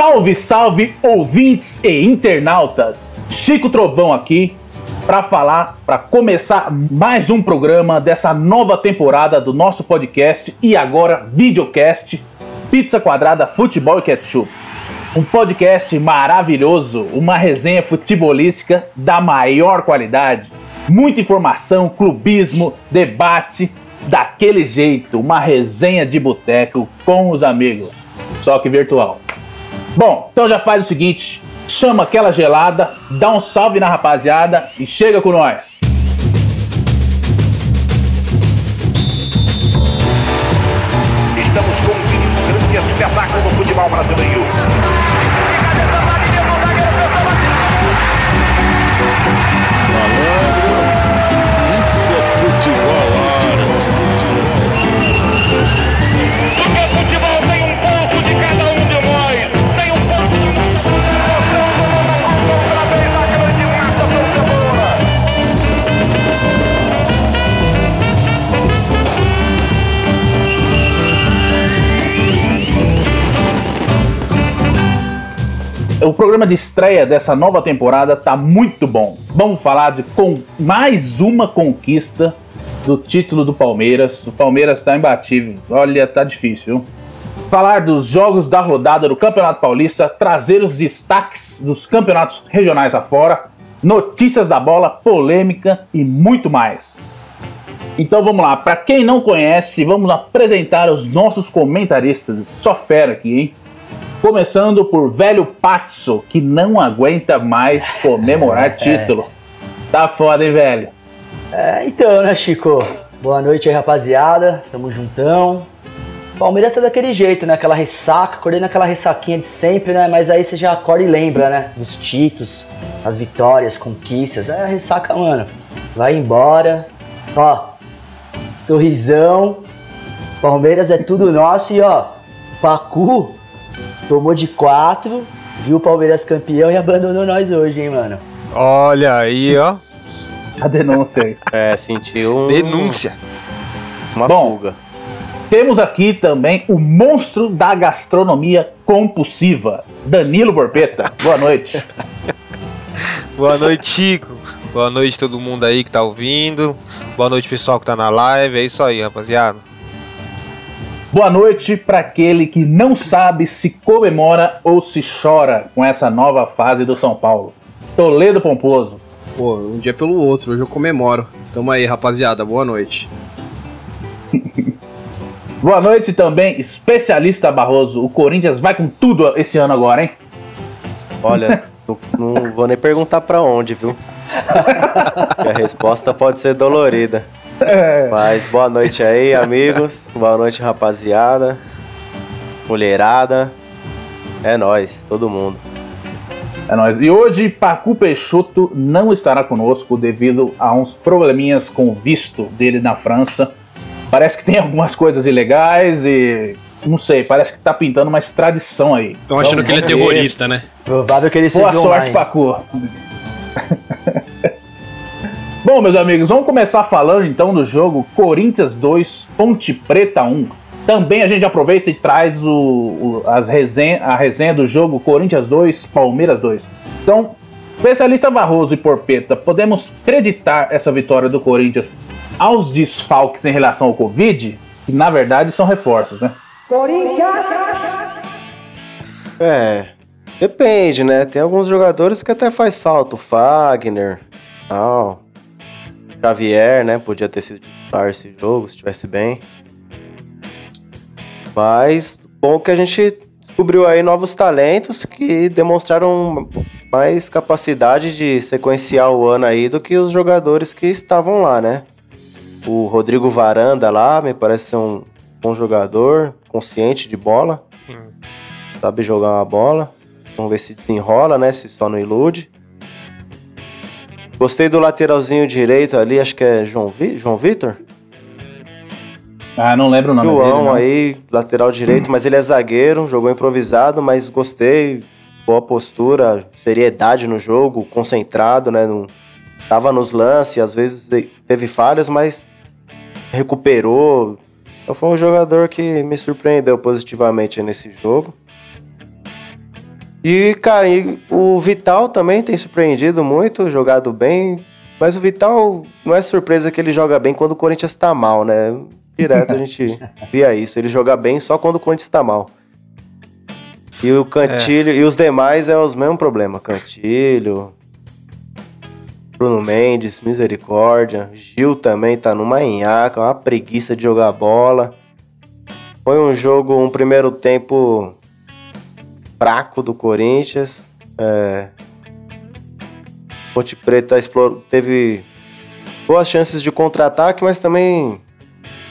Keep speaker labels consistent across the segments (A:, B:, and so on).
A: Salve, salve, ouvintes e internautas! Chico Trovão aqui para falar, para começar mais um programa dessa nova temporada do nosso podcast e agora videocast Pizza Quadrada Futebol e Ketchup. Um podcast maravilhoso, uma resenha futebolística da maior qualidade. Muita informação, clubismo, debate, daquele jeito, uma resenha de boteco com os amigos, só que virtual. Bom, então já faz o seguinte: chama aquela gelada, dá um salve na rapaziada e chega com nós.
B: Estamos com um grande espetáculo no futebol brasileiro.
A: O programa de estreia dessa nova temporada tá muito bom. Vamos falar de com mais uma conquista do título do Palmeiras. O Palmeiras tá imbatível. Olha, tá difícil, viu? Falar dos jogos da rodada do Campeonato Paulista, trazer os destaques dos campeonatos regionais afora, notícias da bola, polêmica e muito mais. Então vamos lá, para quem não conhece, vamos apresentar os nossos comentaristas. Só fera aqui, hein? Começando por velho Patso, que não aguenta mais comemorar é. título. Tá foda, hein, velho?
C: É, então, né, Chico? Boa noite aí, rapaziada. Tamo juntão. Palmeiras é daquele jeito, né? Aquela ressaca, acordei naquela ressaquinha de sempre, né? Mas aí você já acorda e lembra, né? Dos títulos, as vitórias, conquistas. É a ressaca, mano. Vai embora. Ó, sorrisão. Palmeiras é tudo nosso e ó, Pacu tomou de quatro, viu o Palmeiras campeão e abandonou nós hoje, hein, mano.
D: Olha aí, ó.
A: A denúncia aí.
E: É, sentiu um...
D: Denúncia.
E: Uma
A: Bom,
E: fuga.
A: Temos aqui também o monstro da gastronomia compulsiva, Danilo Borpeta. Boa noite.
D: Boa noite, Chico. Boa noite todo mundo aí que tá ouvindo. Boa noite, pessoal que tá na live. É isso aí, rapaziada.
A: Boa noite para aquele que não sabe se comemora ou se chora com essa nova fase do São Paulo. Toledo Pomposo.
F: Pô, um dia pelo outro, hoje eu comemoro. Tamo aí, rapaziada, boa noite.
A: Boa noite também, especialista Barroso. O Corinthians vai com tudo esse ano agora, hein?
E: Olha, não, não vou nem perguntar pra onde, viu? A resposta pode ser dolorida. Mas boa noite aí, amigos. Boa noite, rapaziada. Mulherada. É nós, todo mundo.
A: É nóis. E hoje, Pacu Peixoto não estará conosco devido a uns probleminhas com o visto dele na França. Parece que tem algumas coisas ilegais e. Não sei, parece que tá pintando uma extradição aí.
F: Estão achando que ele é
A: ver.
F: terrorista, né?
C: Provável que ele seja
A: Boa sorte,
C: online.
A: Pacu. Bom, meus amigos, vamos começar falando então do jogo Corinthians 2, Ponte Preta 1. Também a gente aproveita e traz o, o- as resenha, a resenha do jogo Corinthians 2, Palmeiras 2. Então, especialista Barroso e Porpeta, podemos acreditar essa vitória do Corinthians aos desfalques em relação ao Covid? Que na verdade são reforços, né?
E: É, depende, né? Tem alguns jogadores que até faz falta. O Fagner, tal. Xavier, né? Podia ter sido titular esse jogo, se estivesse bem. Mas, bom que a gente descobriu aí novos talentos que demonstraram mais capacidade de sequenciar o ano aí do que os jogadores que estavam lá, né? O Rodrigo Varanda lá, me parece ser um bom jogador, consciente de bola sabe jogar uma bola. Vamos ver se desenrola, né? Se só não ilude. Gostei do lateralzinho direito ali, acho que é João, Vi- João Vitor?
A: Ah, não lembro o nome dele.
E: João
A: não.
E: aí, lateral direito, mas ele é zagueiro, jogou improvisado, mas gostei. Boa postura, seriedade no jogo, concentrado, né? Não, tava nos lances, às vezes teve falhas, mas recuperou. Então foi um jogador que me surpreendeu positivamente nesse jogo. E, cara, e o Vital também tem surpreendido muito, jogado bem. Mas o Vital não é surpresa que ele joga bem quando o Corinthians tá mal, né? Direto a gente via isso. Ele joga bem só quando o Corinthians tá mal. E o Cantilho e os demais é os mesmos problemas. Cantilho, Bruno Mendes, misericórdia. Gil também tá numa enhaca, uma preguiça de jogar bola. Foi um jogo, um primeiro tempo fraco do Corinthians. É, Ponte Preta teve boas chances de contra-ataque, mas também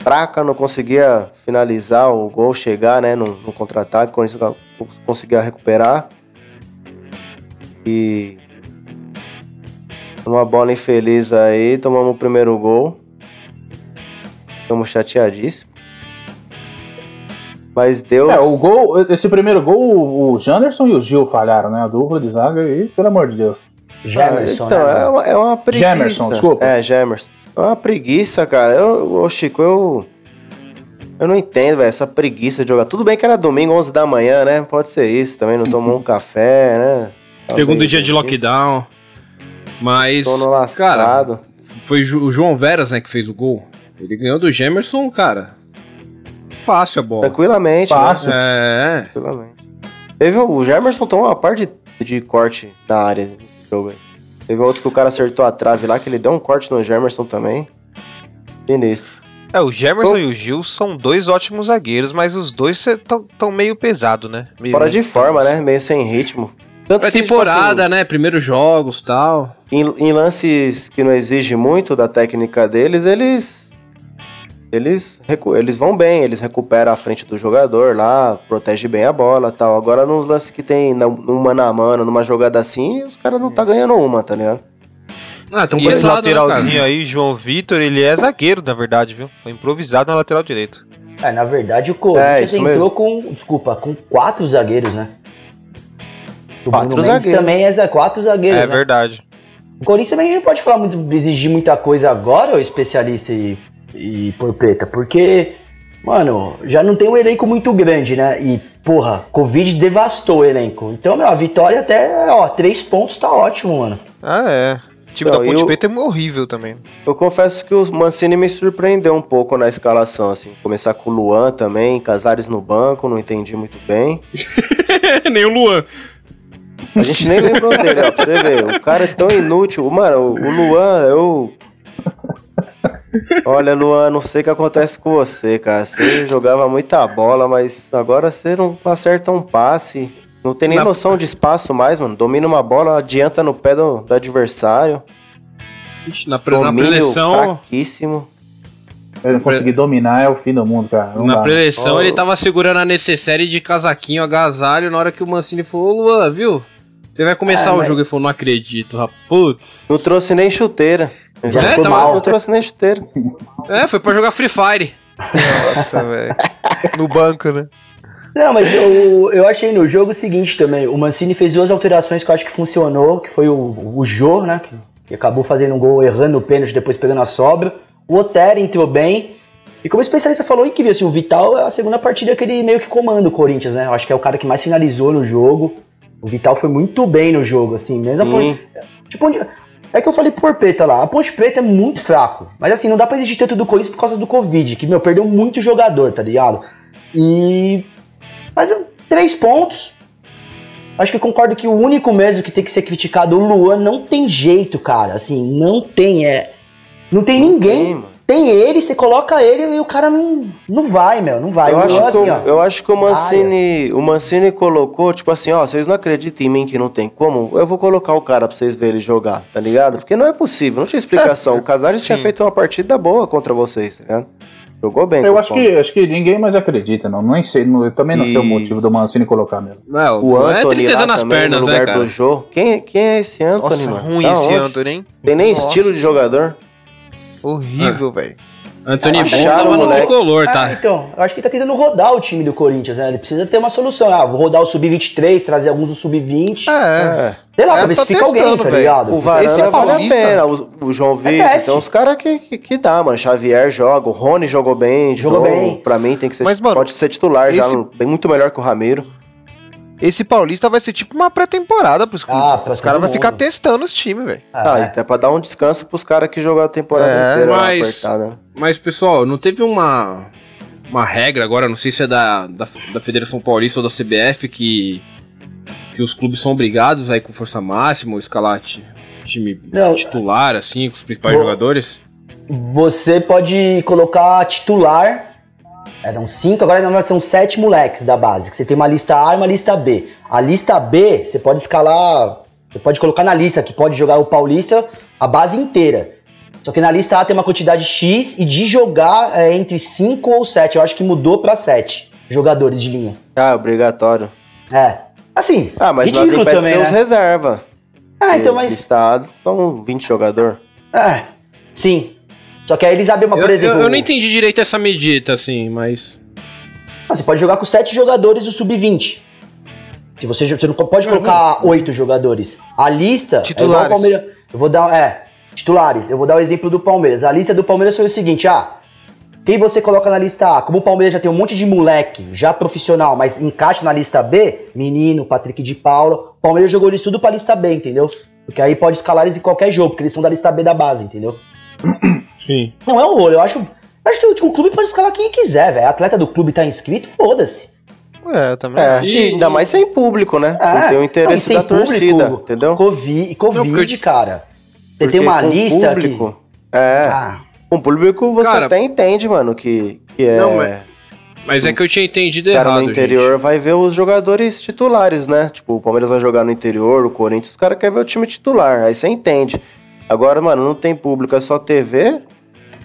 E: fraca, não conseguia finalizar o gol, chegar né, no, no contra-ataque, Corinthians conseguia recuperar. E uma bola infeliz aí, tomamos o primeiro gol. Ficamos chateadíssimos. Mas Deus.
A: É, o gol, esse primeiro gol, o Janderson e o Gil falharam, né? A dupla de zaga aí, pelo amor de Deus.
G: Gemerson,
E: então,
G: né?
E: é, uma, é uma preguiça.
A: Gemerson, desculpa.
E: É, Gemerson. É uma preguiça, cara. Eu, ô, Chico, eu. Eu não entendo, velho, essa preguiça de jogar. Tudo bem que era domingo, 11 da manhã, né? Pode ser isso também, não tomou um café, né?
F: Segundo
E: Talvez,
F: dia de lockdown. Mas,
E: Sono
F: cara,
E: lascado.
F: foi Ju- o João Veras, né, que fez o gol. Ele ganhou do Gemerson, cara. Fácil a bola.
E: Tranquilamente, né?
A: Fácil.
F: É,
E: Tranquilamente. Teve o Gemerson tomou uma parte de, de corte na área nesse jogo aí. Teve outro que o cara acertou a trave lá, que ele deu um corte no Gemerson também. Sinistro.
D: É, o Gemerson
E: Ô.
D: e o Gil são dois ótimos zagueiros, mas os dois estão meio pesado, né? Meio
E: Fora de forma, né? Meio sem ritmo. Tanto
F: Pra
E: que, tipo
F: temporada,
E: assim,
F: né? Primeiros jogos tal.
E: em, em lances que não exige muito da técnica deles, eles. Eles, eles vão bem, eles recuperam a frente do jogador lá, protege bem a bola tal. Agora nos lances que tem na- no mano a mano, numa jogada assim, os caras não tá ganhando uma, tá ligado?
F: Ah, tão
D: E esse
F: né,
D: lateralzinho aí, João Vitor, ele é zagueiro, na verdade, viu? Foi improvisado na lateral direito.
G: É, na verdade o
E: É,
G: Corinthians
E: isso
G: entrou com, desculpa, com quatro zagueiros, né? O
E: Quatro
G: Bruno Mendes
E: zagueiros.
G: também é quatro zagueiros,
D: é
G: né?
D: verdade.
G: O Corinthians também não pode falar muito, exigir muita coisa agora, o especialista e, e porpeta, porque, mano, já não tem um elenco muito grande, né? E, porra, Covid devastou o elenco. Então, meu, a vitória até, ó, três pontos tá ótimo, mano.
D: Ah, é. O time
E: Não,
D: da Ponte
E: eu-
D: Preta é horrível também.
E: Eu confesso que o Mancini me surpreendeu um pouco na escalação, assim. Começar com o Luan também, Casares no banco, não entendi muito bem.
F: Nem o Luan.
E: A gente nem lembrou dele, ó, pra você ver. O cara é tão inútil. Mano, o o Luan, eu. Olha, Luan, não sei o que acontece com você, cara. Você jogava muita bola, mas agora você não acerta um passe. Não tem nem
F: Na-
E: noção de espaço mais, mano. Domina uma bola, adianta no pé do, do adversário.
F: Ixi, Na, pre, na preleção,
E: fraquíssimo.
A: Ele não conseguir dominar é o fim do mundo, cara. Não
F: na
A: dá.
F: preleção ele tava segurando a necessária de casaquinho, agasalho, na hora que o Mancini falou, ô Luan, viu? Você vai começar
G: É,
F: o
G: mas-
F: jogo e falou, não acredito, rapaz. Putz.
E: Não trouxe nem chuteira.
G: Já
F: É, tava-
G: mal.
E: Não trouxe nem chuteira.
F: É, foi pra jogar Free Fire.
D: Nossa, velho. No banco, né?
G: Não, mas eu, eu achei no jogo o seguinte também. O Mancini fez duas alterações que eu acho que funcionou, que foi o, o Jô, né? Que, que acabou fazendo um gol, errando o pênalti, depois pegando a sobra. O Otero entrou bem. E como o especialista falou, incrível, assim, o Vital é a segunda partida que ele meio que comanda o Corinthians, né? Eu acho que é o cara que mais finalizou no jogo. O Vital foi muito bem no jogo, assim, mesmo. Ponte- Tipo, é que eu falei por Preta lá, a Ponte Preta é muito fraco. Mas assim, não dá pra exigir tanto do Corinthians por causa do Covid, que, meu, perdeu muito jogador, tá ligado? E mas três pontos. Acho que eu concordo que o único mesmo que tem que ser criticado, o Luan, não tem jeito, cara. Assim, não tem. É, não tem ninguém.
E: Sim, mano.
G: Tem ele, você coloca ele e o cara não, não vai, meu. Não vai.
E: Eu
G: O
E: acho, que,
G: assim,
E: o-
G: ó,
E: eu acho que o Mancini, o Mancini colocou, tipo assim, ó, vocês não acreditam em mim que não tem como? Eu vou colocar o cara pra vocês verem ele jogar, tá ligado? Porque não é possível, não tinha explicação. O Casares tinha feito uma partida boa contra vocês, tá ligado? Jogou bem.
A: Eu acho
E: o
A: que, acho que ninguém mais acredita, não. Nem sei, não- eu também não sei o
E: E-
A: motivo do Mancini colocar mesmo.
F: Não,
E: O
F: é
E: Anthony
F: tristeza
E: lá
F: nas
E: também,
F: pernas,
E: no
F: né,
E: lugar
F: cara?
E: do Jô. Quem, quem é esse Anthony,
D: Nossa,
E: mano?
D: ruim
E: Da
D: esse
E: onde?
D: Anthony, hein?
E: Tem nem
D: Nossa.
E: estilo de jogador.
D: Horrível, velho.
F: Antônio Bom
E: Acharam
F: tava
E: o
F: no
E: moleque.
F: tricolor,
G: Ah,
F: tá?
G: então, eu acho que ele tá tentando rodar o time do Corinthians, né? Ele precisa ter uma solução. Ah, vou rodar o Sub-23, trazer alguns do Sub-20.
D: É,
E: É.
G: Sei lá,
D: é
G: pra ver se fica alguém, tá ligado?
E: O
D: Esse é
E: vale a pena, o, o João Vitor,
G: teste.
E: tem uns caras que, que, que dá, mano. Xavier joga, o Rony jogou bem,
G: Jogou
E: novo.
G: bem.
E: Pra mim tem que ser,
D: Mas, mano,
E: pode ser titular já,
D: esse-
E: bem muito melhor que o Ramiro.
D: Esse Paulista vai ser tipo uma pré-temporada pros clubes.
G: Ah, pra
D: os caras vão ficar testando os times, velho.
E: Ah, e
G: É.
E: até pra dar um descanso pros caras que jogaram a temporada
D: É,
E: inteira
F: mas-
E: apertada.
F: Mas, pessoal, não teve uma, uma regra agora, não sei se é da, da, da Federação Paulista ou da CBF, que, que os clubes são obrigados aí com força máxima ou escalar ti- time
G: Não.
F: titular, assim, com os principais
G: Bom,
F: jogadores?
G: Você pode colocar titular. Eram cinco, agora na verdade são sete moleques da base. que Você tem uma lista A e uma lista B. A lista B, você pode escalar. Você pode colocar na lista que pode jogar o Paulista a base inteira. Só que na lista A tem uma quantidade X e de jogar é entre 5 ou 7. Eu acho que mudou pra 7 jogadores de linha.
E: Ah, obrigatório.
G: É. Assim,
E: Ah, mas
G: ridículo
E: impede
G: também, né?
E: os reserva.
G: Ah, então, mas.
E: Listado, são 20 jogadores.
G: É, sim. Só que aí eles abrem uma,
F: Eu,
G: por exemplo.
F: eu, eu não entendi direito essa medida, assim, mas.
G: Ah, Você pode jogar com sete jogadores do sub-20. Se você, você não pode colocar oito jogadores. A lista. É
D: Titulares.
G: o Palmeiras. Eu vou dar. É, titulares. Eu vou dar o exemplo do Palmeiras. A lista do Palmeiras foi o seguinte: ah, quem você coloca na lista A? Como o Palmeiras já tem um monte de moleque, já profissional, mas encaixa na lista B, menino, Patrick de Paula, o Palmeiras jogou eles tudo pra lista B, entendeu? Porque aí pode escalar eles em qualquer jogo, porque eles são da lista B da base, entendeu?
F: Sim.
G: Não é um olho, eu acho. Acho que o, o clube pode escalar quem quiser, velho. Atleta do clube tá inscrito, foda-se.
D: É, eu também.
E: É.
F: E-
E: e ainda mais sem público, né?
G: É.
E: Não tem o
G: Não,
E: interesse
G: sem
E: da torcida,
G: público,
E: entendeu?
G: Covid, Covid
F: Não, porque-
G: cara. Você tem uma
E: com
G: lista
E: público,
G: que.
E: É,
G: Ah,
E: com público você
F: Cara-
E: até entende, mano, que, que é...
F: Não, mas- Mas é que eu tinha entendido
E: O cara
F: errado.
E: no interior vai ver os jogadores titulares, né? Tipo, o Palmeiras vai jogar no interior, o Corinthians, os caras querem ver o time titular, aí você entende. Agora, mano, não tem público, é só TV.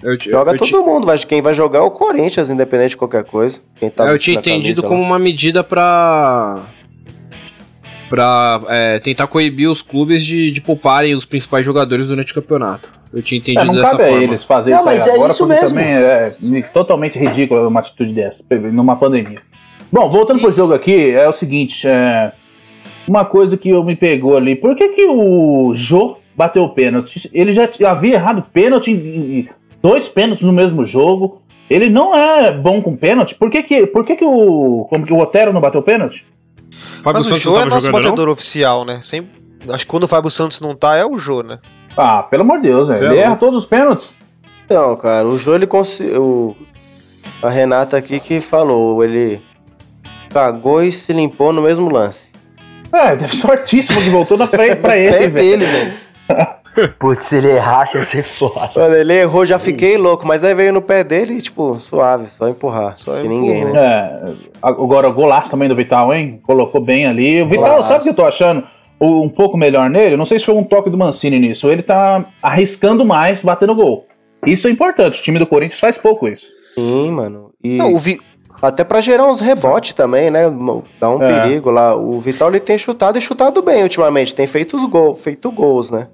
F: Eu,
E: joga
F: eu,
E: todo
F: ti-
E: mundo. Vai, quem vai jogar é o Corinthians, independente de qualquer coisa. Quem tá
F: É, eu tinha entendido
E: camisa
F: como
E: lá.
F: uma medida pra. pra é, tentar coibir os clubes de, de pouparem os principais jogadores durante o campeonato. Eu tinha
A: É,
F: entendido
A: não
F: dessa
A: cabe a
F: forma.
A: eles fazer
G: Não,
A: isso aí
G: mas é
A: agora,
G: isso
A: porque
G: mesmo.
A: também é totalmente ridículo uma atitude dessa, numa pandemia. Bom, voltando pro jogo aqui, é o seguinte, é, uma coisa que eu me pegou ali, por que que o Jô bateu o pênalti? Ele já havia errado pênalti, dois pênaltis no mesmo jogo, ele não é bom com pênalti, por que que, por que, que o, como que o Otero não bateu pênalti?
F: Fábio
D: Mas o
F: Santos
D: Jô
F: não
D: é nosso
F: jogando, não?
D: batedor oficial, né? Sempre... Acho que quando o Fábio Santos não tá, é o Jô, né?
A: Ah, pelo amor de Deus, velho,
F: Cê é
A: ele erra todos os pênaltis.
E: Não, cara, o Jô, ele conseguiu... A Renata aqui que falou, ele cagou e se limpou no mesmo lance.
A: É, sortíssimo que voltou na frente pra
D: É
A: ele, velho.
D: dele, velho.
G: putz, se ele errasse, ia ser foda.
E: Quando ele errou, já fiquei louco, mas aí veio no pé dele e, tipo, suave, só empurrar.
D: Só
E: que
D: empurrou.
E: ninguém, né?
A: É, agora o golaço também do Vital, hein? Colocou bem ali. O Vital,
G: Golaço.
A: sabe o que eu tô achando? Um pouco melhor nele? Não sei se foi um toque do Mancini nisso. Ele tá arriscando mais batendo gol. Isso é importante. O time do Corinthians faz pouco isso.
E: Sim, mano. E
D: Não, o Vi...
E: até pra gerar uns rebotes também, né? Dá um
A: É.
E: perigo lá. O Vital, ele tem chutado e chutado bem ultimamente. Tem feito os gols, feito gols, né?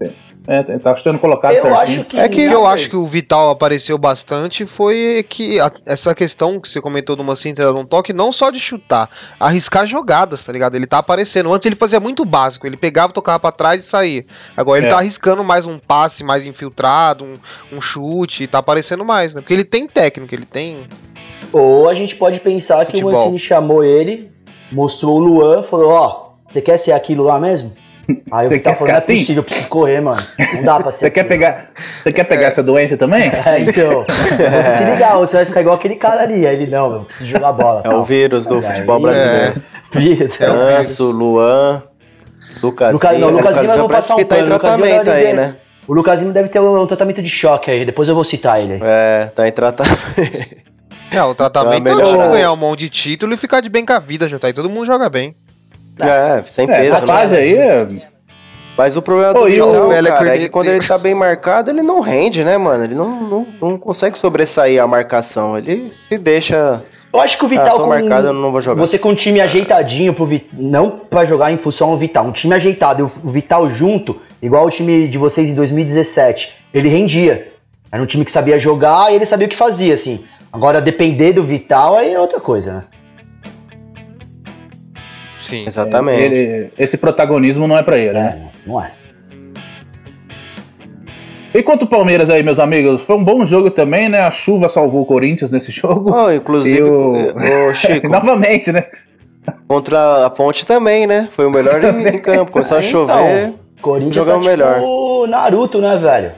A: É, tá sendo colocado
G: Eu
A: certinho.
G: acho que.
E: É
D: O
E: que-
D: eu acho que o Vital apareceu bastante foi que a- essa questão que você comentou Mancini ter dado um toque, não só de chutar, arriscar jogadas, tá ligado? Ele tá aparecendo. Antes ele fazia muito básico, ele pegava, tocava pra trás e saía. Agora ele
A: É.
D: tá arriscando mais um passe mais infiltrado, um, um chute, tá aparecendo mais, né? Porque ele tem técnica, ele tem.
G: Ou a gente pode pensar que
D: Futebol.
G: o Mancini chamou ele, mostrou o Luan, falou: Ó, você quer ser aquilo lá mesmo? Aí
A: Você quer
G: falou: Não é
A: ficar assim?
G: possível, eu preciso correr, mano. Não dá pra ser.
A: Você quer
G: aquilo."
A: pegar, você quer pegar essa doença também?
G: É, então. Você se ligar, você vai ficar igual aquele cara ali. Aí ele, não, eu preciso jogar bola.
E: É o vírus do
G: Aí-
E: futebol
G: É.
E: brasileiro.
G: Vírus, é o vírus.
E: Anso, Luan, Lucas
G: Lucas- não, Lucas Lima vou
E: parece
G: passar um
E: que tá em
G: Lucas Lima
E: tratamento aí, né?
G: O Lucasinho deve ter um tratamento de choque aí, depois eu vou citar ele aí.
E: É, tá em tratamento.
D: É, o tratamento
E: É
D: é,
E: melhor.
D: time ganhar um monte de título e ficar de bem com a vida, já tá aí. Todo mundo joga bem.
E: é, sem
A: É,
E: peso,
A: essa
E: né?
A: fase aí. é-
E: Mas o problema
A: Ô,
E: do Vidal,
D: o Bela
E: cara, é que quando ele tá bem marcado, ele não rende, né, mano? Ele não, não, não consegue sobressair a marcação. Ele se deixa...
G: Eu acho que o
E: Ah,
G: Vital
E: tô
G: com-
E: marcado, eu não vou jogar.
G: Você com um time ajeitadinho pro Vital, não pra jogar em função ao Vital, um time ajeitado e o Vital junto, igual o time de vocês em 2017, ele rendia. Era um time que sabia jogar e ele sabia o que fazia, assim. Agora, depender do Vital aí é outra coisa, né?
D: Sim.
E: Exatamente.
A: ele- esse protagonismo não é pra ele, né?
G: É, não é.
A: E quanto o Palmeiras aí, meus amigos? Foi um bom jogo também, né? A chuva salvou o Corinthians nesse jogo.
E: Oh, inclusive,
A: o-
E: Chico,
A: Novamente, né?
E: Contra a Ponte também, né? Foi o melhor em, campo. Começou a chover.
G: Então, Corinthians
E: jogamos
G: é tipo
E: melhor.
G: Naruto, né, velho?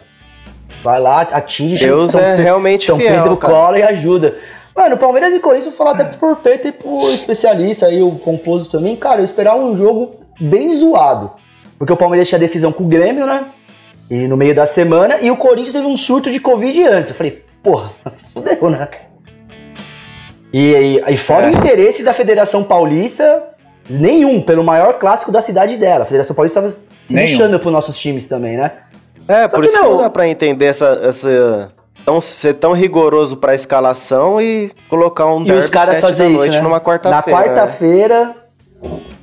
G: Vai lá, atinge
E: Deus
G: São
E: é
G: Pe-
E: realmente
G: São
E: fiel,
G: Pedro
E: cara.
G: cola e ajuda. Mano, Palmeiras e Corinthians, vou falar até por Peito e por especialista aí, o Composto também, cara, eu esperava um jogo bem zoado. Porque o Palmeiras tinha decisão com o Grêmio, né? E no meio da semana, e o Corinthians teve um surto de Covid antes. Eu falei, porra, fudeu, né? E, e, e fora
E: É.
G: o interesse da Federação Paulista, nenhum, pelo maior clássico da cidade dela. A Federação Paulista estava se
A: Nenhum.
G: lixando pros nossos times também, né?
E: É,
G: Só
E: por
G: que
E: isso que
G: não.
E: não dá pra entender essa. essa tão, ser tão rigoroso pra escalação e colocar um
G: E
E: derby
G: os caras
E: sete da
G: fazer isso,
E: noite
G: né?
E: numa
G: Na
E: quarta-feira. né?
G: quarta-feira,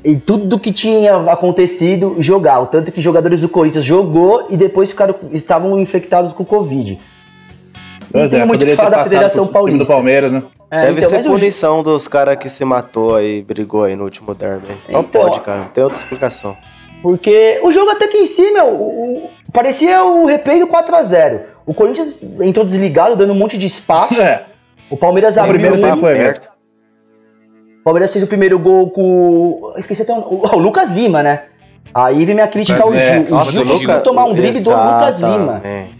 G: e tudo que tinha acontecido, jogar. O tanto que jogadores do Corinthians jogou e depois ficaram, estavam infectados com Covid.
A: Pois é, poderia ter
G: da
A: passado
G: Federação
A: pro time do. Palmeiras, né?
G: É,
E: Deve
G: então,
E: ser
G: o-
E: punição dos caras que se matou aí, brigou aí no último derby. Só
G: Então,
E: pode, cara. Não tem outra explicação.
G: Porque o jogo até que em si, meu, o- o- parecia o replay do 4x0. O Corinthians entrou desligado, dando um monte de espaço.
A: É,
G: O Palmeiras
A: o
G: abriu
A: primeiro
G: um,
A: tempo foi aberto.
G: O Palmeiras fez o primeiro gol com. Esqueci até o, o, o Lucas Lima, né? Aí vem minha crítica ao
A: É,
G: Gil. O
A: nossa,
G: Gil
A: o
G: conseguiu
A: Luca-
G: tomar um drible do Lucas Lima.
E: Exatamente.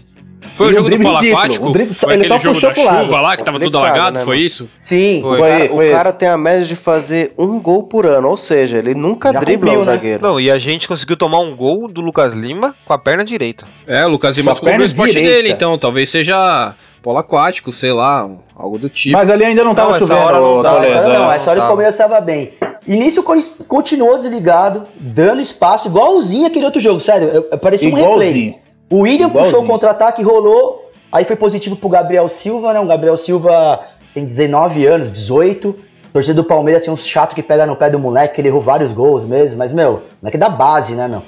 F: Foi
A: E
F: o
A: um
F: jogo do
A: drible
F: polo
A: ridículo,
F: aquático?
A: um drible ele
F: aquele
A: só
F: jogo
A: puxou
F: da
A: pro lado.
F: chuva lá, que tava tudo alagado,
E: né,
F: foi
E: mano?
F: isso?
G: Sim,
E: O
A: Foi,
E: cara,
A: foi
E: o cara tem a média de fazer um gol por ano, ou seja, ele nunca
G: Já
E: dribla o
G: né?
E: zagueiro.
D: Não, e a gente conseguiu tomar um gol do Lucas Lima com a perna direita.
F: É, o Lucas Lima descobriu
A: perna
F: o esporte
A: direita.
F: dele, então talvez seja polo aquático, sei lá, um- algo do tipo.
A: Mas ali ainda não tava
D: Não, essa hora não dá,
G: essa hora não,
A: é.
G: essa hora o
D: tá.
G: Estava bem. E nisso o Corinthians continuou desligado, dando espaço, igualzinho aquele outro jogo, sério, parecia um replay. O William puxou
A: Igualzinho.
G: o contra-ataque, rolou, aí foi positivo pro Gabriel Silva, né? O Gabriel Silva tem 19 anos, 18. Torcida do Palmeiras, assim, um chato que pega no pé do moleque, que ele errou vários gols mesmo, mas, meu, moleque da base, né, meu?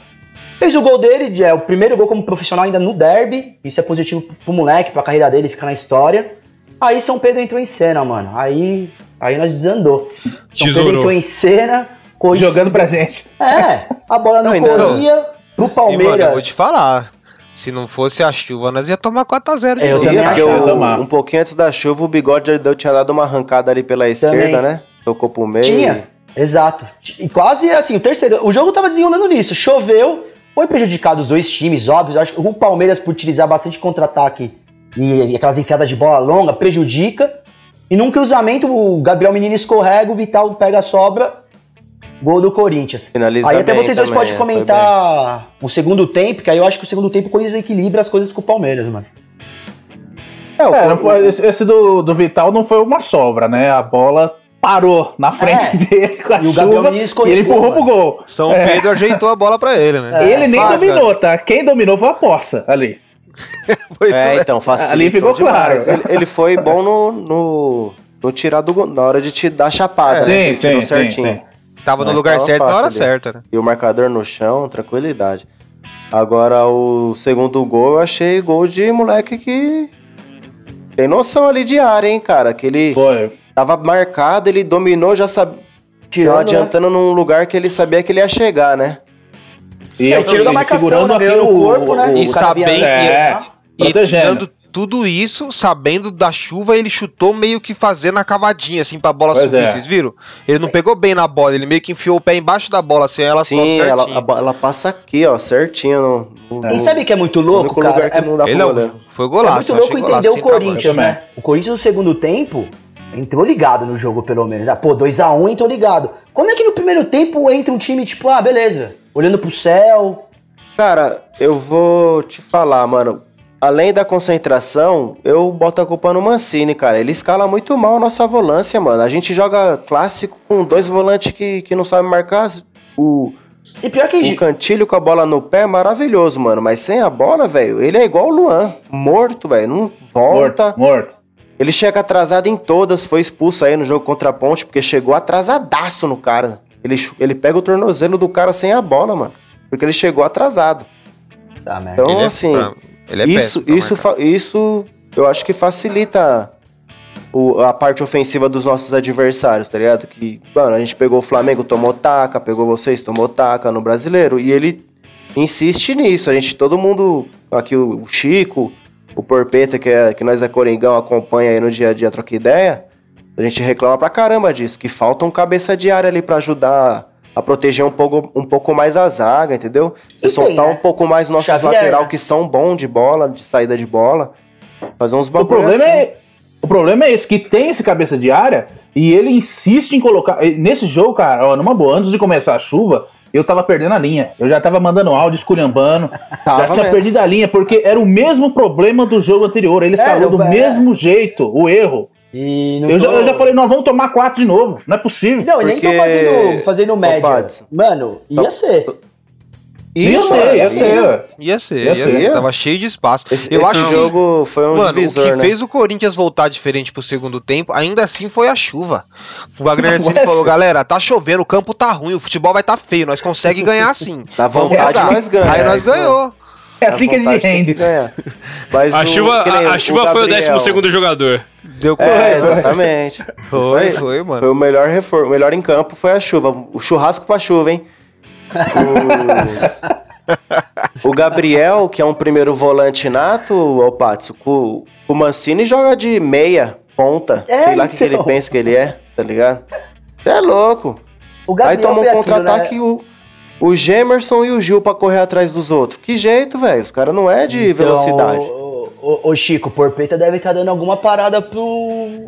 G: Fez o gol dele, é o primeiro gol como profissional ainda no derby. Isso é positivo pro, pro moleque, pra carreira dele, fica na história. Aí São Pedro entrou em cena, mano. Aí, aí nós desandou. São Pedro
F: Tesourou.
G: entrou em cena, Corinthians-
A: Jogando pra gente.
G: É, a bola não,
E: Não, ainda não.
G: corria pro
D: E,
G: Palmeiras.
D: mano, eu vou te falar. Se não fosse a chuva, nós ia tomar 4x0 de
G: É, eu
D: novo.
G: também achava.
E: o-
A: Tomar.
E: um pouquinho antes da chuva, o bigode já deu- tinha dado uma arrancada ali pela esquerda, né? Tocou pro meio.
G: Tinha, exato. E quase assim, o terceiro. O jogo tava desenrolando nisso. Choveu, foi prejudicado os dois times, óbvio. Eu acho que o Palmeiras, por utilizar bastante contra-ataque e, e aquelas enfiadas de bola longa, prejudica. E num cruzamento, o Gabriel Menino escorrega, o Vital pega a sobra. Gol do Corinthians.
E: Finaliza
G: Aí até
E: bem
G: vocês dois
E: também,
G: podem
E: é,
G: comentar o segundo tempo, que aí eu acho que o segundo tempo Corinthians equilibra as coisas com o Palmeiras, mano.
E: É, o
A: É, foi- esse esse do, do Vital não foi uma sobra, né? A bola parou na frente
G: É.
A: dele com a
G: E
A: chuva e ele empurrou pro
G: mano.
A: gol.
D: São
A: É.
D: Pedro ajeitou a bola pra ele, né?
A: ele nem
D: fácil,
A: dominou, tá? Quem dominou foi a Poça ali.
D: Foi isso
E: É, então, facilitou
A: Ali ficou
E: demais.
A: claro.
E: Ele, ele foi bom no, no, no tirar do gol, na hora de te dar a chapada,
D: É,
E: né?
A: sim, sim, sim,
E: certinho.
A: sim.
D: Tava no
E: Mas
D: lugar
E: tava
D: certo na hora
E: ali.
D: certa, né?
E: E o marcador no chão, tranquilidade. Agora, o segundo gol, eu achei gol de moleque que tem noção ali de área, hein, cara? Que ele
A: Foi.
E: tava marcado, ele dominou, já sabia.
G: Tirando, né?
E: adiantando num lugar que ele sabia que ele ia chegar, né?
A: E
G: É,
A: eu,
G: tirou da
A: ele
G: marcação,
A: segurando
G: né?
A: aqui o
G: no corpo, né?
A: o-
D: E
G: O
D: sabendo
G: via-
A: É,
D: E
A: protegendo.
D: dando tudo isso, sabendo da chuva, ele chutou meio que fazendo a cavadinha, assim, pra bola
A: Pois
D: subir,
A: é.
D: vocês viram? Ele não pegou bem na bola, ele meio que enfiou o pé embaixo da bola, assim, ela sobe
E: Sim, ela, ela passa aqui, ó, certinho no. no
G: E sabe que é muito louco, cara?
E: lugar que
G: É,
E: não dá
D: Ele não,
E: goleiro.
D: foi
G: é
D: golaço,
G: muito
D: eu
G: louco entender o. Corinthians, né? O Corinthians no segundo tempo entrou ligado no jogo, pelo menos. né? Pô, 2x1 entrou ligado. Como é que no primeiro tempo entra um time, tipo, ah, beleza, olhando pro céu,
E: Cara, eu vou te falar, mano. Além da concentração, eu boto a culpa no Mancini, cara. Ele escala muito mal a nossa volância, mano. A gente joga clássico com dois volantes que, que não sabem marcar. O,
G: E pior que
E: o Cantilho com a bola no pé é maravilhoso, mano. Mas sem a bola, velho, ele é igual o Luan. Morto, velho. Não volta.
A: Morto, morto.
E: Ele chega atrasado em todas. Foi expulso aí no jogo contra a Ponte, porque chegou atrasadaço no cara. Ele, ele pega o tornozelo do cara sem a bola, mano. Porque ele chegou atrasado.
G: Tá, merda.
E: Então,
D: Ele é,
E: assim.
D: pra- ele é
E: isso,
D: péssimo
E: isso, isso eu acho que facilita o- a parte ofensiva dos nossos adversários, tá ligado? Que, mano, a gente pegou o Flamengo, tomou taca, pegou vocês, tomou taca no brasileiro, e ele insiste nisso. A gente, todo mundo, aqui o Chico, o Porpeta, que, é, que nós é Coringão, acompanha aí no dia a dia, troca ideia. A gente reclama pra caramba disso, que falta um cabeça de área ali pra ajudar a proteger um pouco, um pouco mais a zaga, entendeu?
G: E
E: E soltar
G: tem, né?
E: um pouco mais nossos
G: Xavier,
E: lateral
G: né?
E: que são bons de bola, de saída de bola. Fazer uns
A: O
E: bagulho
A: problema,
E: assim.
A: é, o problema é esse, que tem esse cabeça de área e ele insiste em colocar. Nesse jogo, cara, ó, numa boa, antes de começar a chuva, eu tava perdendo a linha. Eu já tava mandando áudio, esculhambando. Já tinha
E: mesmo.
A: perdido a linha, porque era o mesmo problema do jogo anterior. Ele escalou do
G: é.
A: mesmo jeito, o erro.
G: E não
A: Eu já,
G: tô-
A: eu já falei, nós vamos tomar quatro de novo. Não é possível.
G: Não, e nem tô
E: Porque-
G: fazendo, fazendo média.
E: Padson.
G: Mano, ia ser.
A: ia ser, ia
G: ia
A: ser.
D: Ia ser,
A: Ia
D: ia,
A: ser.
D: ser. Tava cheio de espaço.
E: Esse,
D: eu
E: esse
D: acho que-
E: jogo foi um
D: Mano,
E: divisor,
D: o que
E: né?
D: fez o Corinthians voltar diferente pro segundo tempo, ainda assim foi a chuva. O Wagner
A: Ué,
D: Mancini falou, galera, tá chovendo, o campo tá ruim, o futebol vai tá feio, nós conseguimos ganhar assim.
E: Na
D: Vamos
E: vontade nós ganhamos.
D: Aí nós
E: né?
D: ganhou.
A: É assim que a gente rende.
E: Mas
F: A
E: o-
F: chuva,
E: que nem
F: a, a chuva foi o
E: Gabriel.
F: 12 jogador.
D: Deu
E: É,
D: correto.
E: exatamente.
D: Foi, foi, mano.
E: Foi o melhor reforço. O melhor em campo foi a chuva. O churrasco pra chuva, hein? O, o Gabriel, que é um primeiro volante nato, o Patso, o, o Mancini joga de meia, ponta.
G: É,
E: Sei lá o que, que ele
G: então.
E: pensa que ele é, tá ligado? É louco.
G: O
E: Aí toma um contra-ataque
G: né?
E: o, o Gemerson e o Gil pra correr atrás dos outros. Que jeito, velho. Os caras não é de
G: Então,
E: velocidade.
G: Ô, ô, ô, Chico, o Porpeta deve estar dando alguma parada pro,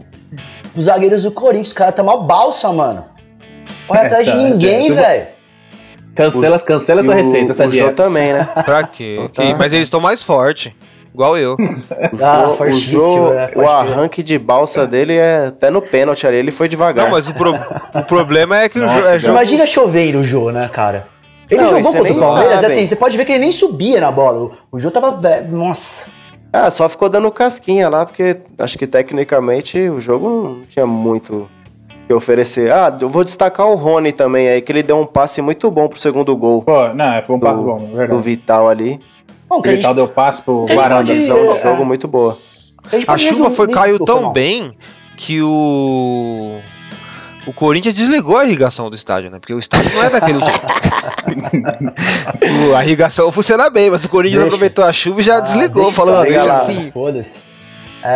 G: pros zagueiros do Corinthians. Os caras tá mal balsa, mano. Corre
A: É,
G: atrás
A: tá,
G: de ninguém,
A: tá.
G: velho.
A: Cancela, cancela essa
E: o-
A: receita, essa
E: o Jô
A: dieta.
E: também, né?
D: Pra quê?
E: Tá.
D: Que- Mas eles estão mais fortes. Igual eu.
G: Ah,
E: o, o,
G: fortíssimo,
E: Jô,
G: né?
E: o
G: crer.
E: arranque de balsa dele é até no pênalti ali, ele foi devagar.
D: Não, mas o, pro- o problema é que o
A: Nossa,
D: jo- é
A: cara.
D: jogo.
G: Imagina chovendo o Jô, né, cara? Ele
E: Não,
G: jogou
E: isso
G: contra o Palmeiras,
E: sabem.
G: assim, você pode ver que ele nem subia na bola. O- Jô tava. Nossa.
E: Ah, só ficou dando casquinha lá, porque acho que tecnicamente o jogo não tinha muito que oferecer. Ah, eu vou destacar o Rony também aí, que ele deu um passe muito bom pro segundo gol
A: Pô, não, foi um passo
E: do,
A: bom, é
E: do
A: verdade.
E: Vital ali.
G: Bom,
A: O
G: a gente,
A: Vital deu passo pro Varanda.
G: pode-
E: Visão de
G: é,
E: jogo
G: é.
E: muito boa.
G: a
D: A chuva foi, caiu tão bem que o. O Corinthians desligou a irrigação do estádio, né? Porque o estádio não é daquele jeito. A irrigação funciona bem, mas o Corinthians
G: Deixa.
D: aproveitou a chuva e já
G: Ah,
D: desligou,
G: deixa
D: falando,
G: isso aí,
D: deixa assim.
G: Foda-se.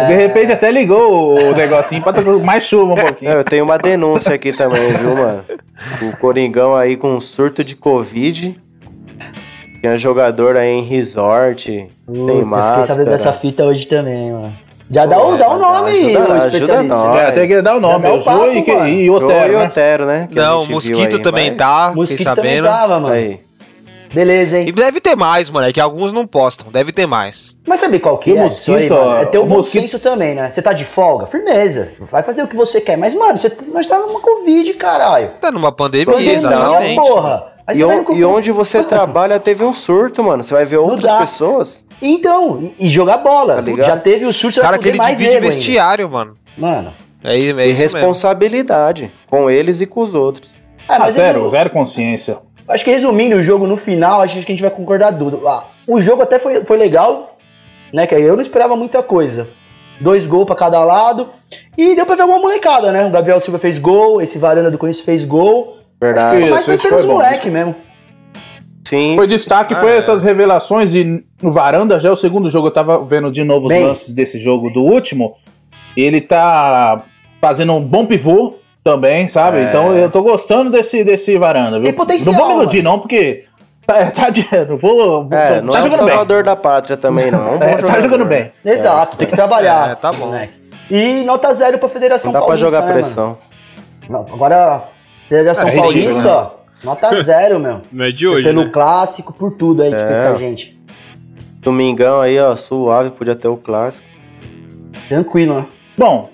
A: De repente até ligou o negocinho pra ter mais chuva um pouquinho.
E: É, eu tenho uma denúncia aqui também, viu, mano? O Coringão aí com um surto de Covid. Tinha jogador aí em resort. tem
G: Putz, eu fiquei
E: máscara.
G: sabendo dessa fita hoje também, mano. Já dá, um, dá um nome,
E: ajuda-
G: ô
E: ajuda
G: especialista.
E: nós.
A: É, tem que dar o nome,
G: dá
A: é o
G: o papo,
A: e, que- e o
E: Jô
A: Otero,
E: e
A: né?
E: Otero, né? que
D: Não, o
E: viu
D: Mosquito
E: aí,
D: também
E: mas-
D: tá, fiquei
G: Mosquito também tava, mano.
E: Aí.
G: Beleza,
D: E
G: hein?
D: deve ter mais, moleque. Alguns não postam, deve ter mais.
G: Mas sabe qual que
A: E o
G: é? isso aí,
A: mosquito,
G: mano? É ter
A: o
G: um bom
A: mosquito-
G: senso também, né? Você tá de folga? Firmeza. Vai fazer o que você quer. Mas, mano, você nós tá numa Covid, caralho.
D: Tá numa pandemia,
G: Pandemia,
D: exatamente.
G: porra. Aí
E: E, on-
G: cu-
E: e onde você trabalha teve um surto, mano. Você vai ver outras pessoas.
G: Então, e, e jogar bola.
E: Tá?
G: Já teve o surto, você
D: Cara,
G: vai
D: que
G: fuder
D: ele
G: mais
D: divide
G: nego ainda.
D: vestiário, mano.
G: Mano.
D: É, é
E: E
D: isso mesmo.
E: responsabilidade com eles e com os outros.
G: Ah,
A: Ah,
G: mas
A: zero,
G: eu-
A: zero consciência.
G: Acho que resumindo o jogo no final, acho que a gente vai concordar tudo. Ah, o jogo até foi, foi legal, né? Que eu não esperava muita coisa. Dois gols pra cada lado. E deu pra ver uma molecada, né? O Gabriel Silva fez gol, esse Varanda do Corinthians fez gol.
E: Verdade.
A: Isso,
G: Mas foi pelos moleque mesmo.
E: Sim.
A: Foi destaque, foi essas revelações e no Varanda já é o segundo jogo, eu tava vendo de novo os
G: Bem.
A: lances desse jogo do último. Ele tá fazendo um bom pivô também, sabe?
E: É.
A: Então eu tô gostando desse, desse Varanda, viu?
G: Tem potencial,
A: não vou me iludir não, porque tá, tá, de- não vou, vou-
E: É, não
A: tá
E: é
A: jogando bem.
E: salvador da pátria também, não. É um
A: É, tá jogando bem.
G: Exato, tem que trabalhar.
D: É, tá bom.
G: E nota zero pra Federação
E: Não dá pra
G: Paulista.
E: jogar
G: né,
E: pressão.
G: Não, agora, Federação
A: É ridículo,
G: Paulista, ó, nota zero, meu.
F: Não é de hoje,
G: Pelo
F: né?
G: clássico, por tudo aí que
E: É.
G: fez com a gente.
E: Domingão aí, ó, suave, podia ter o clássico.
G: Tranquilo, né?
A: Bom,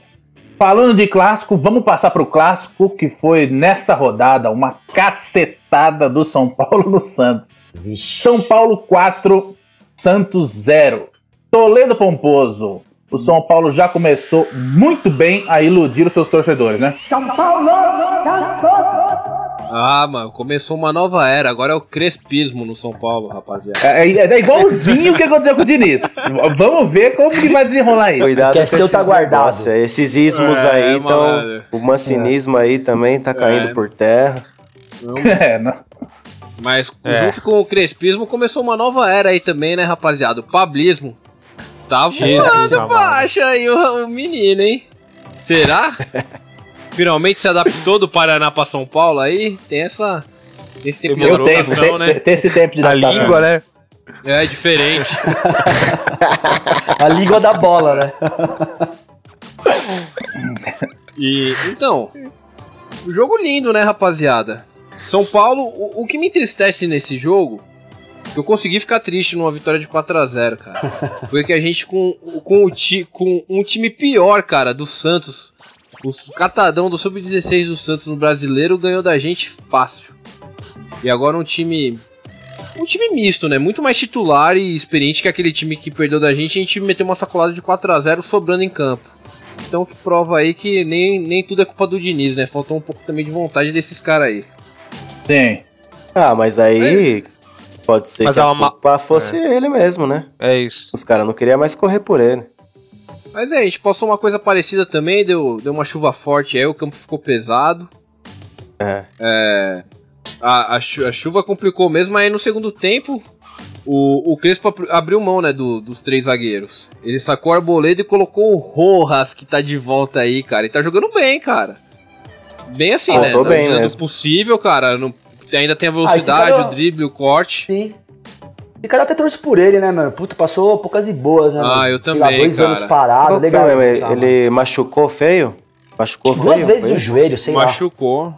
A: falando de clássico, vamos passar pro clássico que foi nessa rodada uma cacetada do São Paulo no Santos.
G: Vixe.
A: São Paulo 4, Santos 0. Toledo Pomposo. O São Paulo já começou muito bem a iludir os seus torcedores, né?
F: Ah, mano, começou uma nova era. Agora é o crespismo no São Paulo, rapaziada.
A: É, é- é igualzinho o que aconteceu com o Diniz. Vamos ver como que vai desenrolar isso.
E: Cuidado
G: que é seu
E: esses
G: tá guardado.
E: Esses ismos
F: É,
E: aí, então.
F: malandro.
E: O mancinismo aí também tá caindo
F: É.
E: por terra.
A: É, não.
F: Mas
D: É.
F: junto com o crespismo começou uma nova era aí também, né, rapaziada? O pablismo. Tá voando baixo aí o, o menino, hein? Será? finalmente se adaptou do Paraná pra São Paulo aí, tem essa. Esse tempo de
A: tenho,
F: adaptação,
A: tem,
F: né?
A: tem esse tempo de
D: A
A: adaptação.
D: língua, né?
F: É diferente.
C: A língua da bola, né?
F: E então, jogo lindo, né, rapaziada? São Paulo, o, o que me entristece nesse jogo, eu consegui ficar triste numa vitória de 4 a 0 cara. Foi que a gente com, com, o ti, com um time pior, cara, do Santos, o catadão do sub-16 do Santos no Brasileiro ganhou da gente fácil. E agora um time um time misto, né? Muito mais titular e experiente que aquele time que perdeu da gente. A gente meteu uma sacolada de 4 a 0 sobrando em campo. Então que prova aí que nem, nem tudo é culpa do Diniz, né? Faltou um pouco também de vontade desses caras aí.
A: Tem.
E: Ah, mas aí pode ser
D: Mas
E: que
D: é
E: a
D: uma ma-
E: culpa fosse ele mesmo, né?
D: É isso.
E: Os caras não queriam mais correr por ele.
F: Mas é, a gente passou uma coisa parecida também, deu, deu uma chuva forte aí, o campo ficou pesado.
E: É.
F: É, a, a, a chuva complicou mesmo, mas aí no segundo tempo o, o Crespo abri- abriu mão, né, do- dos três zagueiros. Ele sacou o Arboleda e colocou o Rojas, que tá de volta aí, cara. E tá jogando bem, cara. Bem assim, né?
E: Voltou
F: Na
E: bem
F: do
E: mesmo.
F: possível, cara. não- ainda tem a
C: Ah,
F: velocidade,
C: cara-
F: o drible, o corte.
C: Sim. Esse cara até trouxe por ele, né, mano? Puta, passou poucas e boas, né?
F: Ah,
C: mano?
F: eu também,
C: dois
F: cara.
C: anos parado,
E: Qual foi
C: legal.
E: mesmo? Ele,
C: tá,
E: ele machucou feio? Machucou
C: Duas
E: feio?
C: vezes
E: foi
C: no
E: isso?
C: joelho, sei lá.
F: Machucou.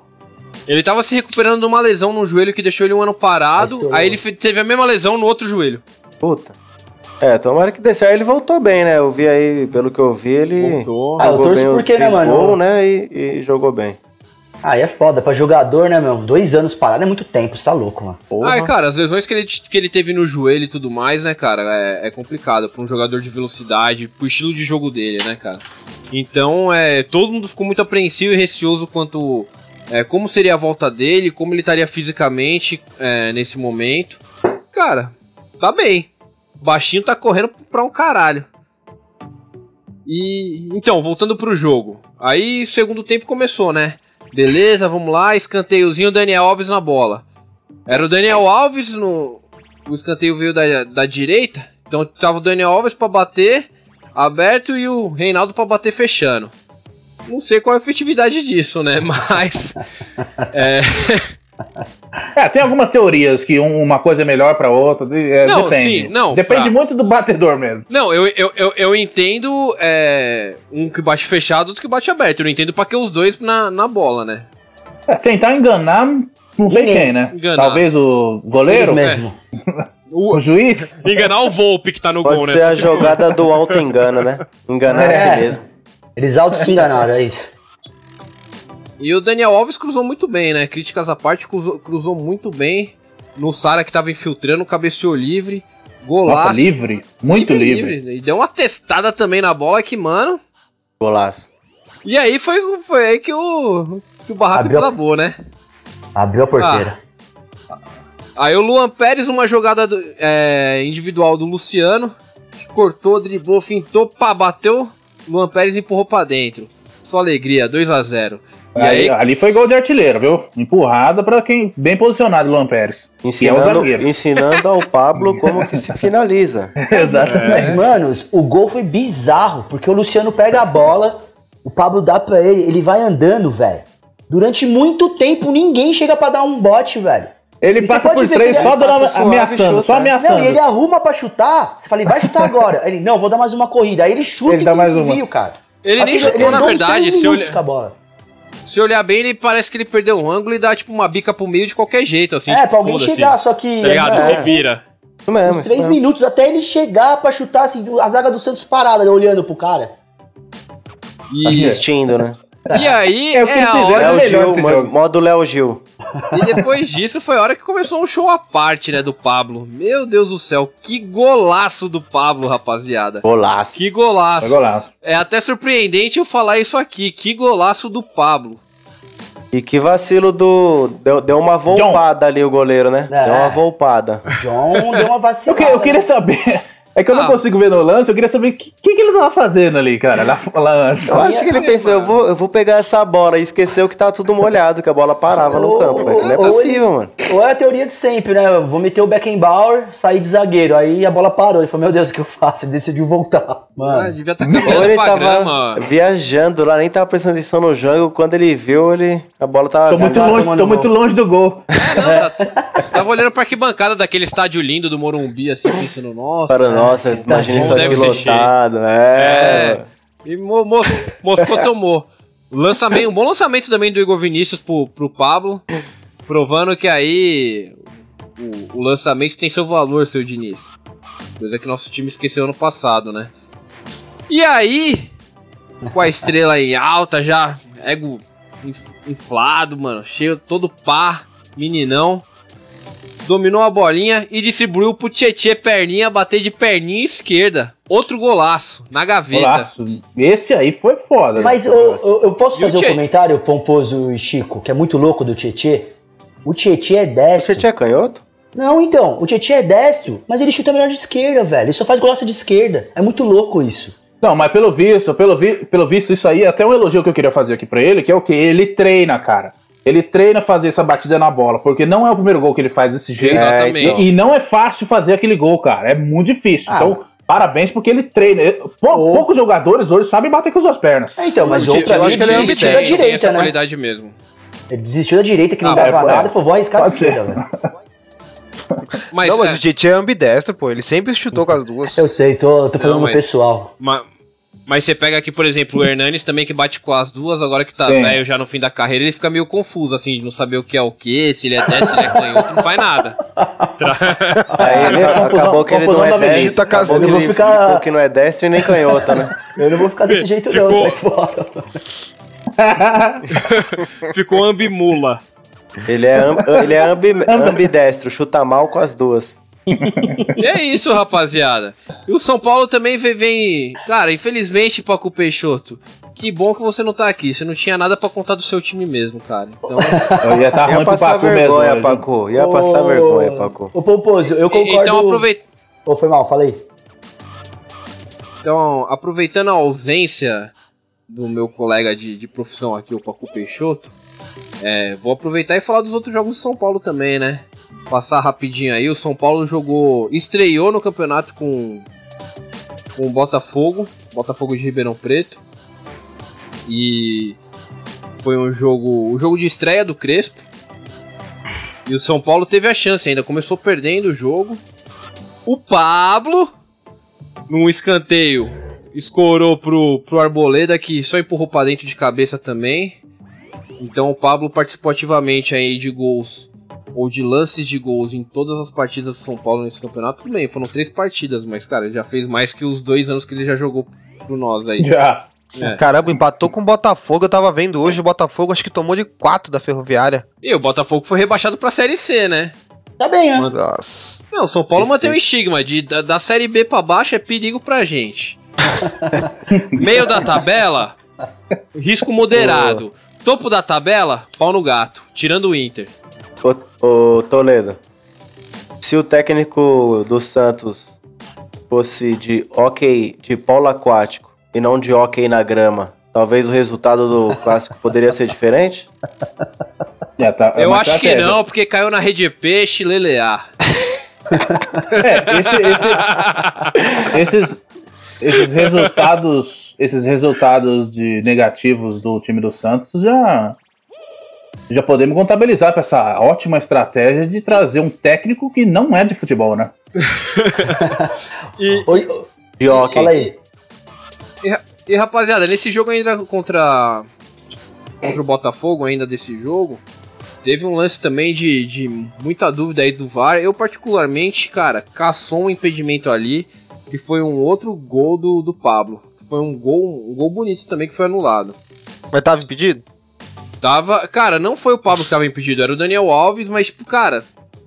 F: Ele tava se recuperando de uma lesão no joelho que deixou ele um ano
C: Aí
F: parado. Aí ele teve a mesma lesão no outro joelho.
E: Puta. É, tomara que dê certo. Ele voltou bem, né? Eu vi aí, pelo que eu vi, ele.
F: Voltou.
C: Ah, eu torço
E: bem,
C: porque, né, mano?
E: Gol, né? E, e jogou bem.
C: Aí é foda, pra jogador, né, meu? Dois anos parado é muito tempo, você tá louco, mano. Porra.
F: Ah, cara, as lesões que ele, que ele teve no joelho e tudo mais, né, cara, é, é complicado pra um jogador de velocidade, pro estilo de jogo dele, né, cara. Então, é, todo mundo ficou muito apreensivo e receoso quanto é, como seria a volta dele, como ele estaria fisicamente é, nesse momento. Cara, tá bem. O baixinho tá correndo pra um caralho. E então, voltando pro jogo. Aí, segundo tempo começou, né? Beleza, vamos lá, escanteiozinho, Daniel Alves na bola. Era o Daniel Alves no. O escanteio veio da, da direita. Então tava o Daniel Alves pra bater aberto e o Reinaldo pra bater fechando. Não sei qual é a efetividade disso, né? Mas. é,
A: É, tem algumas teorias que um- uma coisa é melhor pra outra. é,
F: Não,
A: depende.
F: sim, não,
A: depende
F: tá.
A: muito do batedor mesmo.
F: Não, eu, eu, eu, eu entendo é, um que bate fechado, outro que bate aberto. Eu não entendo pra que os dois na, na bola, né?
A: É, tentar enganar, não sei
C: Ninguém.
A: quem, né?
F: Enganar.
A: Talvez o
C: Eles
A: goleiro,
C: mesmo.
A: o juiz.
F: Enganar o Volpe que tá no
E: Pode
F: gol, né?
E: ser
F: Só
E: a jogada do alto engano, né? Enganar
C: É.
E: a si mesmo.
C: Eles auto se enganaram, é isso.
F: E o Daniel Alves cruzou muito bem, né? Críticas à parte, cruzou, cruzou muito bem. No Sara que tava infiltrando, cabeceou livre. Golaço.
A: Nossa, livre. Muito livre.
F: E deu uma testada também na bola que, mano.
E: Golaço.
F: E aí foi, foi aí que o, que o barraco
C: Abriu
F: desabou, né?
C: Abriu a porteira.
F: Aí o Luan Pérez, uma jogada do- é, individual do Luciano. Cortou, driblou, fintou, pá, bateu. Luan Pérez empurrou pra dentro. Só alegria, 2 a 0 E
A: Aí,
F: aí,
A: ali foi gol de artilheiro, viu? Empurrada pra quem bem posicionado, Luan Pérez. Que é o
E: Ensinando,
A: zagueiro.
E: ensinando ao Pablo como que se finaliza.
A: Exatamente.
C: Mas, manos, o gol foi bizarro, porque o Luciano pega a bola, o Pablo dá pra ele, ele vai andando, velho. Durante muito tempo, ninguém chega pra dar um bote, velho.
A: Ele
C: E
A: passa por três só
C: ele
A: dando,
E: suave
A: ameaçando,
E: chuta,
A: só ameaçando.
C: Não, e ele arruma pra chutar. Você fala, ele vai chutar agora. Ele, não, vou dar mais uma corrida. Aí ele chuta
A: Ele
C: e
A: dá mais uma.
C: desvio, cara.
F: ele nem chutou, na
C: andou uns
F: verdade. Se,
C: minutos
F: olha-
C: com a bola.
F: Se olhar bem, ele parece que ele perdeu um ângulo e dá tipo uma bica pro meio de qualquer jeito, assim.
C: é,
F: tipo,
C: pra alguém chegar, só que.
F: Tá ligado?
C: é,
F: Se vira.
E: Isso mesmo,
C: uns três
E: mesmo.
C: minutos até ele chegar pra chutar, assim, a zaga do Santos parada, né, olhando pro cara.
F: E,
E: Assistindo, né?
F: E aí,
A: É o que eles
F: a
A: fizeram.
F: hora-
A: É o
E: Léo
A: melhor
E: Gil,
A: jogo.
E: modo Léo Gil.
F: E depois disso foi a hora que começou um show à parte, né, do Pablo. Meu Deus do céu, que golaço do Pablo, rapaziada.
E: Golaço.
F: Que
A: Foi
F: golaço.
A: golaço.
F: É até surpreendente eu falar isso aqui. Que golaço do Pablo.
E: E que vacilo do. Deu, deu uma volpada ali o goleiro, né?
C: É.
E: Deu uma volpada.
C: John deu uma
A: Eu,
C: vacilada.
A: que- eu queria saber. É que eu não
F: Ah.
A: consigo ver no lance, eu queria saber o que, que, que ele tava fazendo ali, cara, na lance.
E: Eu acho que ele pensou, eu vou, eu vou pegar essa bola e esqueceu que tá tudo molhado, que a bola parava no
C: Ou-
E: campo. velho, que não é
C: ou
E: possível, mano.
C: Ou é a teoria de sempre, né? Eu Vou meter o Beckenbauer, sair de zagueiro. Aí a bola parou. Ele falou, meu Deus, o que eu faço? Ele decidiu voltar.
F: Ah,
C: Mano.
F: devia estar
E: Ou ele tava
F: grama.
E: viajando lá, nem tava prestando atenção no jogo. Quando ele viu, ele, a bola tava.
A: Tô muito
C: tá
A: longe, tô muito longe do gol.
F: Tava olhando pra arquibancada daquele estádio lindo do Morumbi, assim, pensando, nossa.
E: Para nossa, imagina isso aqui lotado.
F: É.
E: É.
F: E Mo- Mo- Moscou tomou. Lançamento, um bom lançamento também do Igor Vinícius pro, pro Pablo, provando que aí o, o lançamento tem seu valor, seu Diniz. Coisa que nosso time esqueceu ano passado, né? E aí, com a estrela em alta, já ego inf- inflado, mano, cheio, todo pá, meninão. Dominou a bolinha e distribuiu pro Tietê perninha, bater de perninha esquerda. Outro golaço, na gaveta.
A: Golaço. Esse aí foi foda.
C: Mas eu, eu- eu posso
F: E o
C: fazer um comentário, Pomposo e Chico, que é muito louco do Tietê? O Tietê é destro.
E: Você tinha canhoto?
C: Não, então, o Tietê é destro, mas ele chuta melhor de esquerda, velho. Ele só faz golaço de esquerda. É muito louco isso.
A: Não, mas pelo visto, pelo, vi- pelo visto, isso aí é até um elogio que eu queria fazer aqui pra ele, que é o que? Ele treina, cara. Ele treina fazer essa batida na bola, porque não é o primeiro gol que ele faz desse jeito.
F: Exatamente.
A: E, e não é fácil fazer aquele gol, cara. É muito difícil.
C: Ah.
A: Então, parabéns porque ele treina. Pou-
C: Oh.
A: Poucos jogadores hoje sabem bater com as duas pernas.
C: É, então, mas
F: Eu
C: ou pra
F: acho
C: mim
F: que ele é
C: ele desistiu da direita,
F: essa
C: né?
F: qualidade mesmo.
C: Ele desistiu da direita, que não
A: Ah,
C: dava
A: é,
C: nada,
A: é.
C: e falou, vou arriscar a
A: Pode ser.
C: esquerda, velho.
F: Mas,
D: não, mas
F: é,
D: o Tietchan é ambidestro, pô. Ele sempre chutou com as duas.
C: Eu sei, tô, tô falando
F: Não,
C: no
F: mas-
C: pessoal.
F: ma- mas você pega aqui, por exemplo, o Hernanes também que bate com as duas, agora que tá
A: Sim.
F: velho já no fim da carreira, ele fica meio confuso, assim, de não saber o que é o que, se ele é destro, se ele é canhoto, não faz nada.
E: Aí
C: É,
E: aca-
C: confusão-
E: acabou que ele não é destro. Acabou que ele
C: ficar-
E: ficou que não é destro e nem canhota, né?
C: Eu não vou ficar desse jeito não,
F: Ficou-
C: sai fora.
F: Ficou ambimula.
E: Ele é, amb- ele é ambi- ambidestro, chuta mal com as duas.
F: E é isso, rapaziada. E o São Paulo também vem, cara, infelizmente, Paco Peixoto, que bom que você não tá aqui, você não tinha nada pra contar do seu time mesmo, cara. Então,
A: Eu ia estar
E: Ia passar
A: Pacu mesmo.
E: vergonha,
A: hoje.
E: Paco. Ia passar vergonha, Paco.
C: Ô, Pomposo, eu concordo...
F: então aproveita
C: Ô, foi mal, falei.
F: Então, aproveitando a ausência do meu colega de, de profissão aqui, o Paco Peixoto, é, vou aproveitar e falar dos outros jogos do São Paulo também, né? Passar rapidinho aí, o São Paulo jogou, estreou no campeonato com, com o Botafogo, Botafogo de Ribeirão Preto. E foi um jogo, o jogo de estreia do Crespo. E o São Paulo teve a chance ainda, começou perdendo o jogo. O Pablo num escanteio, escorou pro, pro Arboleda, que só empurrou pra dentro de cabeça também. Então o Pablo participou ativamente aí de gols, ou de lances de gols em todas as partidas do São Paulo nesse campeonato. Tudo bem, foram três partidas, mas cara, ele já fez mais que os dois anos que ele já jogou pro nós aí.
A: Já.
F: É.
D: Caramba, empatou com o Botafogo. Eu tava vendo hoje. O Botafogo acho que tomou de 4 da Ferroviária.
F: E o Botafogo foi rebaixado pra Série C, né?
C: Tá bem, né?
D: Nossa.
F: Não, o São Paulo
E: Perfeito.
F: mantém o estigma de da, da Série B pra baixo é perigo pra gente. Meio da tabela, risco moderado. Topo da tabela, pau no gato, tirando o Inter.
E: Ô, ô, Toledo, se o técnico do Santos fosse de ok de polo aquático e não de ok na grama, talvez o resultado do clássico poderia ser diferente?
A: Já tá- é
F: Eu acho que não, porque caiu na rede peixe lelear.
A: É, esse, esse- esses, esses resultados, esses resultados de negativos do time do Santos já já podemos contabilizar com essa ótima estratégia de trazer um técnico que não é de futebol, né?
C: Oi, ô,
E: De ok.
C: Fala aí.
F: E rapaziada, nesse jogo ainda contra contra o Botafogo ainda desse jogo, teve um lance também de, de muita dúvida aí do VAR. Eu particularmente, cara, caçou um impedimento ali, que foi um outro gol do, do Pablo. Foi um gol, um gol bonito também que foi anulado.
D: Mas tava impedido?
F: Tava, cara, não foi o Pablo que tava impedido, era o Daniel Alves, mas tipo, cara,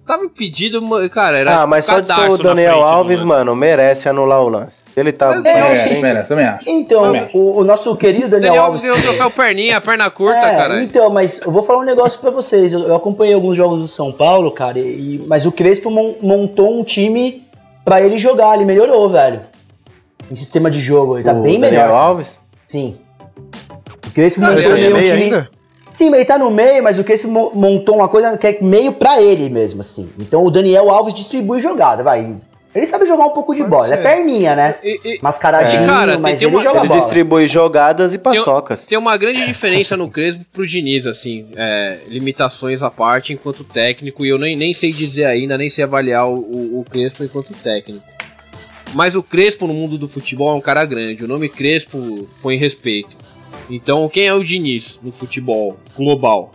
F: tava impedido, cara, era
E: Ah, mas só de ser o Daniel Alves, mano, merece anular o lance. Ele tá.
C: É,
A: É, merece, também acho.
C: Então,
A: Também acho.
C: o, o nosso querido Daniel,
F: Daniel
C: Alves...
F: Alves ganhou o troféu perninha, perna curta,
C: É,
F: cara.
C: Então, mas eu vou falar um negócio pra vocês. Eu, eu acompanhei alguns jogos do São Paulo, cara, e, mas o Crespo mon- montou um time
G: pra ele jogar, ele melhorou, velho. Em sistema de jogo, ele tá
E: O
G: bem
E: Daniel
G: melhor.
E: Alves?
G: Sim. O Crespo
F: Cara,
G: montou
F: é
G: um time.
D: ainda?
G: Sim, ele tá no meio, mas o Crespo mo- montou uma coisa que é meio pra ele mesmo, assim. Então o Daniel Alves distribui jogada, vai. Ele sabe jogar um pouco de
D: Pode
G: bola, é
D: ser.
G: perninha, né?
F: E- e-
G: Mascaradinho,
F: É. Cara, tem-
G: mas
F: tem
G: ele
F: uma-
G: joga
E: Ele
G: bola.
E: distribui jogadas e paçocas.
F: Tem uma grande diferença no Crespo pro Diniz, assim, é, limitações à parte enquanto técnico, e eu nem, nem sei dizer ainda, nem sei avaliar o, o, o Crespo enquanto técnico. Mas o Crespo no mundo do futebol é um cara grande, o nome Crespo põe respeito. Então, quem é o Diniz no futebol global?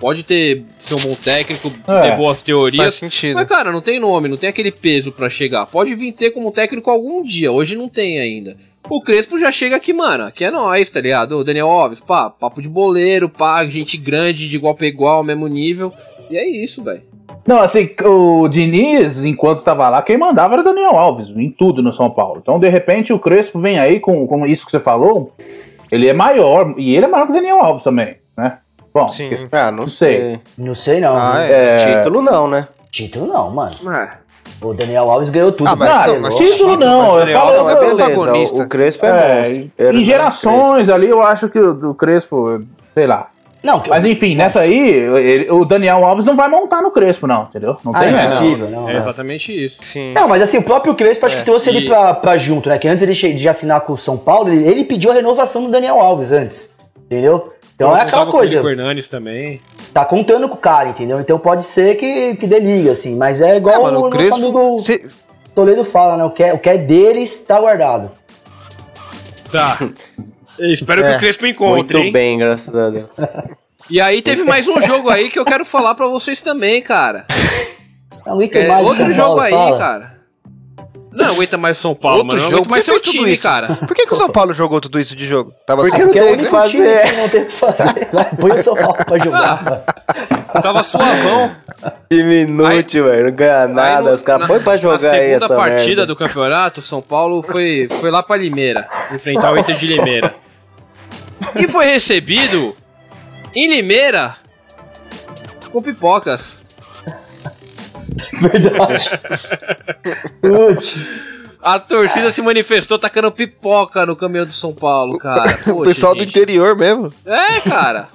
F: Pode ter ser um bom técnico,
A: É,
F: ter boas
D: Faz
F: teorias,
D: sentido.
F: mas, cara, não tem nome, não tem aquele peso pra chegar. Pode vir ter como técnico algum dia, hoje não tem ainda. O Crespo já chega aqui, mano, aqui é nós, tá ligado? O Daniel Alves, pá, papo de boleiro, pá, gente grande, de igual pra igual, mesmo nível. E é isso, velho.
A: Não, assim, o Diniz, enquanto tava lá, quem mandava era o Daniel Alves, em tudo no São Paulo. Então, de repente, o Crespo vem aí com, com isso que você falou, ele é maior, e ele é maior que o Daniel Alves também, né? Bom,
D: Sim.
E: Ah, não
A: Não sei.
E: sei.
G: Não sei não.
D: Ah,
G: viu?
D: é.
A: é,
E: Título não, né?
G: Título não, mano.
F: É.
G: O Daniel Alves ganhou tudo.
D: Ah, mas
G: cara,
A: mas título não, eu
D: Daniel
A: falo,
E: Não,
D: é
E: beleza.
D: protagonista.
E: O Crespo é,
A: é,
E: monstro.
A: Em gerações ali, eu acho que o do Crespo, sei lá.
G: Não,
A: Mas enfim, nessa aí, ele- o Daniel Alves não vai montar no Crespo, não, entendeu? Não
G: Ah,
A: tem
G: é
A: essa.
G: possível, não.
F: É
G: não.
F: exatamente isso.
D: Sim.
G: Não, mas assim, o próprio Crespo acho
D: É,
G: que trouxe ele
F: e-
G: pra, pra junto, né? Que antes ele de assinar com o São Paulo, ele, ele pediu a renovação do Daniel Alves antes. Entendeu? Então é aquela
F: Contava com o
G: coisa,
F: Hernandes também.
G: tá contando com o cara, entendeu? Então pode ser que, que dê liga, assim. Mas é igual
D: É, mano,
G: o
D: o
G: nosso
D: Crespo.
G: amigo
D: cê-
G: Toledo fala, né? O que é, o que é deles tá guardado.
F: Tá. Eu espero que
D: É,
F: o Crespo encontre,
E: Muito
F: hein?
E: bem, graças a Deus.
F: E aí teve mais um jogo aí que eu quero falar pra vocês também, cara.
G: Não aguenta
F: É,
G: mais
F: outro jogo aí,
G: fala.
F: cara. Não aguenta mais o São Paulo,
D: Outro
F: mano. Não
D: jogo?
F: aguento mais seu
D: que
F: time,
D: isso?
F: cara.
D: Por que, que o São Paulo jogou tudo isso de jogo? Tava
E: Porque
D: assim.
E: não
G: é
E: tem
G: o
E: que
G: time
E: fazer.
G: que não tem o que fazer. Vai, põe o São Paulo pra jogar, mano.
F: Tava suavão.
E: Time inútil, velho. Não ganha nada.
F: Aí
E: Os caras
F: na-
E: põe pra jogar
F: Na
E: aí
F: segunda
E: essa
F: partida
E: merda.
F: do campeonato, o São Paulo foi, foi lá pra Limeira, enfrentar o Inter de Limeira. E foi recebido em Limeira com pipocas.
G: Verdade. Putz.
F: A torcida se manifestou tacando pipoca no caminhão do São Paulo, cara.
D: O
F: Poxa,
D: pessoal do
F: gente.
D: interior mesmo.
F: É, cara.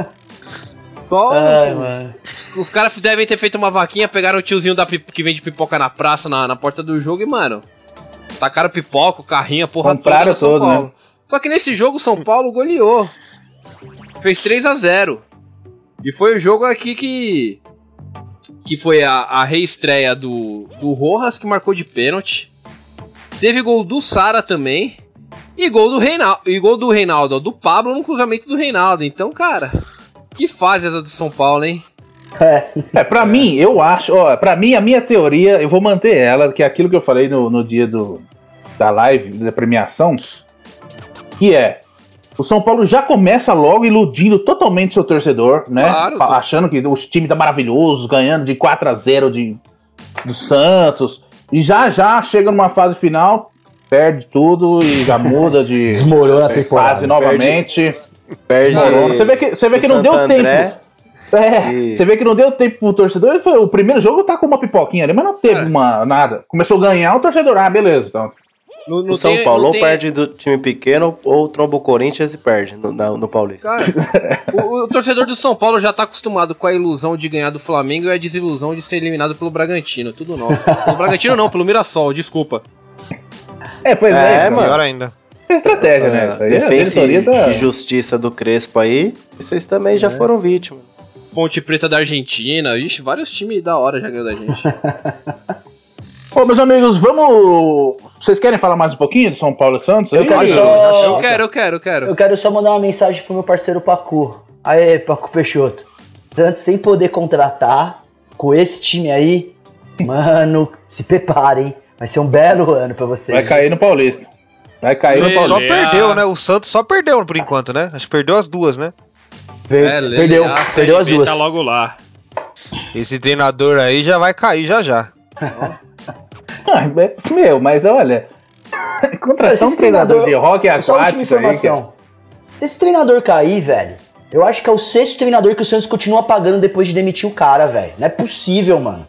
F: Só
G: Ai,
F: os, os caras devem ter feito uma vaquinha, pegaram o tiozinho da pip- que vende pipoca na praça, na, na porta do jogo e, mano, tacaram pipoca, o carrinho, a porra
A: Compraram
F: toda no São
A: todo, né?
F: Só que nesse jogo o São Paulo goleou. Fez 3 a 0 E foi o jogo aqui que. Que foi a, a reestreia do, do Rojas, que marcou de pênalti. Teve gol do Sara também. E gol do Reinaldo. E gol do Reinaldo, do Pablo no cruzamento do Reinaldo. Então, cara, que fase essa do São Paulo, hein?
G: É.
A: É, pra mim, eu acho, ó, pra mim, a minha teoria, eu vou manter ela, que é aquilo que eu falei no, no dia do, da live, da premiação, que é, o São Paulo já começa logo iludindo totalmente seu torcedor, né?
F: Claro.
A: Achando que o time tá maravilhoso, ganhando de 4 a 0 de, do Santos, e já já chega numa fase final, perde tudo e já muda de
G: a temporada.
A: fase novamente.
E: Perde.
A: Desmorona. Você vê que, você vê que não deu
E: Santo
A: tempo.
E: André.
A: É,
E: E-
A: você vê que não deu tempo pro torcedor. foi- o primeiro jogo tá com uma pipoquinha ali, mas não teve
F: É.
A: uma, nada. Começou a ganhar, o torcedor, ah, beleza. Então.
F: No,
E: O São
F: tem-
E: Paulo ou
F: tem-
E: perde do time pequeno ou tromba o Corinthians e perde no, na- no Paulista.
F: Cara, o, o torcedor do São Paulo já tá acostumado com a ilusão de ganhar do Flamengo e a desilusão de ser eliminado pelo Bragantino. Tudo novo. Pelo Bragantino não, pelo Mirassol, desculpa.
A: É, pois é,
E: É,
A: então,
E: mano.
D: Pior ainda.
A: é estratégia, né? Isso aí, a
E: Defesa
A: tá...
E: e justiça do Crespo aí, vocês também
A: É.
E: já foram vítimas.
F: Ponte Preta da Argentina, ixi, vários times da hora já ganhou da gente.
A: Ô, meus amigos, vamos. Vocês querem falar mais um pouquinho do São Paulo e Santos?
G: Eu
A: aí?
G: quero
F: Eu
G: só.
F: quero, eu quero, eu quero.
G: Eu quero só mandar uma mensagem pro meu parceiro Pacu. Aê, Pacu Peixoto. Tanto sem poder contratar, com esse time aí, mano, se preparem. Vai ser um belo ano pra vocês.
A: Vai cair no Paulista. Vai cair no
F: Sim.
A: Paulista.
D: Só perdeu, né? O Santos só perdeu por enquanto, né? Acho que perdeu as duas, né?
G: Per-
F: É,
G: perdeu,
F: a
G: perdeu as
F: B
G: duas.
F: Tá logo lá.
D: Esse treinador aí já vai cair já já.
A: Ah, é- meu, mas olha. Contratar
G: Esse
A: um treinador
G: treinador-
A: de rock aquático aí.
G: informação.
A: cara.
G: Se esse treinador cair, velho, eu acho que é o sexto treinador que o Santos continua pagando depois de demitir o cara, velho. Não é possível, mano.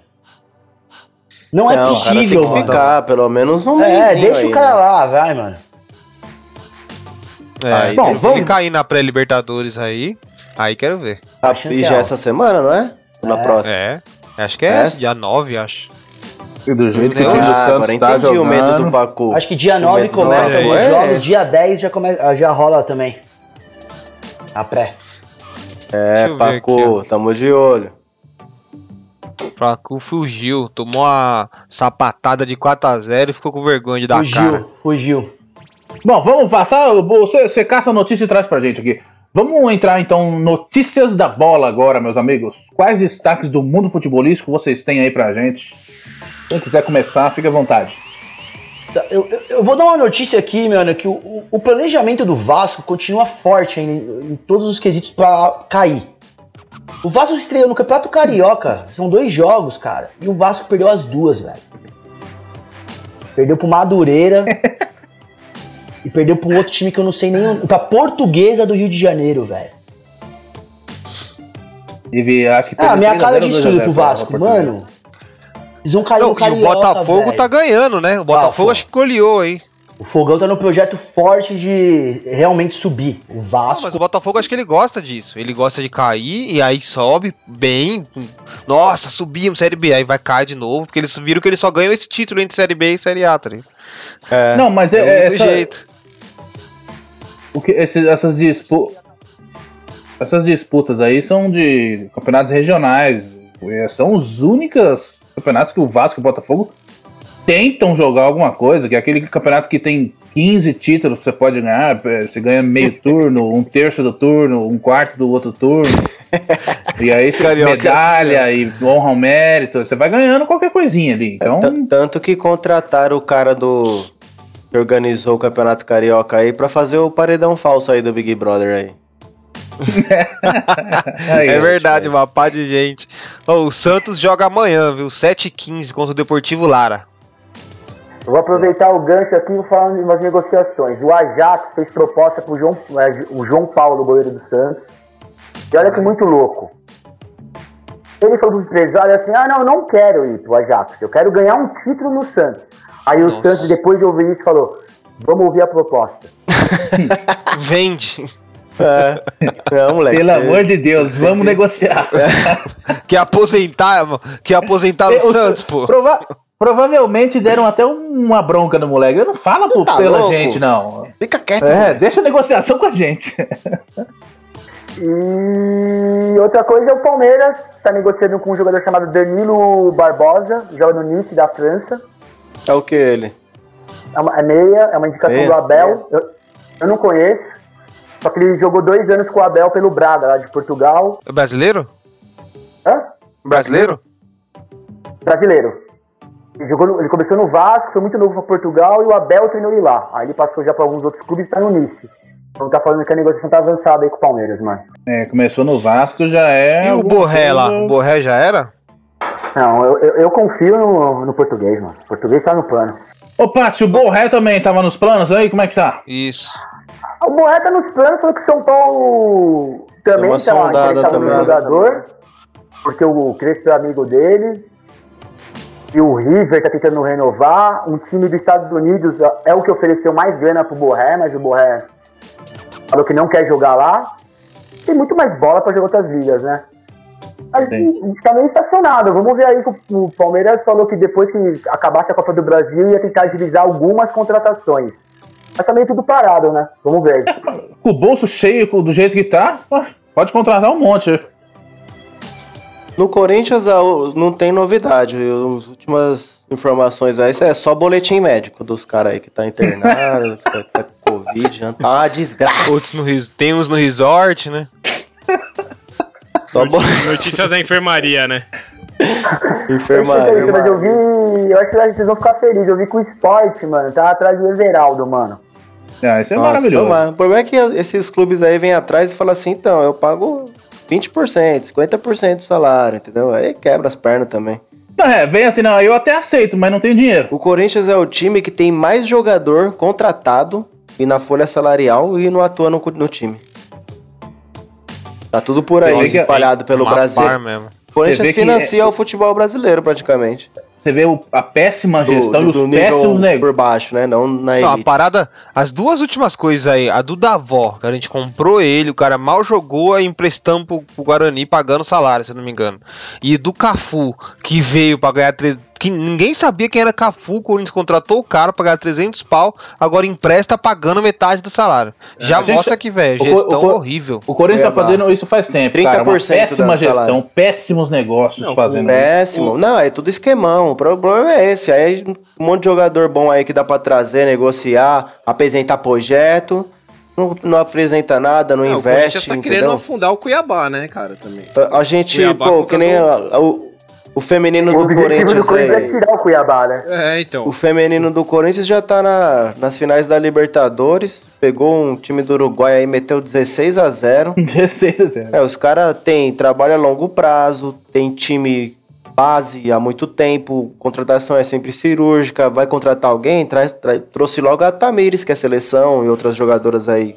C: Não é
E: Não, o cara tem
C: possível,
E: que
C: mano.
E: ficar pelo menos um
C: É,
E: mêsinho
C: deixa
E: aí,
C: o cara
E: né?
C: lá, vai, mano.
D: É,
E: Aí,
A: bom,
D: se
A: vamos-
D: ele cair na pré-Libertadores aí, aí quero ver.
C: A chance
E: E
C: é
E: já
C: alta.
E: essa semana, não é? Ou Na
C: É.
E: próxima.
D: É, acho que é
E: É.
D: esse, dia 9, acho.
A: E do jeito que o
D: Ah,
A: time do Santos
E: agora
A: tá
E: entendi
A: jogando.
E: o medo do Pacu.
C: Acho que dia
E: O
C: 9
E: medo do
C: começa
D: Pacu
C: os
E: é
C: jogos,
E: esse.
C: dia 10 já, come... já rola também. A pré.
E: É, Pacu,
D: aqui,
E: tamo de olho.
D: Flaco fugiu, tomou uma sapatada de 4x0 e ficou com vergonha de dar
C: fugiu,
D: cara.
C: fugiu.
A: Bom, vamos passar. Você, você caça a notícia e traz pra gente aqui. Vamos entrar então notícias da bola agora, meus amigos. Quais destaques do mundo futebolístico vocês têm aí pra gente? Quem quiser começar, fique à vontade.
C: Tá, Eu, eu- eu vou dar uma notícia aqui, mano, que o, o- planejamento do Vasco continua forte em, em todos os quesitos pra cair. O Vasco estreou no Campeonato Carioca, são dois jogos, cara, e o Vasco perdeu as duas, velho. Perdeu pro Madureira e perdeu pra um outro time que eu não sei nem. o- Pra Portuguesa do Rio de Janeiro, velho.
A: E acho que
C: Ah,
A: perdeu
C: minha
A: 3 a
C: cara
A: 0
C: de
A: 2 a
C: estudo
A: 0
C: pro Vasco, mano. Eles vão cair
D: Não,
C: no
D: e o
C: Carioca,
D: Botafogo
C: velho.
D: tá ganhando, né? O Botafogo
C: pô.
D: acho que goleou aí.
C: O Fogão tá no projeto forte de realmente subir. O
D: Não,
C: Vasco.
D: mas o Botafogo acho que ele gosta disso. Ele gosta de cair e aí sobe bem. Nossa, subimos Série B. Aí vai cair de novo, porque eles viram que eles só ganham esse título entre Série B e Série A, tá ligado?
E: É,
A: Não, mas é,
D: É o
A: é essa,
D: jeito.
A: o que, esse- essas, dispu essas disputas aí são de campeonatos regionais. É, São os únicos campeonatos que o Vasco e o Botafogo tentam jogar alguma coisa, que é aquele campeonato que tem 15 títulos que você pode ganhar, é, você ganha meio turno, um terço do turno, um quarto do outro turno. e aí você
D: Carioca é
A: medalha e honra ao mérito, você vai ganhando qualquer coisinha ali. Então,
E: T- Tanto que contrataram o cara do. que organizou o Campeonato Carioca aí pra fazer o paredão falso aí do Big Brother aí.
A: aí,
D: é verdade, uma pá de gente. Ó, o Santos joga amanhã, viu? 7h15 contra o Deportivo Lara.
C: Eu vou aproveitar o gancho aqui e vou falar de umas negociações. O Ajax fez proposta pro João, é, o João Paulo, goleiro do Santos. E olha que muito louco. Ele falou pro empresário assim: ah, não, eu não quero ir pro Ajax, eu quero ganhar um título no Santos. Aí o
D: Nossa.
C: Santos, depois de ouvir isso, falou: vamos ouvir a proposta.
D: Vende.
E: É. Não, moleque.
A: Pelo
E: você-
A: amor de Deus, vamos negociar.
D: Quer aposentar, mano? Quer aposentar
A: É,
D: o
A: o
D: Santos,
A: Sa-
D: pô.
A: prova- provavelmente deram até uma bronca no moleque. Não fala por,
E: Tá
A: pela
E: louco?
A: gente, não.
E: Fica quieto.
A: É,
E: moleque.
A: deixa a negociação com a gente.
C: E outra coisa é o Palmeiras, está negociando com um jogador chamado Danilo Barbosa, joga no Nice da França.
E: É o que ele?
C: É, uma, é meia, é uma indicação
E: Meia?
C: do Abel. Eu, eu não conheço. Só que ele jogou dois anos com o Abel pelo Braga, lá de Portugal.
D: É brasileiro?
C: Hã?
D: Brasileiro?
C: Brasileiro. Ele, jogou no- ele começou no Vasco, foi muito novo para Portugal e o Abel treinou ele lá. Aí ele passou já para alguns outros clubes e está no Nice. Então tá falando que a negociação tá avançada aí com o Palmeiras, mano.
A: É, começou no Vasco, já é.
D: e o Borré lá? O Borré já era?
C: Não, eu, eu, eu confio no, no português, mano. O português tá no plano.
A: Ô, Paty, o Borré também tava nos planos aí? Como é que tá?
D: Isso.
C: O Borré tá nos planos, falou que o São Paulo também
E: uma
C: tá interessado no
E: também.
C: jogador, porque o Crespo é amigo dele. E o River tá tentando renovar. Um time dos Estados Unidos é o que ofereceu mais grana pro Borré, mas o Borré falou que não quer jogar lá. Tem muito mais bola pra jogar outras ligas, né? Mas
A: Sim.
C: a gente tá meio estacionado. Vamos ver aí que o o Palmeiras falou que depois que acabasse a Copa do Brasil ia tentar agilizar algumas contratações. Mas tá meio tudo parado, né? Vamos ver.
A: Com o bolso cheio do jeito que tá, pode contratar um monte.
E: No Corinthians ah, não tem novidade. As últimas informações aí isso é só boletim médico dos caras aí que tá internado, tá tá com Covid. já Tá uma desgraça.
D: Outros no, tem uns no resort, né?
H: Notícias da enfermaria, né?
E: enfermaria.
C: mas eu vi. Eu acho que vocês vão ficar felizes. Eu vi que o esporte, mano, tá atrás do Everaldo, mano.
A: Ah, isso é
E: Nossa,
A: maravilhoso.
E: mas o problema é que esses clubes aí vêm atrás e falam assim, então, eu pago 20%, 50% do salário, entendeu? Aí quebra as pernas também.
A: Não, é, vem assim, não, eu até aceito, mas não tenho dinheiro.
E: O Corinthians é o time que tem mais jogador contratado e na folha salarial e não atua no, no time. Tá tudo por aí, espalhado pelo Brasil.
D: mesmo.
E: O Corinthians financia o futebol brasileiro, praticamente.
A: Você vê o- a péssima
E: Do-
A: gestão
E: do-
A: e os péssimos negócios.
E: por baixo, né? Não na
D: Não, a parada, as duas últimas coisas aí, a do Davó, que a gente comprou ele, o cara mal jogou, aí emprestamos pro, pro Guarani pagando salário, se eu não me engano. E do Cafu, que veio pra ganhar. Que ninguém sabia quem era Cafu, o Corinthians contratou o cara pra ganhar 300 pau, agora empresta pagando metade do salário. Já
A: a gente-
D: mostra que, velho,
A: o
D: gestão
A: o co-
D: horrível.
A: O Corinthians tá
E: Cuiabá.
A: fazendo isso faz tempo, cara. Uma
E: 30%
A: péssima gestão,
E: salário.
A: péssimos negócios
F: Não,
A: fazendo isso.
E: Péssimo. Não, é tudo esquemão. O problema é esse. Aí um monte de jogador bom aí que dá pra trazer, negociar, apresentar projeto. Não, não apresenta nada, não
F: É, o Corinthians
E: investe,
F: tá querendo
E: entendeu?
F: afundar o Cuiabá, né, cara, também.
E: A, a gente,
F: Cuiabá
E: pô, que nem a- a- o, o feminino
C: O
E: do
C: objetivo
E: Corinthians
C: do Corinthians é
E: aí.
C: tirar o Cuiabá, né?
F: É, então.
E: O feminino do Corinthians já tá na- nas finais da Libertadores. Pegou um time do Uruguai aí, meteu 16 a 0
A: 16 a 0.
E: É, os caras têm trabalho a longo prazo, tem time base há muito tempo, contratação é sempre cirúrgica, vai contratar alguém, traz, tra- trouxe logo a Tamires, que é seleção, e outras jogadoras aí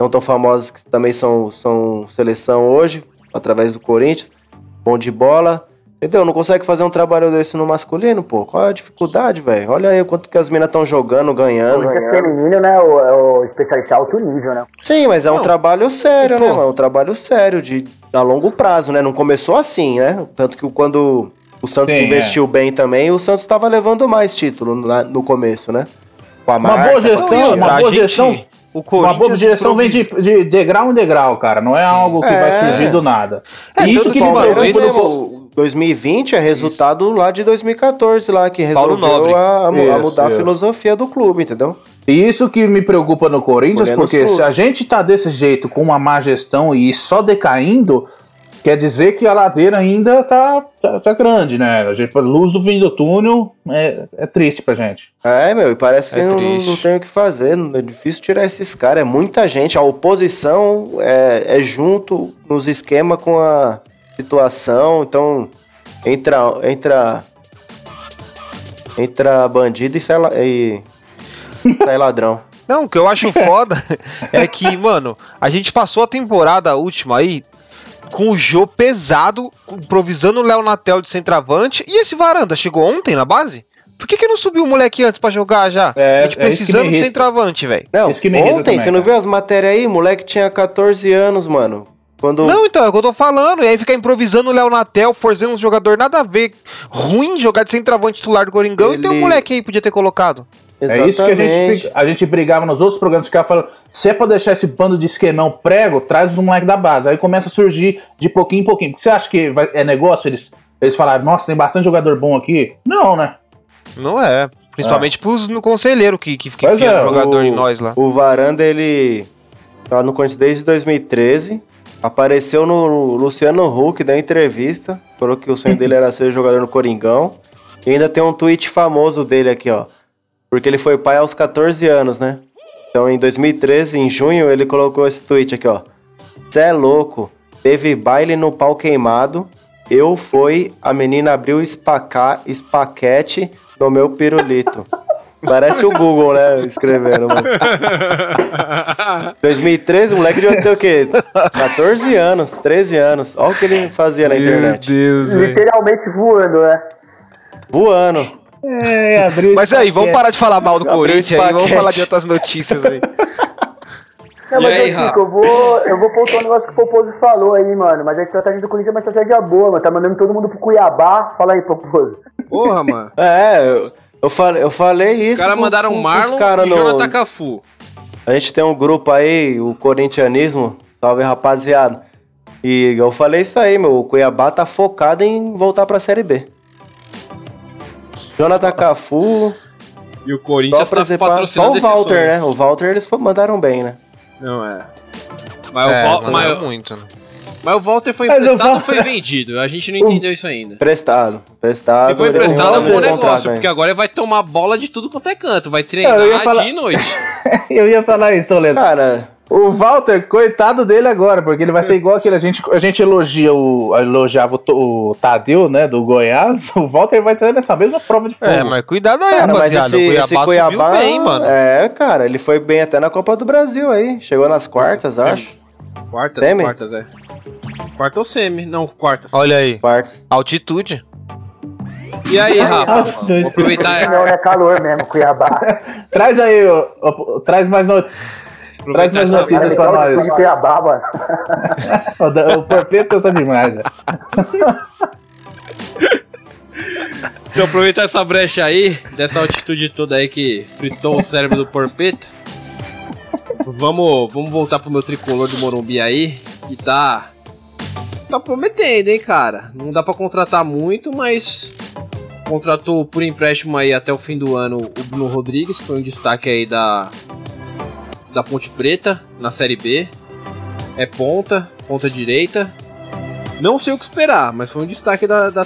E: não tão famosas que também são, são seleção hoje, através do Corinthians, bom de bola. Entendeu? Não consegue fazer um trabalho desse no masculino, pô. Qual é a dificuldade, velho? Olha aí o quanto que as minas estão jogando, ganhando.
C: Corinthians feminino, né? O, é o especialista alto nível, né?
E: Sim, mas é um
F: Não.
E: trabalho sério,
D: E,
E: né,
D: pô,
E: mano? É um trabalho sério, de a longo prazo, né? Não começou assim, né? Tanto que quando o Santos
A: Sim, é.
E: investiu bem também, o Santos estava levando mais título lá no começo, né? Com a
A: Uma
E: marca,
A: boa
E: com
A: gestão,
E: a-
A: uma
D: A
A: boa
D: gente-
A: gestão.
D: o
A: Uma boa gestão vem de, de degrau em degrau, cara. Não é algo que vai
E: É.
A: surgir do nada.
D: É,
A: isso que
D: o
A: no-
E: mesmo, 2020 é resultado lá de 2014, lá, que resolveu a, a mu- a
A: Isso,
E: mudar
A: isso.
E: a filosofia do clube, entendeu?
A: E isso que me preocupa no Corinthians, porque se a gente tá desse jeito, com uma má gestão e só decaindo, quer dizer que a ladeira ainda tá, tá, tá grande, né? A gente, luz do fim do túnel é, é triste pra gente.
E: É, meu, e parece que
D: É
E: não,
D: triste.
E: não tem o que fazer. É difícil tirar esses caras. É muita gente. A oposição é, é junto nos esquemas com a situação. Então, entra. Entra. Entra bandido e sai, e sai ladrão.
D: Não, o que eu acho foda é que, mano, a gente passou a temporada última aí com o Jô pesado, improvisando o Léo Natel de centroavante. E esse Varanda chegou ontem na base? Por que, que não subiu o moleque antes pra jogar já?
A: É,
D: a gente
A: é
D: precisando de centroavante, velho.
E: Não,
A: Isso que me irrita
E: ontem,
A: também,
E: você não viu as matérias aí? Moleque tinha 14 anos, mano. Quando.
D: Não, então, é o que eu tô falando. E aí ficar improvisando o Léo Natel, forçando um jogador nada a ver. Ruim jogar de centroavante titular do Coringão. E tem um
E: Ele-
D: moleque aí que podia ter colocado.
A: É isso que a gente, a gente brigava nos outros programas, ficava falando, se é pra deixar esse bando de esquemão prego, traz os moleques da base. Aí começa a surgir de pouquinho em pouquinho. Porque você acha que vai- é negócio? Eles, eles falaram, nossa, tem bastante jogador bom aqui. Não, né?
D: Não é. Principalmente pros no conselheiro que, que fica
A: é,
D: jogador
E: o-
D: em nós lá.
E: O Varanda, ele tá no Corinthians desde 2013. Apareceu no Luciano Huck, deu entrevista. Falou que o sonho dele era ser jogador no Coringão. E ainda tem um tweet famoso dele aqui, ó. Porque ele foi pai aos 14 anos, né? Então em 2013, em junho, ele colocou esse tweet aqui, ó. Cê é louco. Teve baile no pau queimado. Eu fui, a menina abriu espaca, espaquete no meu pirulito. Parece o Google, né? Escrevendo, mano. 2013, o moleque devia ter o quê? 14 anos, 13 anos. Olha o que ele fazia na internet.
D: Deus,
C: Literalmente voando, né?
E: Voando.
A: É, abriu
D: Mas aí, vamos parar de falar mal do
E: Gabriel
D: Corinthians aí, vamos falar de outras notícias aí.
C: Não,
F: E
C: mas
F: aí,
C: eu, eu vou, eu vou pontuar um negócio que o Poposo falou aí, mano. Mas a estratégia do Corinthians é uma estratégia boa, mano. Tá mandando todo mundo pro Cuiabá. Fala aí, Poposo.
F: Porra, mano.
E: É, eu, eu, falei, eu falei
F: Os
E: isso.
F: caras
E: pro-
F: mandaram
E: pro-
F: Marlon
E: cara
F: e
E: no-
F: Jonathan Cafu.
E: A gente tem um grupo aí, o Corintianismo. Salve, rapaziada. E eu falei isso aí, meu. O Cuiabá tá focado em voltar pra Série B. Jonathan Cafu,
F: E o
E: só,
F: Corinthians tá
E: preservar- só
F: patrocinando
E: o
F: esse
E: Walter,
F: sonho.
E: né? O Walter eles mandaram bem, né?
F: Não é. Mas,
D: É,
F: o,
D: mandaram
F: mas,
D: muito. né?
F: Mas o Walter foi
A: Mas o
F: emprestado
A: Walter-
F: foi vendido? A gente não entendeu isso ainda.
E: Emprestado. Emprestado.
F: Se foi emprestado é um bom negócio, porque agora ele vai tomar bola de tudo quanto é canto. Vai treinar
A: Eu ia falar-
F: dia e noite.
A: Eu ia falar isso, Toledo.
E: Cara,
A: O Walter, coitado dele agora, porque ele vai ser igual aquele. A gente, a gente elogia o, elogiava o, o Tadeu, né, do Goiás. O Walter vai ter nessa mesma prova de fogo.
D: É, mas cuidado aí,
E: cara, mas esse,
D: o
E: esse
D: Cuiabá,
E: Cuiabá.
D: subiu bem, mano.
E: É, cara, ele foi bem até na Copa do Brasil aí. Chegou nas quartas,
F: Nossa,
E: acho.
F: Quartas,
E: Semi?
F: quartas, é. Quarta ou semi? Não, quartas.
D: Olha aí,
E: Quartas.
D: altitude.
F: E aí, Rafa? Vou aproveitar,
C: Não, é calor mesmo, Cuiabá.
A: Traz aí, ó, ó, traz mais no... Traz mais notícias pra nós.
C: Cuiabá, mano.
A: O O Porpeta tá demais.
F: Então, aproveitar essa brecha aí, dessa altitude toda aí que fritou o cérebro do Porpeta. Vamos, vamos voltar pro meu tricolor do Morumbi aí, que tá. Tá prometendo, hein, cara. Não dá pra contratar muito, mas. Contratou por empréstimo aí até o fim do ano o Bruno Rodrigues, que foi um destaque aí da. Da Ponte Preta na Série B. É ponta, ponta direita. Não sei o que esperar, mas foi um destaque da, da,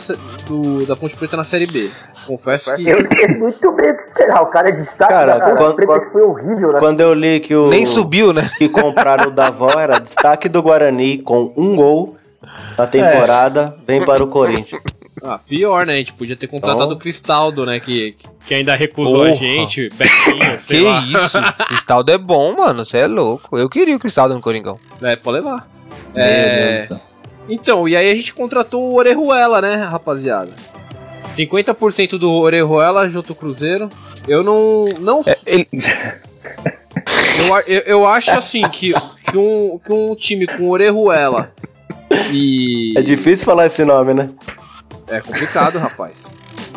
F: do- da Ponte Preta na Série B. Confesso que.
C: Eu tenho muito medo de esperar. O cara é destaque.
E: Cara,
C: da
E: quando-
C: Preta que foi horrível, né?
E: Quando eu li que o.
D: Nem subiu, né?
E: Que compraram o Davó era destaque do Guarani com um gol na temporada, vem para o Corinthians.
F: Ah, pior, né? A gente podia ter contratado
E: Então-
F: o Cristaldo, né? Que,
H: Que ainda recusou a
D: Porra.
H: gente, Betinho, sei
D: Que
H: lá.
D: isso? Cristaldo é bom, mano. Você é louco. Eu queria o Cristaldo no Coringão.
F: É, pode levar.
A: Meu
F: É,
A: Deus.
F: Então, e aí a gente contratou o Orejuela, né, rapaziada? 50% do Orejuela junto ao Cruzeiro. Eu não. não
D: Ele...
F: eu, a- eu, eu acho assim que, que, um, que um time com Orejuela e.
E: É difícil falar esse nome, né?
F: É complicado, rapaz.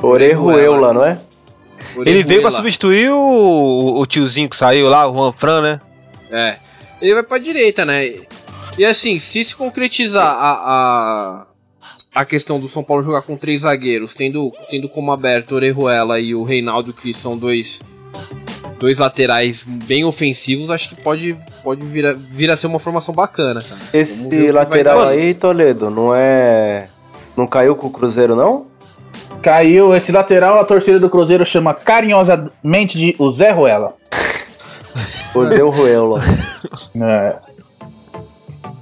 E: Orejuela, não é?
D: Ele veio pra
F: Orejuela.
D: substituir o, o tiozinho que saiu lá, o Juan Fran, né?
F: É. Ele vai pra direita, né? E assim, se se concretizar a, a, a questão do São Paulo jogar com três zagueiros, tendo, tendo como aberto o Orejuela e o Reinaldo, que são dois, dois laterais bem ofensivos, acho que pode, pode vir, a, vir a ser uma formação bacana, cara.
E: Esse lateral aí, Toledo, não é. Não caiu com o Cruzeiro, não?
A: Caiu esse lateral, a torcida do Cruzeiro chama carinhosamente de o Zé Ruela.
E: O Zé Ruela.
A: É.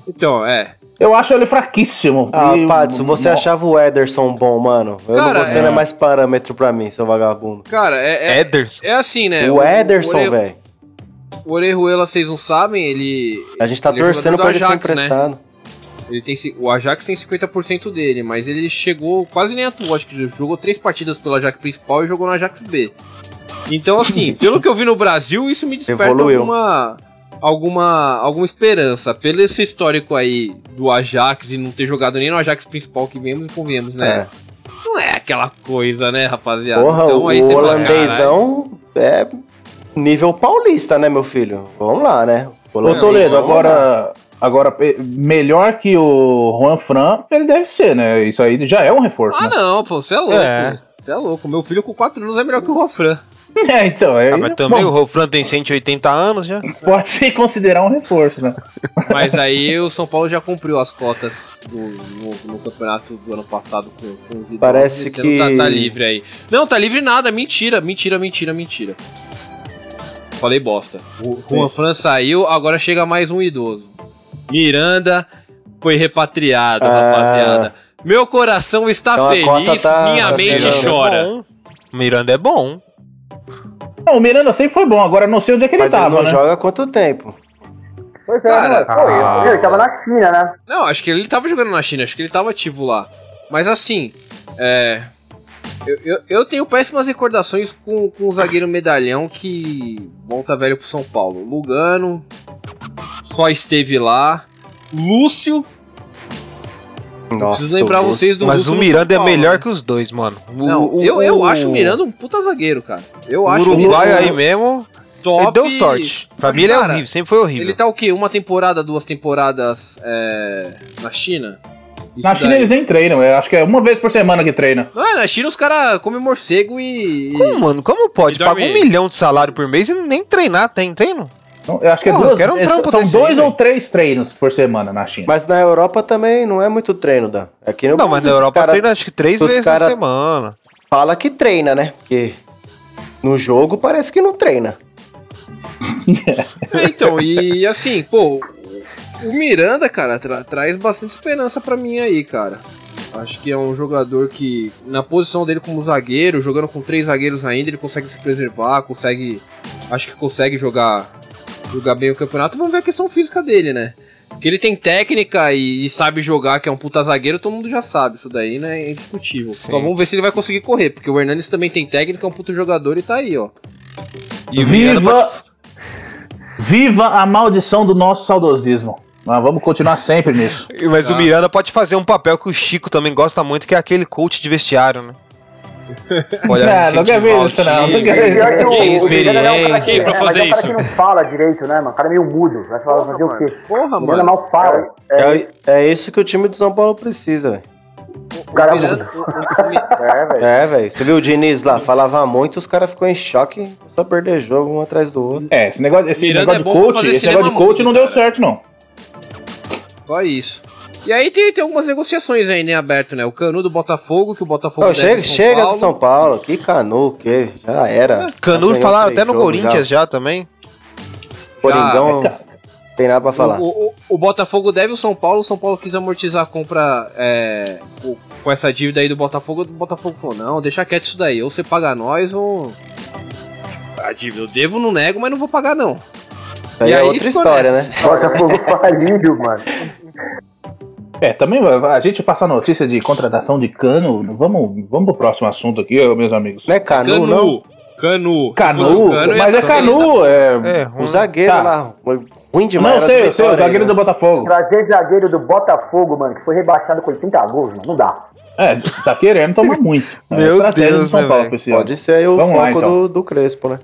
F: Então, é.
A: Eu acho ele fraquíssimo.
E: Ah,
A: E-
E: Patson, você achava o Ederson bom, mano? Eu
F: Cara,
E: não, você
F: é.
E: não é mais parâmetro pra mim, seu vagabundo.
F: Cara, é, é,
D: Ederson.
F: é assim, né?
E: o Ederson, velho.
F: O Orejuela, vocês não sabem, ele.
E: A gente tá
F: ele é
E: torcendo pra ele ser
F: Ajax, né?
E: emprestado.
F: Ele tem, o Ajax tem 50% dele, mas ele chegou, quase nem atuou, acho que jogou três partidas pelo Ajax principal e jogou no Ajax B. Então, assim, pelo que eu vi no Brasil, isso me desperta
E: Evoluiu.
F: alguma, alguma, alguma esperança. Pelo esse histórico aí do Ajax e não ter jogado nem no Ajax principal, que vemos e convenhamos, né? Não é aquela coisa, né, rapaziada?
E: Porra,
F: Então, aí
E: o holandêsão é nível paulista, né, meu filho? Vamos lá, né? O
A: Ô
E: holandês,
A: Toledo, agora, agora melhor que o Juan Fran, ele deve ser, né? Isso aí já é um reforço.
F: Ah,
A: né?
F: não, pô, você é louco.
D: É.
F: Você é louco. Meu filho com 4 anos é melhor que o Rofran.
A: É, então,
D: Ah, mas também
A: bom,
D: o Rofran tem 180 anos já.
A: pode se considerar um reforço, né?
F: Mas aí o São Paulo já cumpriu as cotas do- no, no campeonato do ano passado com, com os idosos.
E: Parece
F: Esse
E: que-
F: Tá, tá livre aí. Não, tá livre nada. Mentira, mentira, mentira, mentira. Falei bosta. O Juan Fran saiu, agora chega mais um idoso. Miranda foi repatriado,
E: Ah.
F: rapaziada. Meu coração está
E: Então
F: feliz,
E: tá-
F: minha
E: tá
F: mente chora.
D: É. Miranda é bom.
A: Não, o Miranda sempre foi bom, agora não sei onde é que ele
E: Mas ele
A: tava,
E: não
A: né?
E: joga há quanto tempo?
C: Pois é,
F: Cara,
C: pô, eu, eu tava na China, né?
F: Não, acho que ele tava jogando na China, acho que ele tava ativo lá. Mas assim, é. Eu, eu, eu tenho péssimas recordações com, com o zagueiro medalhão que volta velho pro São Paulo. Lugano só esteve lá. Lúcio, preciso lembrar
E: Lúcio.
F: vocês do
D: Mas
F: Lúcio
D: o Miranda
F: São
D: é
F: Paulo,
D: melhor
F: né?
D: que os dois, mano. O,
F: Não,
D: o-
F: eu, eu
D: o-
F: acho o Miranda um puta zagueiro, cara. Eu
D: O
F: acho
D: Uruguai aí mesmo,
F: top.
D: ele deu sorte. Pra mim ele é horrível, sempre foi horrível.
F: Ele tá o quê? Uma temporada, duas temporadas é, na China? Isso
A: Na China
F: daí.
A: eles nem treinam, eu acho que é uma vez por semana que treina.
F: Não, é, na China os caras comem morcego e.
D: Como, mano? Como pode? Paga um milhão de salário por mês e nem treinar, tem treino?
A: Então, Eu acho que é duas,
D: quero um
A: é,
D: trampo
A: são
D: desse
A: dois
D: aí,
A: ou três treinos por semana na China.
E: Mas na Europa também não é muito treino, Dan. Aqui no
D: Não, mas na
E: Brasil,
D: Europa
E: cara
D: treina acho que três vezes
E: cara-
D: na semana.
E: Fala que treina, né? Porque no jogo parece que não treina.
F: É, então, e assim, pô, o Miranda, cara, tra- traz bastante esperança pra mim aí, cara. Acho que é um jogador que, na posição dele como zagueiro, jogando com três zagueiros ainda, ele consegue se preservar, consegue. Acho que consegue jogar jogar bem o campeonato. Vamos ver a questão física dele, né? Que ele tem técnica e, e sabe jogar, que é um puta zagueiro, todo mundo já sabe. Isso daí, né? É indiscutível. Só vamos ver se ele vai conseguir correr, porque o Hernandes também tem técnica, é um puta jogador e tá aí, ó. E
A: Viva,
F: pode-
A: viva a maldição do nosso saudosismo. Nós vamos continuar sempre nisso.
D: Mas
F: Ah.
D: o Miranda pode fazer um papel que o Chico também gosta muito, que é aquele coach de vestiário, né? Pode
A: Ah, não quer ver
D: incentivar o
A: isso, não. Quer ver isso.
G: O- o Miranda é um cara que,
F: pra
G: é,
F: fazer
G: mas é um cara
F: isso.
G: que não fala direito, né, mano? O cara é meio mudo. Vai falar, fazer o quê?
F: Porra, mano.
G: mal fala.
E: É, é isso que o time do São Paulo precisa, velho.
G: O cara é É, velho.
E: É. Você viu o Diniz lá? Falava muito, os caras ficou em choque, só perder jogo um atrás do outro.
A: É, esse negócio, esse
F: Miranda
A: negócio
F: é
A: de
F: pra
A: coach, esse negócio de coach não deu certo, não.
F: Só isso. E aí tem, tem algumas negociações aí, né, aberto, né? O Canu do Botafogo, que o Botafogo deve
E: chega chega
F: Paulo.
E: do São Paulo, que canu, que já era.
D: Canu
E: Já ganhou
D: falaram até no Corinthians já, também.
E: Coringão,
A: Já,
E: tem nada pra falar.
F: O, o- o Botafogo deve o São Paulo, o São Paulo quis amortizar a compra é, o- com essa dívida aí do Botafogo. O Botafogo falou: não, deixa quieto isso daí, ou você paga nós ou. A dívida eu devo, não nego, mas não vou pagar não.
E: Isso aí
F: e
E: é
F: aí
E: outra história, né?
G: Botafogo falido, mano.
A: É, também a gente passar notícia de contratação de cano. Vamos, vamos pro próximo assunto aqui, meus amigos.
E: Não é canu,
F: Canu,
E: não?
F: Canu.
A: Canu,
F: Cano,
A: mas é. Canu, é.
D: É,
E: O
D: ruim.
E: zagueiro
A: Tá.
E: lá, ruim demais.
A: Não, sei, sei, o zagueiro
E: né?
A: do Botafogo.
G: Trazer zagueiro do Botafogo, mano, que foi rebaixado com 80 gols, mano. Não dá.
A: É, tá querendo tomar muito. É a
D: Meu
A: estratégia
D: Deus,
A: do São
D: né,
A: Paulo esse ano.
E: Pode ser aí o
A: Vamos lá,
E: foco
A: então.
E: do, do Crespo, né?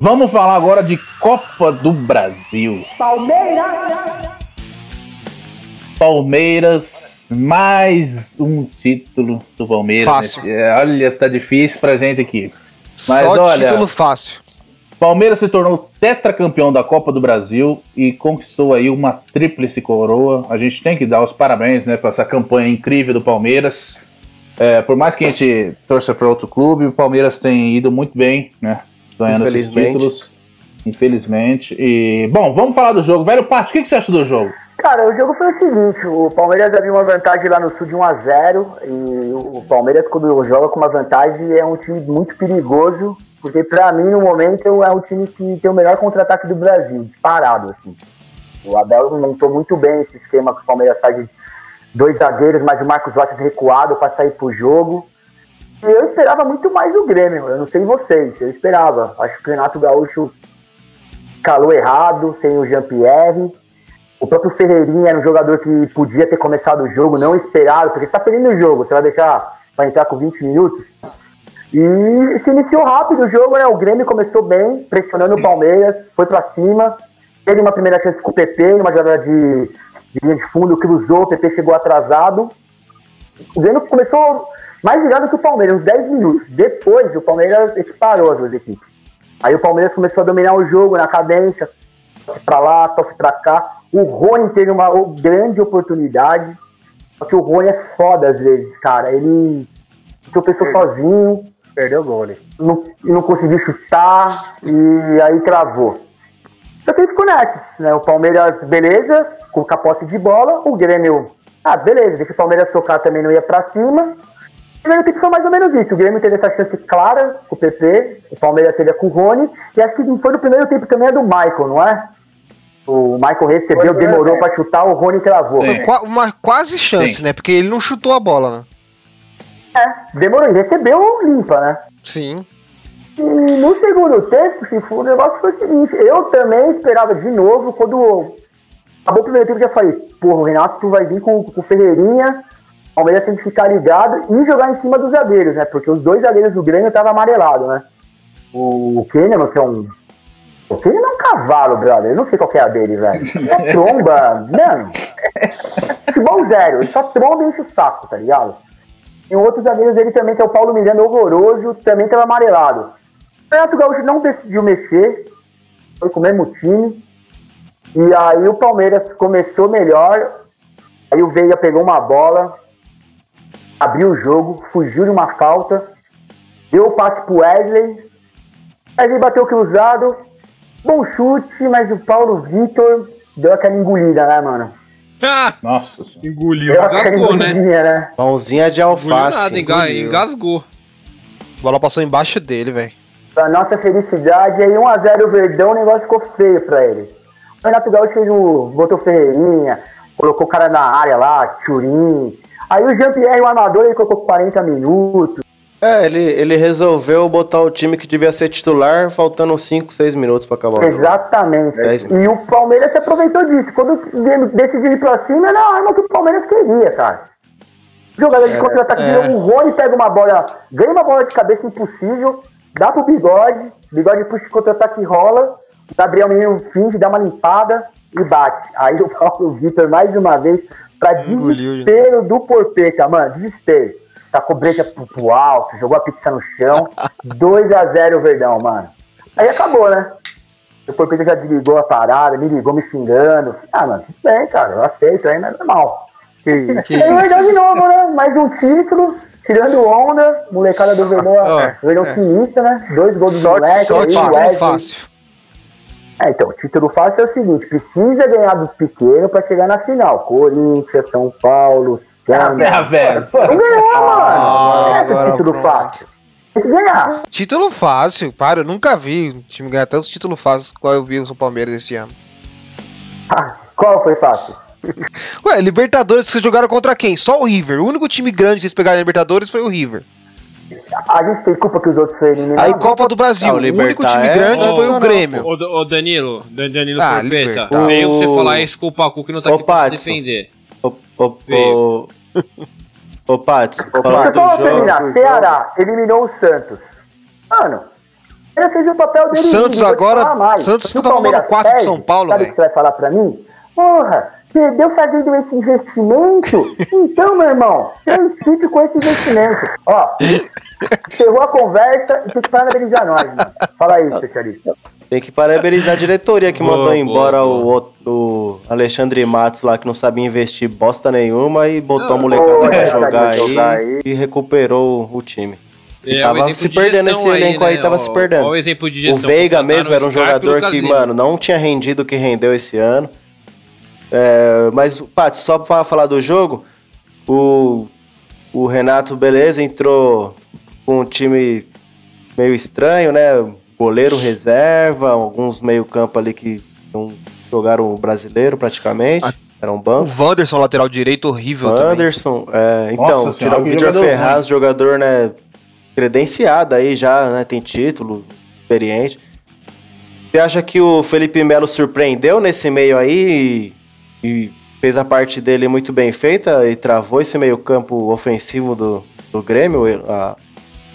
A: Vamos falar agora de Copa do Brasil. Palmeiras, mais um título do Palmeiras.
D: Fácil.
A: nesse- é, olha, tá difícil pra gente aqui. Mas
D: Só
A: olha-
D: título fácil.
A: Palmeiras se tornou tetracampeão da Copa do Brasil e conquistou aí uma tríplice coroa. A gente tem que dar os parabéns, né, para essa campanha incrível do Palmeiras. É, por mais que a gente torça para outro clube, o Palmeiras tem ido muito bem, né, ganhando esses títulos. Infelizmente. E bom, vamos falar do jogo, velho. Pato, o que, que você acha do jogo?
G: Cara, o jogo foi o seguinte, o Palmeiras havia uma vantagem lá no Sul de 1x0 e o Palmeiras quando joga com uma vantagem é um time muito perigoso, porque pra mim no momento é o time que tem o melhor contra-ataque do Brasil, disparado assim. O Abel montou muito bem esse esquema que o Palmeiras faz de dois zagueiros, mas o Marcos Rocha recuado pra sair pro jogo. E eu esperava muito mais o Grêmio, eu não sei vocês, eu esperava. Acho que o Renato Gaúcho calou errado, sem o Jean-Pierre. O próprio Ferreirinha era um jogador que podia ter começado o jogo, não esperado, porque você tá perdendo o jogo, você vai deixar pra entrar com 20 minutos. E se iniciou rápido o jogo, né? O Grêmio começou bem, pressionando o Palmeiras, foi pra cima. Teve uma primeira chance com o PP, numa jogada de, de linha de fundo, cruzou, o PP chegou atrasado. O Grêmio começou mais ligado que o Palmeiras, uns 10 minutos. Depois, o Palmeiras equiparou as duas equipes. Aí o Palmeiras começou a dominar o jogo na cadência, toque pra lá, toque pra cá. O Rony teve uma o- grande oportunidade, só que o Rony é foda às vezes, cara. Ele tropeçou sozinho,
I: Perdeu o gol,
G: não, e não conseguiu chutar e aí travou. Só que ele ficou nessa, né? O Palmeiras, beleza, com a posse de bola, o Grêmio, ah, beleza, deixa o Palmeiras tocar também, não ia pra cima. O primeiro tempo foi mais ou menos isso. O Grêmio teve essa chance clara com o PP, o Palmeiras teve a com o Rony, e acho que foi no primeiro tempo também a do Michael, não é? O Michael recebeu,
I: Foi,
G: demorou
I: é.
G: pra chutar, o Rony travou.
A: Sim.
D: Uma quase chance,
A: Sim.
D: né? Porque ele não chutou a bola, né?
G: É, demorou, e recebeu limpa, né?
D: Sim.
G: E no segundo tempo, se for, o negócio foi o seguinte, eu também esperava de novo, quando acabou o primeiro tempo, eu já falei, porra, o Renato vai vir com, com o Ferreirinha, o Palmeiras tem que ficar ligado e jogar em cima dos zagueiros, né? Porque os dois zagueiros do Grêmio estavam amarelados, né? O Kahneman, que é um... O Kahneman é um cavalo, brother, eu não sei qual é a dele, velho. É tromba, não. Futebol zero, ele só tromba e enche o saco, tá ligado? E o outro zagueiro dele também, que é o Paulo Miranda, horroroso, também estava amarelado. O Renato Gaúcho não decidiu mexer, foi com o mesmo time. E aí o Palmeiras começou melhor. Aí o Veiga pegou uma bola, abriu o jogo, fugiu de uma falta, deu o passe pro Wesley. Wesley bateu cruzado, bom chute, mas o Paulo Vitor deu aquela engolida, né, mano?
F: Ah,
A: Nossa
F: engoliu.
G: Deu
F: Engasgou, né?
G: né?
E: Mãozinha de
F: Engoliu
E: alface.
F: nada, enga-
E: engoliu.
F: engasgou.
D: A bola passou embaixo dele, velho.
G: Pra nossa felicidade, aí 1x0 o Verdão, o negócio ficou feio pra ele. O Renato Gaúcho fez o, botou Ferreirinha, colocou o cara na área lá, Churin. Aí o Jean-Pierre, o armador, ele colocou 40 minutos.
E: É, ele, ele resolveu botar o time que devia ser titular, faltando 5, 6 minutos pra acabar o jogo.
G: Exatamente. E o Palmeiras se aproveitou disso. Quando de- decidiu ir pra cima, era a arma que o Palmeiras queria, cara. Jogador de contra-ataque,
D: é.
G: o Rony pega uma bola, ganha uma bola de cabeça impossível, dá pro bigode, bigode puxa o contra-ataque e rola, o Gabriel Menino finge, dá uma limpada e bate. Aí o Paulo Vitor, mais uma vez, pra
D: Engoliu,
G: desespero do Porpeta, mano, desespero. Tacou breja pro, pro alto, jogou a pizza no chão, 2x0 o Verdão, mano. Aí acabou, né? O Porpeta já desligou a parada, me ligou me xingando. Ah, mano, tudo bem, cara, eu aceito, aí não é normal. E aí o Verdão de novo, né? Mais um título, tirando onda, molecada do Verdão,
D: Ó,
G: Verdão
D: é.
G: sinistro, né? Dois gols do moleque,
D: Só título fácil.
G: É, então, o título fácil é o seguinte, precisa ganhar dos pequenos pra chegar na final. Corinthians, São Paulo, Santos.
A: Ah, velho. pô.
G: Não ganhou,
D: Ah,
G: mano. É
D: agora
G: o título
D: pronto.
G: fácil. Tem que ganhar.
D: Título fácil, para, eu nunca vi um time ganhar tantos títulos fáceis qual eu vi o São Palmeiras esse ano.
G: Ah, qual foi fácil?
D: Ué, Libertadores vocês jogaram contra quem? Só o River. O único time grande que vocês pegaram na Libertadores foi o River.
G: A gente tem culpa que os outros foram eliminados.
D: Aí Copa do Brasil,
E: Ah, o
D: o único time
E: é
D: grande foi o Grêmio.
F: Ô, ô Danilo, Dan- Danilo
D: Ah,
F: veio você falar isso com o Pacu que não tá
E: Ô,
F: aqui pra se
E: Patson.
F: defender.
E: Ô, ô, ô, ô Paty, falando do
G: falou
E: jogo.
G: terminar. Ceará eliminou o Santos. Mano, ele fez o papel dele.
D: Santos agora-. Santos
G: o
D: tá tomando
G: Palmeiras
D: quatro de
G: perde,
D: São Paulo,
G: Sabe o
D: velho.
G: que você vai falar pra mim? Porra, perdeu fazendo esse investimento? então, meu irmão, transite com esse investimento. Ó, encerrou a conversa e tem que parabenizar nós, mano. Fala aí, especialista.
E: Tem que parabenizar a diretoria que
F: Boa,
E: mandou
F: boa,
E: embora
F: boa.
E: O, o Alexandre Matos lá, que não sabia investir bosta nenhuma e botou a
F: Não,
E: molecada
G: boa,
E: pra jogar, aí,
G: aí.
E: e recuperou o time.
F: É,
E: tava
F: o
E: se
F: de
E: perdendo esse elenco aí, tava se perdendo.
F: O exemplo de
E: O
F: gestão.
E: Veiga mesmo era um jogador que, mano, não tinha rendido o que rendeu esse ano. É, mas, Paty, só pra falar do jogo, o, o Renato, beleza, entrou com um time meio estranho, né? Goleiro reserva, alguns meio-campo ali que não jogaram o brasileiro praticamente. Era um
D: O
E: banco.
D: Wanderson, lateral direito, horrível também.
E: Anderson, é, então,
A: Nossa senhora,
E: tirar o Vitor
A: jogador
E: Ferraz, jogador, né, credenciado aí já, né, tem título, experiente. Você acha que o Felipe Melo surpreendeu nesse meio aí e, fez a parte dele muito bem feita e travou esse meio campo ofensivo do, do Grêmio, a-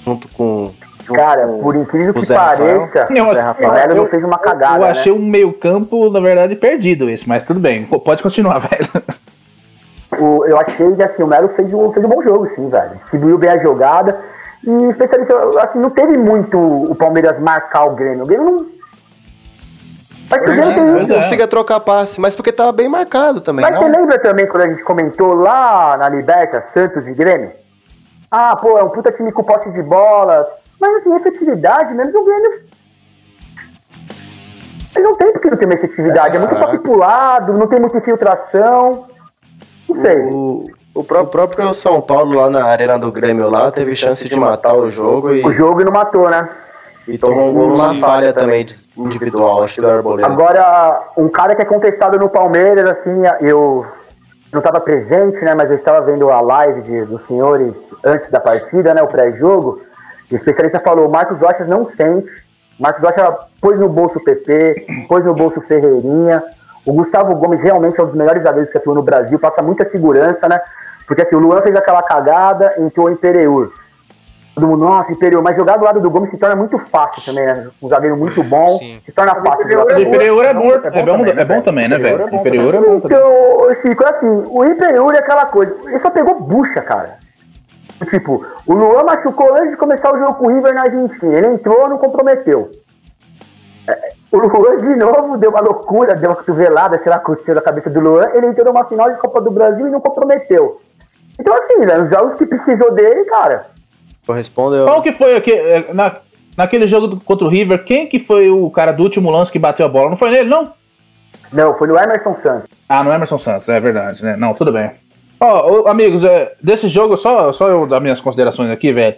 E: junto com...
G: Cara, por incrível
E: O
G: que
E: Zé
G: pareça, o Zé Rafael
A: eu-
G: não fez uma cagada,
A: Eu
G: né?
A: achei um meio-campo, na verdade, perdido esse, mas tudo bem. Pode continuar, velho.
G: O- eu achei que assim, o Melo fez um, fez um bom jogo, sim, velho. Distribuiu bem a jogada. E especialmente, assim, não teve muito o Palmeiras marcar o Grêmio. O Grêmio não. Mas o Grêmio tem-
A: Pois é.
E: Não conseguia trocar passe, mas porque tava bem marcado também,
G: Mas você
E: não?
G: lembra também quando a gente comentou lá na Liberta, Santos e Grêmio? Ah, pô, é um puta time com posse de bola. Mas assim, efetividade mesmo do Grêmio. Ele não tem porque não tem uma efetividade. É, muito
E: fraco.
G: toque pro lado, não tem muita infiltração. Não sei.
E: O, o pró- o próprio São Paulo lá na arena do Grêmio lá teve chance de matar o jogo e,
G: O jogo e não matou, né?
E: E tomou um gol numa falha também individual, acho que do Arboleda.
G: Agora, um cara que é contestado no Palmeiras, assim, eu não estava presente, né? Mas eu estava vendo a live de- dos senhores antes da partida, né? O pré-jogo. O especialista falou: o Marcos Rocha não sente. Marcos Rocha pôs no bolso o PP, pôs no bolso o Ferreirinha. O Gustavo Gomes realmente é um dos melhores zagueiros que atuou no Brasil, passa muita segurança, né? Porque assim, o Luan fez aquela cagada, entrou em Pereur. Todo mundo, nossa, Imperial, mas jogar do lado do Gomes se torna muito fácil também, né? Um zagueiro muito bom,
D: Sim.
G: se torna fácil.
A: O
G: jogar.
A: Imperiur é bom, é bom, é bom também, né, velho? O Imperiur é bom também.
G: Então, Chico, assim, o Imperiur é aquela coisa, ele só pegou bucha, cara. Tipo, o Luan machucou antes de começar o jogo com o River na Argentina. Ele entrou, não comprometeu. É, O Luan, de novo, deu uma loucura, deu uma cotovelada, sei lá, curtiu da cabeça do Luan. Ele entrou numa final de Copa do Brasil e não comprometeu. Então, assim, né, os jogos que precisou dele, cara,
E: Correspondeu.
A: Qual que foi aqui, é, na, naquele jogo contra o River? Quem que foi o cara do último lance que bateu a bola? Não foi nele, não?
G: não, foi no Emerson Santos.
A: Ah, no Emerson Santos, é verdade, né? Não, tudo bem. Ó, ô, amigos, é, desse jogo, só, só eu dar minhas considerações aqui, velho.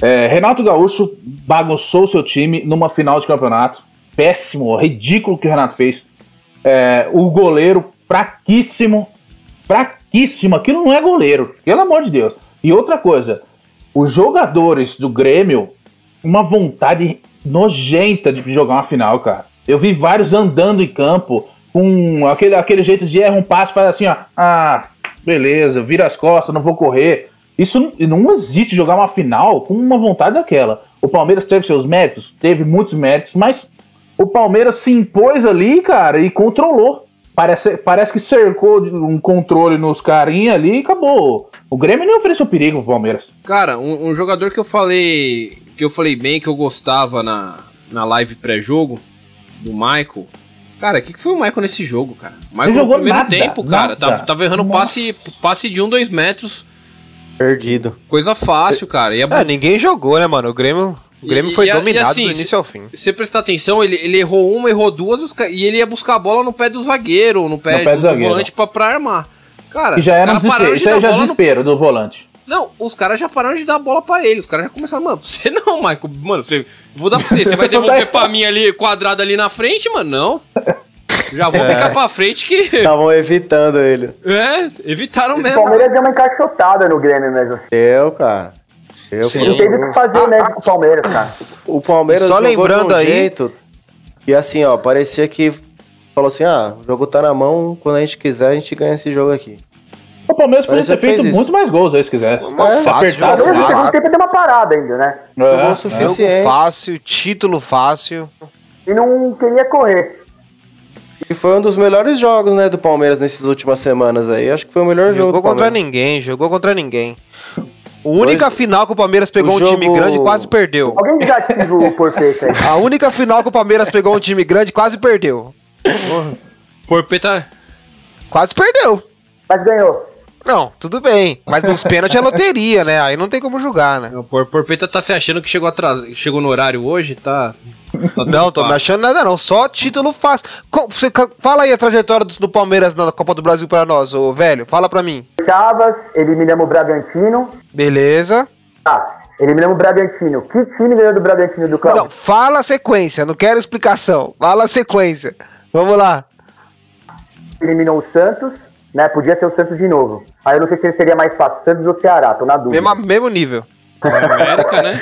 A: É, Renato Gaúcho bagunçou seu time numa final de campeonato. Péssimo, ridículo o que o Renato fez. É, o goleiro fraquíssimo, fraquíssimo. Aquilo não é goleiro, pelo amor de Deus. E outra coisa, os jogadores do Grêmio, uma vontade nojenta de jogar uma final, cara. Eu vi vários andando em campo com aquele, aquele jeito de erra um passo, faz assim, ó. Ah, beleza, vira as costas, não vou correr. Isso não, não existe jogar uma final com uma vontade daquela. O Palmeiras teve seus méritos, teve muitos méritos, mas o Palmeiras se impôs ali, cara, e controlou. Parece, parece que cercou um controle nos carinha ali e acabou. O Grêmio nem ofereceu perigo pro Palmeiras.
F: Cara, um, um jogador que eu falei. Que eu falei bem, que eu gostava na, na live pré-jogo, do Michael. Cara, o que, que foi o Michael nesse jogo, cara? O Michael
A: jogou
F: no primeiro
A: nada,
F: tempo, cara.
A: nada.
F: Tava, tava errando
A: Nossa.
F: passe, passe de um, dois metros.
E: Perdido.
F: Coisa fácil, cara. E é
D: É, ninguém jogou, né, mano? O Grêmio, o Grêmio
F: E-
D: foi
F: e a- e
D: dominado
F: assim,
D: do início ao fim.
F: Se você prestar atenção, ele, ele errou uma, errou duas, e ele ia buscar a bola no pé do zagueiro, no pé,
A: No pé do zagueiro.
F: volante pra, pra armar. Cara,
A: E já era um desespero.
F: de
A: Isso aí já é
F: bola no-
A: desespero do volante.
F: Não, os caras já pararam de dar a bola pra ele. Os caras já começaram, mano, você não, Michael. Mano, você, vou dar pra você. Você vai
A: Você só
F: devolver
A: tá-
F: pra mim ali, quadrado ali na frente, mano? Não. Já vou
A: É.
F: ficar pra frente que.
E: Estavam evitando ele.
F: É, evitaram
G: O
F: mesmo.
G: Palmeiras deu uma encaixotada no Grêmio mesmo.
E: Eu, cara. Eu
D: Sim.
G: Não teve o que fazer mesmo com o Palmeiras, cara.
E: O Palmeiras
D: Só
E: jogou
D: lembrando
E: de um
D: aí-
E: jeito e assim, ó, parecia que falou assim, ah, o jogo tá na mão, quando a gente quiser a gente ganha esse jogo aqui.
A: O Palmeiras poderia ter feito
E: isso.
A: muito mais gols aí se quisesse.
E: É,
A: Se apertasse
G: O segundo tempo deu uma parada ainda, né?
E: Jogou
A: É,
E: o suficiente.
D: Fácil, título fácil.
G: E não queria correr.
E: E foi um dos melhores jogos, né, do Palmeiras nessas últimas semanas aí. Acho que foi o melhor jogo
D: Jogou contra
E: Palmeiras.
D: ninguém, jogou contra ninguém. A única
E: Dois-
D: final que o Palmeiras pegou
E: o
D: um time
E: jogo-
D: grande e quase perdeu.
G: Alguém desativa o Porpeta aí.
D: A única final que o Palmeiras pegou um time grande e quase perdeu.
F: Porpeta.
D: Quase perdeu.
G: Mas ganhou.
D: Não, tudo bem. Mas nos pênaltis é loteria, né? Aí não tem como julgar, né?
F: O Por- Porpeta tá se achando que chegou atrás, chegou no horário hoje, tá. tá
D: Não, tô me achando nada não. Só título fácil. Você Fala aí a trajetória do, do Palmeiras na Copa do Brasil pra nós, ô velho. Fala pra mim.
G: Chavas, eliminamos o Bragantino.
D: Beleza.
G: Tá, eliminamos o Bragantino. Que time ganhou do Bragantino do Cláudio?
D: Não, fala a sequência. Não quero explicação. Fala a sequência. Vamos lá.
G: Eliminou o Santos, né? Podia ser o Santos de novo. Aí eu não sei se seria mais fácil, Santos ou Ceará, tô na dúvida.
D: Mesmo, mesmo nível.
F: América, né?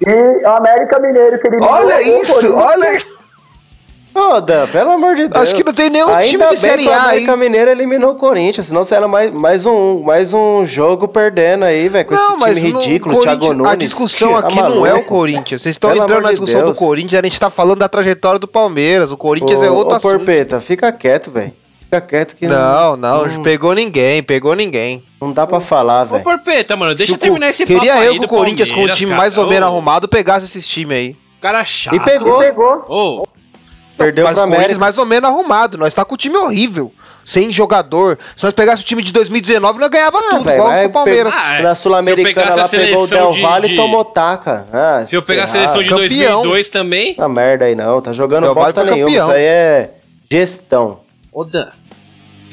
G: E o América Mineiro que eliminou
D: Olha isso, olha.
E: Ô, Dan, pelo amor de Deus.
D: Acho que não tem nenhum
E: Ainda
D: time de
E: bem
D: Série A
E: América
D: aí.
E: Mineiro eliminou o Corinthians, senão seria mais, mais, um, mais um jogo perdendo aí, velho, com
D: Não,
E: esse
D: mas
E: time ridículo, Thiago Nunes.
D: A discussão
E: Tá
D: aqui não é o? Corinthians. Vocês estão
E: Pelo
D: entrando na discussão
E: Deus.
D: do Corinthians, a gente tá falando da trajetória do Palmeiras. O Corinthians
E: Ô,
D: é outro
E: ô,
D: assunto.
E: Porpeta, fica quieto, velho. Fica quieto que
D: Não, não,
E: Hum.
D: pegou ninguém, pegou ninguém.
E: não dá pra falar,
F: Ô,
E: velho.
F: Porpeta, mano, deixa eu terminar esse papo
D: Queria
F: aí
D: eu que o Corinthians com o time
F: cara.
D: mais ou menos
F: Ô,
D: arrumado pegasse esses times aí.
F: Cara chato.
E: E pegou.
G: Pegou.
E: Perdeu
D: Mas
E: pra
D: o Corinthians
E: América.
D: mais ou menos arrumado. Nós tá com o time horrível. Sem jogador. Se nós pegássemos o time de 2019, nós ganhava tudo,
E: Ah, velho,
D: igual
E: vai
D: o Palmeiras.
F: Ah, é.
E: Na Sul-Americana lá
F: a
E: pegou o Del
F: de-
E: Valle
F: de-
E: e tomou taca. Ah,
F: se eu pegar a
E: ferrar.
F: seleção de
D: campeão.
F: 2002 também.
E: Essa merda aí não, tá jogando
D: Del
E: bosta nenhuma.
D: campeão.
E: Isso aí é gestão.
F: Ô, Dan.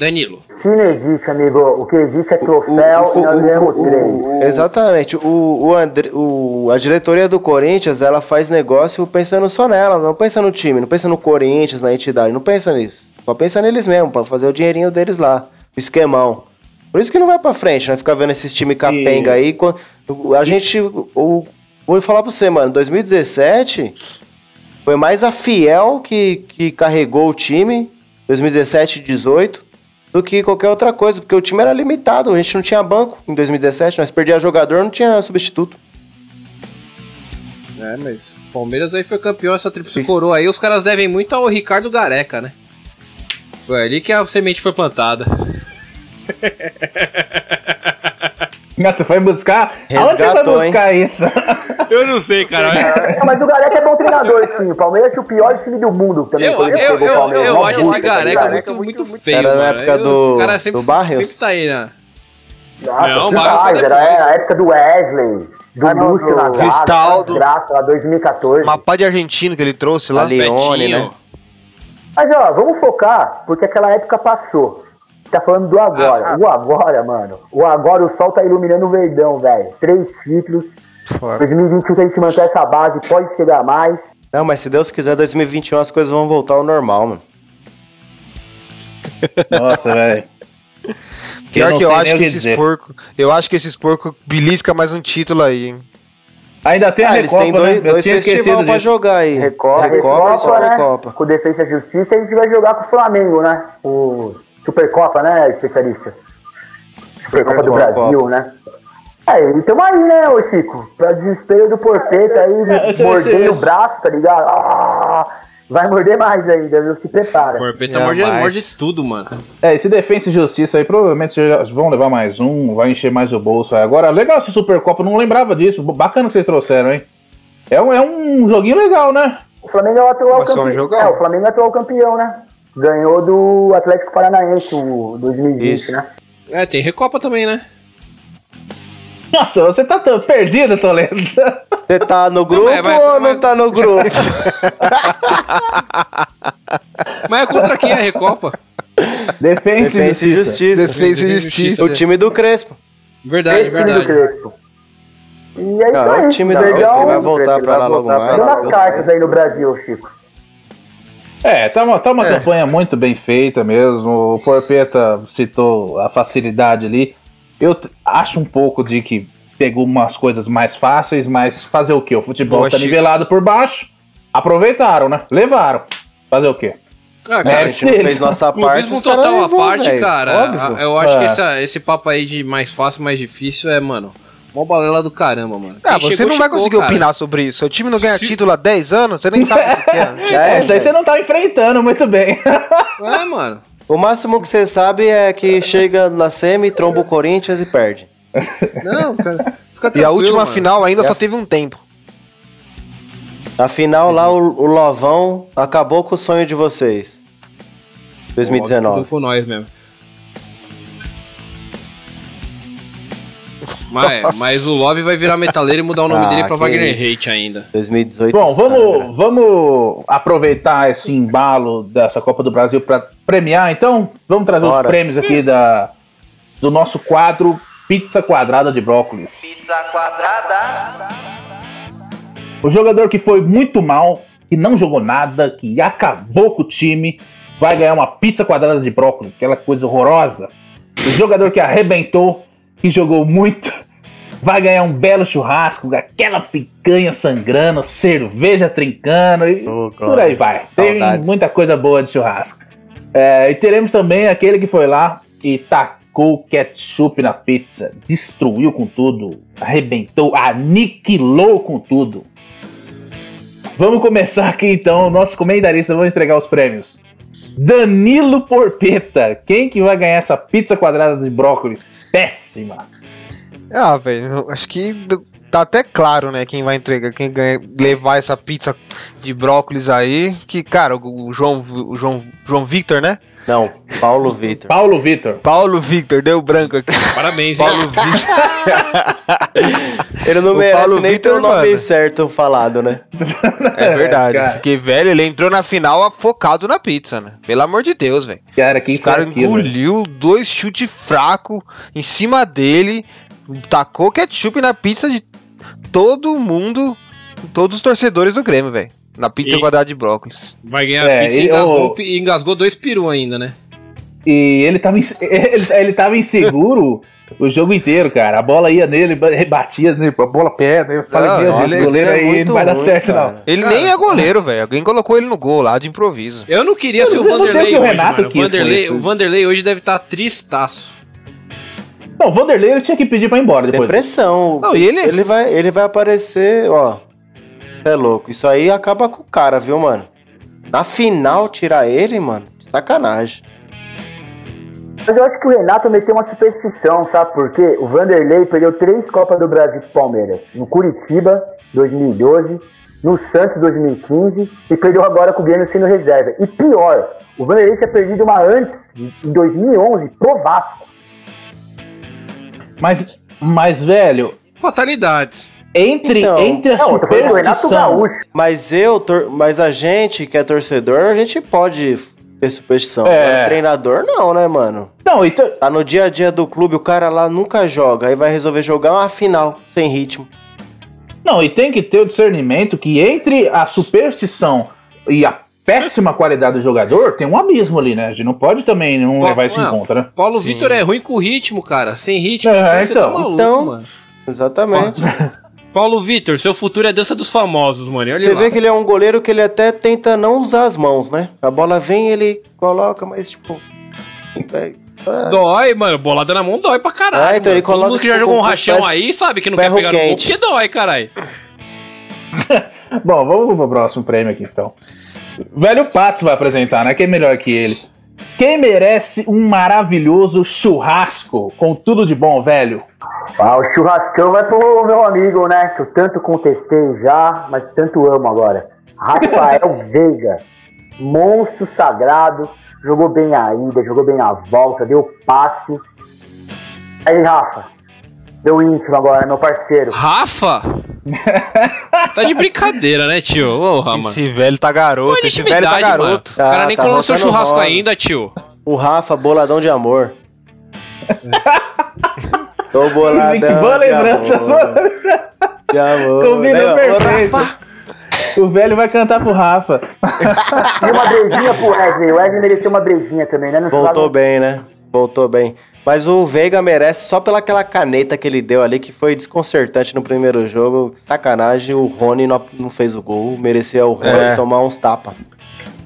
F: Danilo.
G: Se não existe, amigo, o que existe é troféu e nós ganhamos três.
E: Exatamente. O, o André, o, a diretoria do Corinthians, ela faz negócio pensando só nela, não pensa no time, não pensa no Corinthians, na entidade, não pensa nisso. Só pensa neles mesmo, pra fazer o dinheirinho deles lá, o esquemão. Por isso que não vai pra frente, né? Ficar vendo esses times capenga aí. quan- A gente. O, vou falar pra você, mano, 2017 foi mais a Fiel que, que carregou o time, 2017 e 18, do que qualquer outra coisa, porque o time era limitado, a gente não tinha banco em 2017, nós perdíamos jogador, não tinha substituto.
F: É, mas o Palmeiras aí foi campeão essa tríplice coroa aí. Os caras devem muito ao Ricardo Gareca, né? Foi ali que a semente foi plantada.
A: Nossa, você foi buscar? Aonde você foi
E: Resgatou,
A: buscar isso?
F: Eu não sei, cara.
G: Não, mas o Gareca é bom treinador, sim. O Palmeiras é o pior time do mundo também.
F: Eu, eu, eu,
G: Palmeiras.
F: eu
G: Mó
F: acho esse Gareca
G: ligado?
F: muito, muito feio,
E: Era na época
F: Eu-
E: do-
F: o cara sempre,
E: do Barrios?
F: sempre tá aí, né?
G: Nossa,
F: Não, foi
G: era a época do Wesley, do
E: Ah,
G: Lúcio na
D: Cristaldo.
G: Graça, lá 2014.
D: Uma pá de argentino que ele trouxe lá.
E: Ali. Leone, né?
G: Mas ó, vamos focar, porque aquela época passou. Tá falando do agora.
F: Ah,
G: O agora, mano. O agora o sol tá iluminando o verdão, velho. Três títulos.
D: Fora.
G: 2021 se a gente manter essa base, pode chegar mais.
E: Não, mas se Deus quiser, 2021 as coisas vão voltar ao normal, mano.
A: Nossa, velho.
D: Pior
A: não
D: que eu acho que
A: que
D: esses porcos. Eu acho que esses porcos belisca mais um título aí, hein?
A: Ainda tem a
E: Ah, eles
A: Recopa,
E: têm dois,
A: né? Eu
E: dois festivais pra jogar aí.
G: Recopa,
E: Recopa e
G: né?
E: Supercopa.
G: Com Defesa e Justiça, a gente vai jogar com o Flamengo, né? O Supercopa, né, especialista? Supercopa do. Brasil, né? É, e tamo aí, né, ô Chico? Pra desespero do Porpeta aí,
A: É,
G: mordendo o braço, tá ligado? Ah, vai morder mais ainda, viu? Se prepara.
F: Porpeta
D: É,
F: morde,
D: mas-
F: morde tudo, mano.
A: É, esse Defensa e Justiça aí provavelmente já vão levar mais um, vai encher mais o bolso aí. Agora, legal esse Supercopa, não lembrava disso. Bacana que vocês trouxeram, hein? É um, é um joguinho legal, né?
G: O Flamengo é o atual
D: um
G: campeão. É, o Flamengo é o atual campeão, né? Ganhou do Atlético Paranaense, o 2020,
E: Isso.
G: né?
F: É, tem Recopa também, né?
A: Nossa, você tá tão perdido, Toledo.
E: Você tá no grupo
F: mas- mas-
E: ou
F: mas-
E: não tá no grupo?
F: Mas é contra quem é a Recopa?
A: Defensa,
E: Defesa e
A: Justiça.
E: Justiça.
D: Defesa e Justiça.
E: O time do Crespo.
F: Verdade,
G: Esse time do
F: verdade.
G: Crespo. E é isso
E: Não,
G: aí.
E: o time do. Crespo, ele vai voltar pra lá logo mais.
G: Deu umas cartas aí no Brasil, Chico.
A: É, tá uma, tá uma
D: É.
A: campanha muito bem feita mesmo. O Porpeta citou a facilidade ali. Eu acho um pouco de que pegou umas coisas mais fáceis, mas fazer o quê? O futebol
D: Boa,
A: tá
D: Chico.
A: nivelado por baixo. Aproveitaram, né? Levaram. Fazer o quê?
F: Ah,
E: A
F: cara,
E: gente não fez nossa parte. Caras
F: total à
E: levou,
F: parte,
E: velho.
F: cara.
E: Óbvio.
F: a- Eu acho
A: É.
F: que essa- esse papo aí de mais fácil, mais difícil é, mano, mó balela do caramba, mano.
D: Ah, você
F: chegou,
D: não vai
F: chegou,
D: conseguir
F: cara.
D: opinar sobre isso. Seu time não ganha
F: Se-
D: título há 10 anos, você nem sabe o que é.
A: É,
E: É,
A: isso aí você não tá enfrentando muito bem.
F: É, mano.
E: O máximo que você sabe é que chega na semi, tromba o Corinthians e perde.
F: Não, cara. Fica
D: E a última
F: mano.
D: final ainda
E: E
D: só
E: a-
D: teve um tempo.
E: Na final lá, o, o Lovão acabou com o sonho de vocês.
F: Fudeu
E: 2019.
F: com nós mesmo. Mas, mas o Lobby vai virar metaleiro e mudar o nome
E: Ah,
F: dele pra
E: que
F: Wagner
E: isso.
F: Hate ainda.
E: 2018.
A: Bom, vamos, vamos aproveitar esse embalo dessa Copa do Brasil para premiar, então? Vamos trazer os
E: Bora.
A: prêmios aqui da, do nosso quadro Pizza Quadrada de Brócolis. Pizza Quadrada. O jogador que foi muito mal, que não jogou nada, que acabou com o time, vai ganhar uma pizza quadrada de brócolis, aquela coisa horrorosa. O jogador que arrebentou, que jogou muito, vai ganhar um belo churrasco, aquela picanha sangrando, cerveja trincando e
E: Ô,
A: por aí vai. Tem
E: Saudades.
A: muita coisa boa de churrasco. É, e teremos também aquele que foi lá e tacou ketchup na pizza, destruiu com tudo, arrebentou, aniquilou com tudo. Vamos começar aqui então, nosso comentarista, vamos entregar os prêmios. Danilo Porpeta, quem que vai ganhar essa pizza quadrada de brócolis? Péssima.
D: Ah, velho, acho que tá até claro, né, quem vai entregar, quem ganha, levar essa pizza de brócolis aí, que, cara, o João, o João, João Victor, né?
E: Não, Paulo Vitor.
A: Paulo Vitor.
D: Paulo Victor, deu branco aqui.
F: Parabéns, hein?
D: Paulo Victor.
E: Ele não
D: O
E: merece
D: Paulo
E: nem ter o
D: Vitor,
E: nome
D: mano.
E: certo falado, né?
D: É verdade.
A: cara.
D: Porque, velho, ele entrou na final focado na pizza, né? Pelo amor de Deus, velho.
A: Cara, quem
D: O cara
A: foi aquilo?
D: engoliu dois chutes fracos em cima dele, tacou ketchup na pizza de todo mundo, todos os torcedores do Grêmio, velho. Na pizza
F: E-
D: quadrada de brócolis.
F: Vai ganhar
A: É,
F: pizza e engasgou,
A: o-
F: e engasgou dois peru ainda, né?
A: E ele tava, ele, ele tava inseguro o jogo inteiro, cara. A bola ia nele, batia nele, a bola perto. Eu falei,
D: Não,
A: meu Deus, esse goleiro
E: é
A: aí não vai dar
E: ruim,
A: certo,
E: cara.
A: não.
D: Ele
F: Cara,
D: nem é goleiro, velho. Alguém colocou ele no gol lá de improviso.
F: Eu não queria
A: Eu
F: ser o
A: não sei o que
F: Vanderlei
A: o
F: hoje,
A: Renato
F: mano. O Vanderlei, o Vanderlei hoje deve estar tristaço.
A: Não, o Vanderlei ele tinha que pedir pra ir embora depois.
E: Depressão.
D: Não, e ele-
E: Ele vai, ele vai aparecer, ó. É louco. Isso aí acaba com o cara, viu, mano? Na final, tirar ele, mano, sacanagem.
G: Mas eu acho que o Renato meteu uma superstição, sabe por quê? O Vanderlei perdeu três Copas do Brasil pro Palmeiras. No Curitiba, 2012, no Santos, 2015, e perdeu agora com o Grêmio sendo reserva. E pior, o Vanderlei tinha perdido uma antes, em 2011, pro Vasco.
A: Mas, mas, velho,
F: Fatalidades.
A: Entre,
E: Então,
A: entre a
G: Não,
A: superstição.
G: Gaúcho.
E: Mas eu, mas a gente que é torcedor, a gente pode ter superstição.
A: É.
E: Agora, treinador não, né, mano?
A: Não, então,
E: Tá no dia a dia do clube, o cara lá nunca joga, aí vai resolver jogar uma final sem ritmo.
A: não, e tem que ter o discernimento que entre a superstição e a péssima qualidade do jogador, tem um abismo ali, né? A gente não pode também não
F: Ó,
A: levar isso em
F: não.
A: conta, né?
F: Paulo
D: Sim.
F: Vitor é ruim com ritmo, cara. Sem ritmo,
A: É,
F: você
A: então.
F: tá maluco,
E: Então-
F: mano.
E: Exatamente.
F: Paulo Vitor, seu futuro é dança dos famosos, mano. Olha
E: Você
F: lá.
E: vê que ele é um goleiro que ele até tenta não usar as mãos, né? A bola vem, ele coloca, mas tipo. é,
F: Dói, mano. Bolada na mão dói pra caralho.
E: Ah, então
F: mano.
E: ele coloca,
F: Todo mundo que já
E: tipo,
F: jogou um rachão aí sabe que não quer pegar no gol
E: quente.
F: porque dói, caralho.
A: Bom, vamos pro próximo prêmio aqui, então. Velho Patos vai apresentar, né? Quem é melhor que ele? Quem merece um maravilhoso churrasco com tudo de bom, velho?
G: Ah, o churrascão vai pro meu amigo, né? Que eu tanto contestei já, mas tanto amo agora. Rafael Veiga, monstro sagrado, jogou bem a ida, jogou bem a volta, deu passe. Aí, Rafa, meu íntimo agora, meu parceiro.
F: Rafa? tá de brincadeira, né, tio? Porra, mano.
D: Esse velho tá garoto, esse velho tá garoto.
F: O cara
E: Tá,
F: nem
E: tá
F: colou no seu churrasco ainda, tio.
E: O Rafa, boladão de amor. Tô boladão.
A: Boa
E: de
A: lembrança,
E: amor,
A: boa
E: De amor.
A: Combina
E: né? Ô,
A: perfeito.
E: Rafa,
A: O velho vai cantar pro Rafa.
G: E uma brejinha pro Wesley. O Wesley mereceu uma brejinha também, né? No
E: Voltou
G: churrasco-
E: bem, né? Voltou bem. Mas o Veiga merece só pela aquela caneta que ele deu ali, que foi desconcertante no primeiro jogo. Sacanagem, o Rony não, não fez o gol. Merecia o Rony
D: É.
E: tomar uns tapas.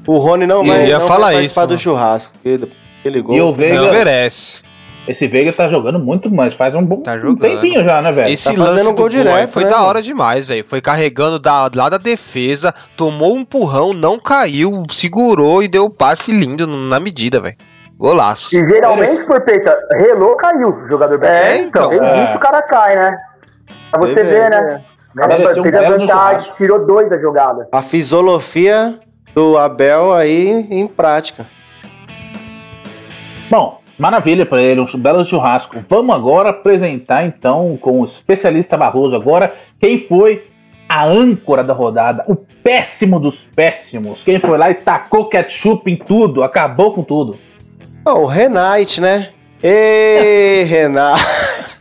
E: O Rony não vai,
D: ia
E: não
D: falar
E: vai participar
D: isso,
E: do
D: mano.
E: churrasco. porque Aquele gol.
A: E o
D: Não
A: Veiga,
D: merece.
A: Esse Veiga tá jogando muito, mas faz um bom
D: Tá
A: um tempinho já, né, velho?
D: Esse
E: Tá
D: lance
E: fazendo
D: do
E: gol direto,
D: foi
E: né,
D: da hora demais, velho. Foi carregando da, lá da defesa, tomou um empurrão, não caiu, segurou e deu um passe lindo na medida, velho. Golaço.
G: E geralmente, por peita, relou, caiu o jogador
D: É, então.
G: Ele
A: É.
G: o cara cai, né? Pra você
E: Teve-
G: ver, né?
A: Mereceu um
G: Fez a
A: belo
G: vantagem, tirou dois da jogada.
E: A fisiologia do Abel aí em prática.
A: Bom, maravilha pra ele, um belo churrasco. Vamos agora apresentar então com o especialista Barroso agora quem foi a âncora da rodada, o péssimo dos péssimos. Quem foi lá e tacou ketchup em tudo, acabou com tudo.
E: Ó, o Renate, né? Ê, Renate.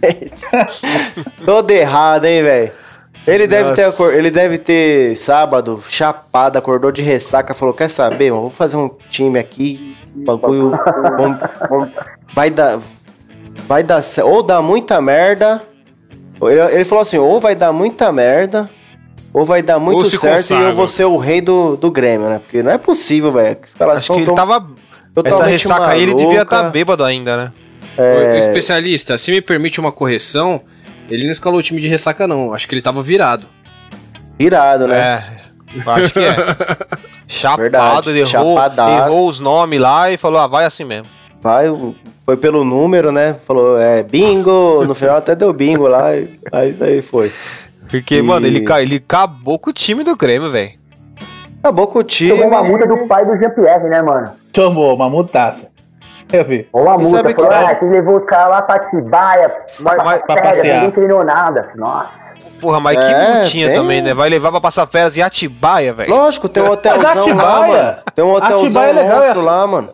E: Todo errado, hein, velho? Ele deve, ter, acor- ele deve ter sábado, chapado, acordou de ressaca, falou: Quer saber, mano? Vou fazer um time aqui. Bagulho. vamos- vamos- vai dar. Vai dar. Ou dá muita merda. Ele, ele falou assim: ou vai dar muita merda. Ou vai dar muito certo e eu vou ser o rei do, do Grêmio, né? Porque não é possível, velho. A
D: Acho que ele
E: tão
D: tava. Essa ressaca aí ele devia estar
E: maluca.
D: bêbado ainda, né?
F: O especialista, se me permite uma correção, ele não escalou o time de ressaca, não. Acho que ele tava virado.
E: Virado, né?
D: É. Acho que é. Chapado,
E: Verdade,
D: ele errou, errou os nomes lá e falou: ah, vai assim mesmo.
E: Vai, foi pelo número, né? Falou, é, bingo. No final até deu bingo lá. e- Aí isso aí foi.
D: Porque,
E: E-
D: mano, ele, ele acabou com o time do Grêmio, velho.
E: Acabou com o time.
G: Tomou uma multa do pai do Jean-Pierre, né, mano?
A: Tomou uma mutaça. Eu vi.
G: Ou uma
E: E
G: multa.
E: sabe
G: Falou,
E: que-
G: ah, você levou os caras lá pra Tibaia,
A: pra
G: pra
A: passear.
G: ninguém treinou nada. Nossa.
D: Porra, mas
E: É,
D: que multinha
E: tem-
D: também, né? Vai levar pra passar férias em Atibaia, velho.
E: Lógico, tem um hotelzão lá,
A: Atibaia-
E: mano. Tem um hotelzão
A: Atibaia é legal, é-
E: lá, mano.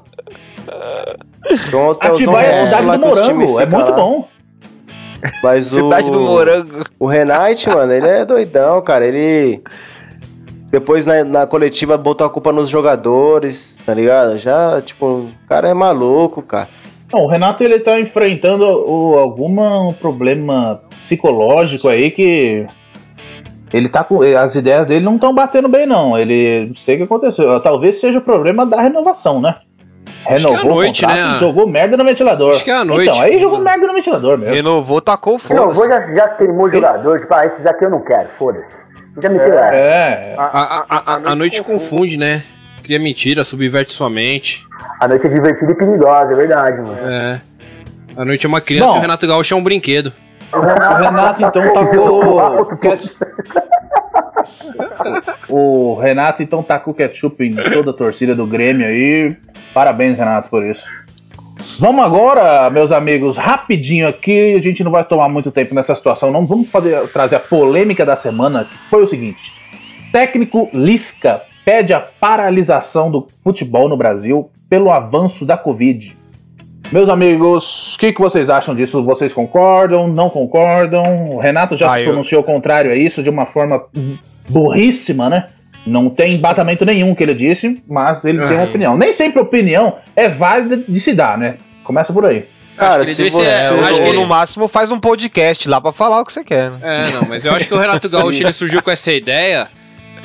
E: Tem um hotelzão
A: Atibaia é a cidade
E: lá
A: do morango, é muito
E: lá.
A: bom.
E: Mas o...
D: Cidade do Morango.
E: O Renate, mano, ele é doidão, cara. Ele. Depois na, na coletiva botou a culpa nos jogadores, tá ligado? Já, tipo, o cara é maluco, cara.
A: Não, o Renato ele tá enfrentando o, algum problema psicológico aí que ele tá com as ideias dele não estão batendo bem não. Ele não sei o que aconteceu. Talvez seja o problema da renovação, né? Renovou
F: Acho que é noite,
A: o contrato
F: né?
A: jogou merda no ventilador.
F: Acho que é à noite.
A: Então, aí jogou merda no ventilador mesmo.
D: Renovou, tacou o
G: Renovou,
D: foda
G: já, já queimou o jogador. Tipo, ah, esses aqui eu não quero, foda-se. Já me tiraram.
A: É,
F: A, a, a, a- a noite confunde, né? Cria mentira, subverte sua mente.
G: A noite é divertida e perigosa, é verdade, mano.
F: É. A noite é uma criança
A: Bom.
F: e o Renato Gaúcho é um brinquedo.
A: o Renato então tacou. O Renato então tacou ketchup em toda a torcida do Grêmio aí. Parabéns, Renato, por isso. Vamos agora, meus amigos, rapidinho aqui. A gente não vai tomar muito tempo nessa situação, não. Vamos fazer, trazer a polêmica da semana, que foi o seguinte: técnico Lisca pede a paralisação do futebol no Brasil pelo avanço da Covid. Meus amigos, o que, que vocês acham disso? Vocês concordam? Não concordam? O Renato já
D: Ah,
A: se
D: eu-
A: pronunciou contrário a isso de uma forma burríssima, né? Não tem embasamento nenhum que ele disse, mas ele tem uma
F: Uhum.
A: opinião. Nem sempre opinião é válida de se dar, né? Começa por aí.
E: Cara,
F: Acho que
E: se você...
D: É, ou
F: que
D: no máximo faz um podcast lá pra falar o que você quer, né?
F: É, não, mas eu acho que o Renato Gaúcho ele surgiu com essa ideia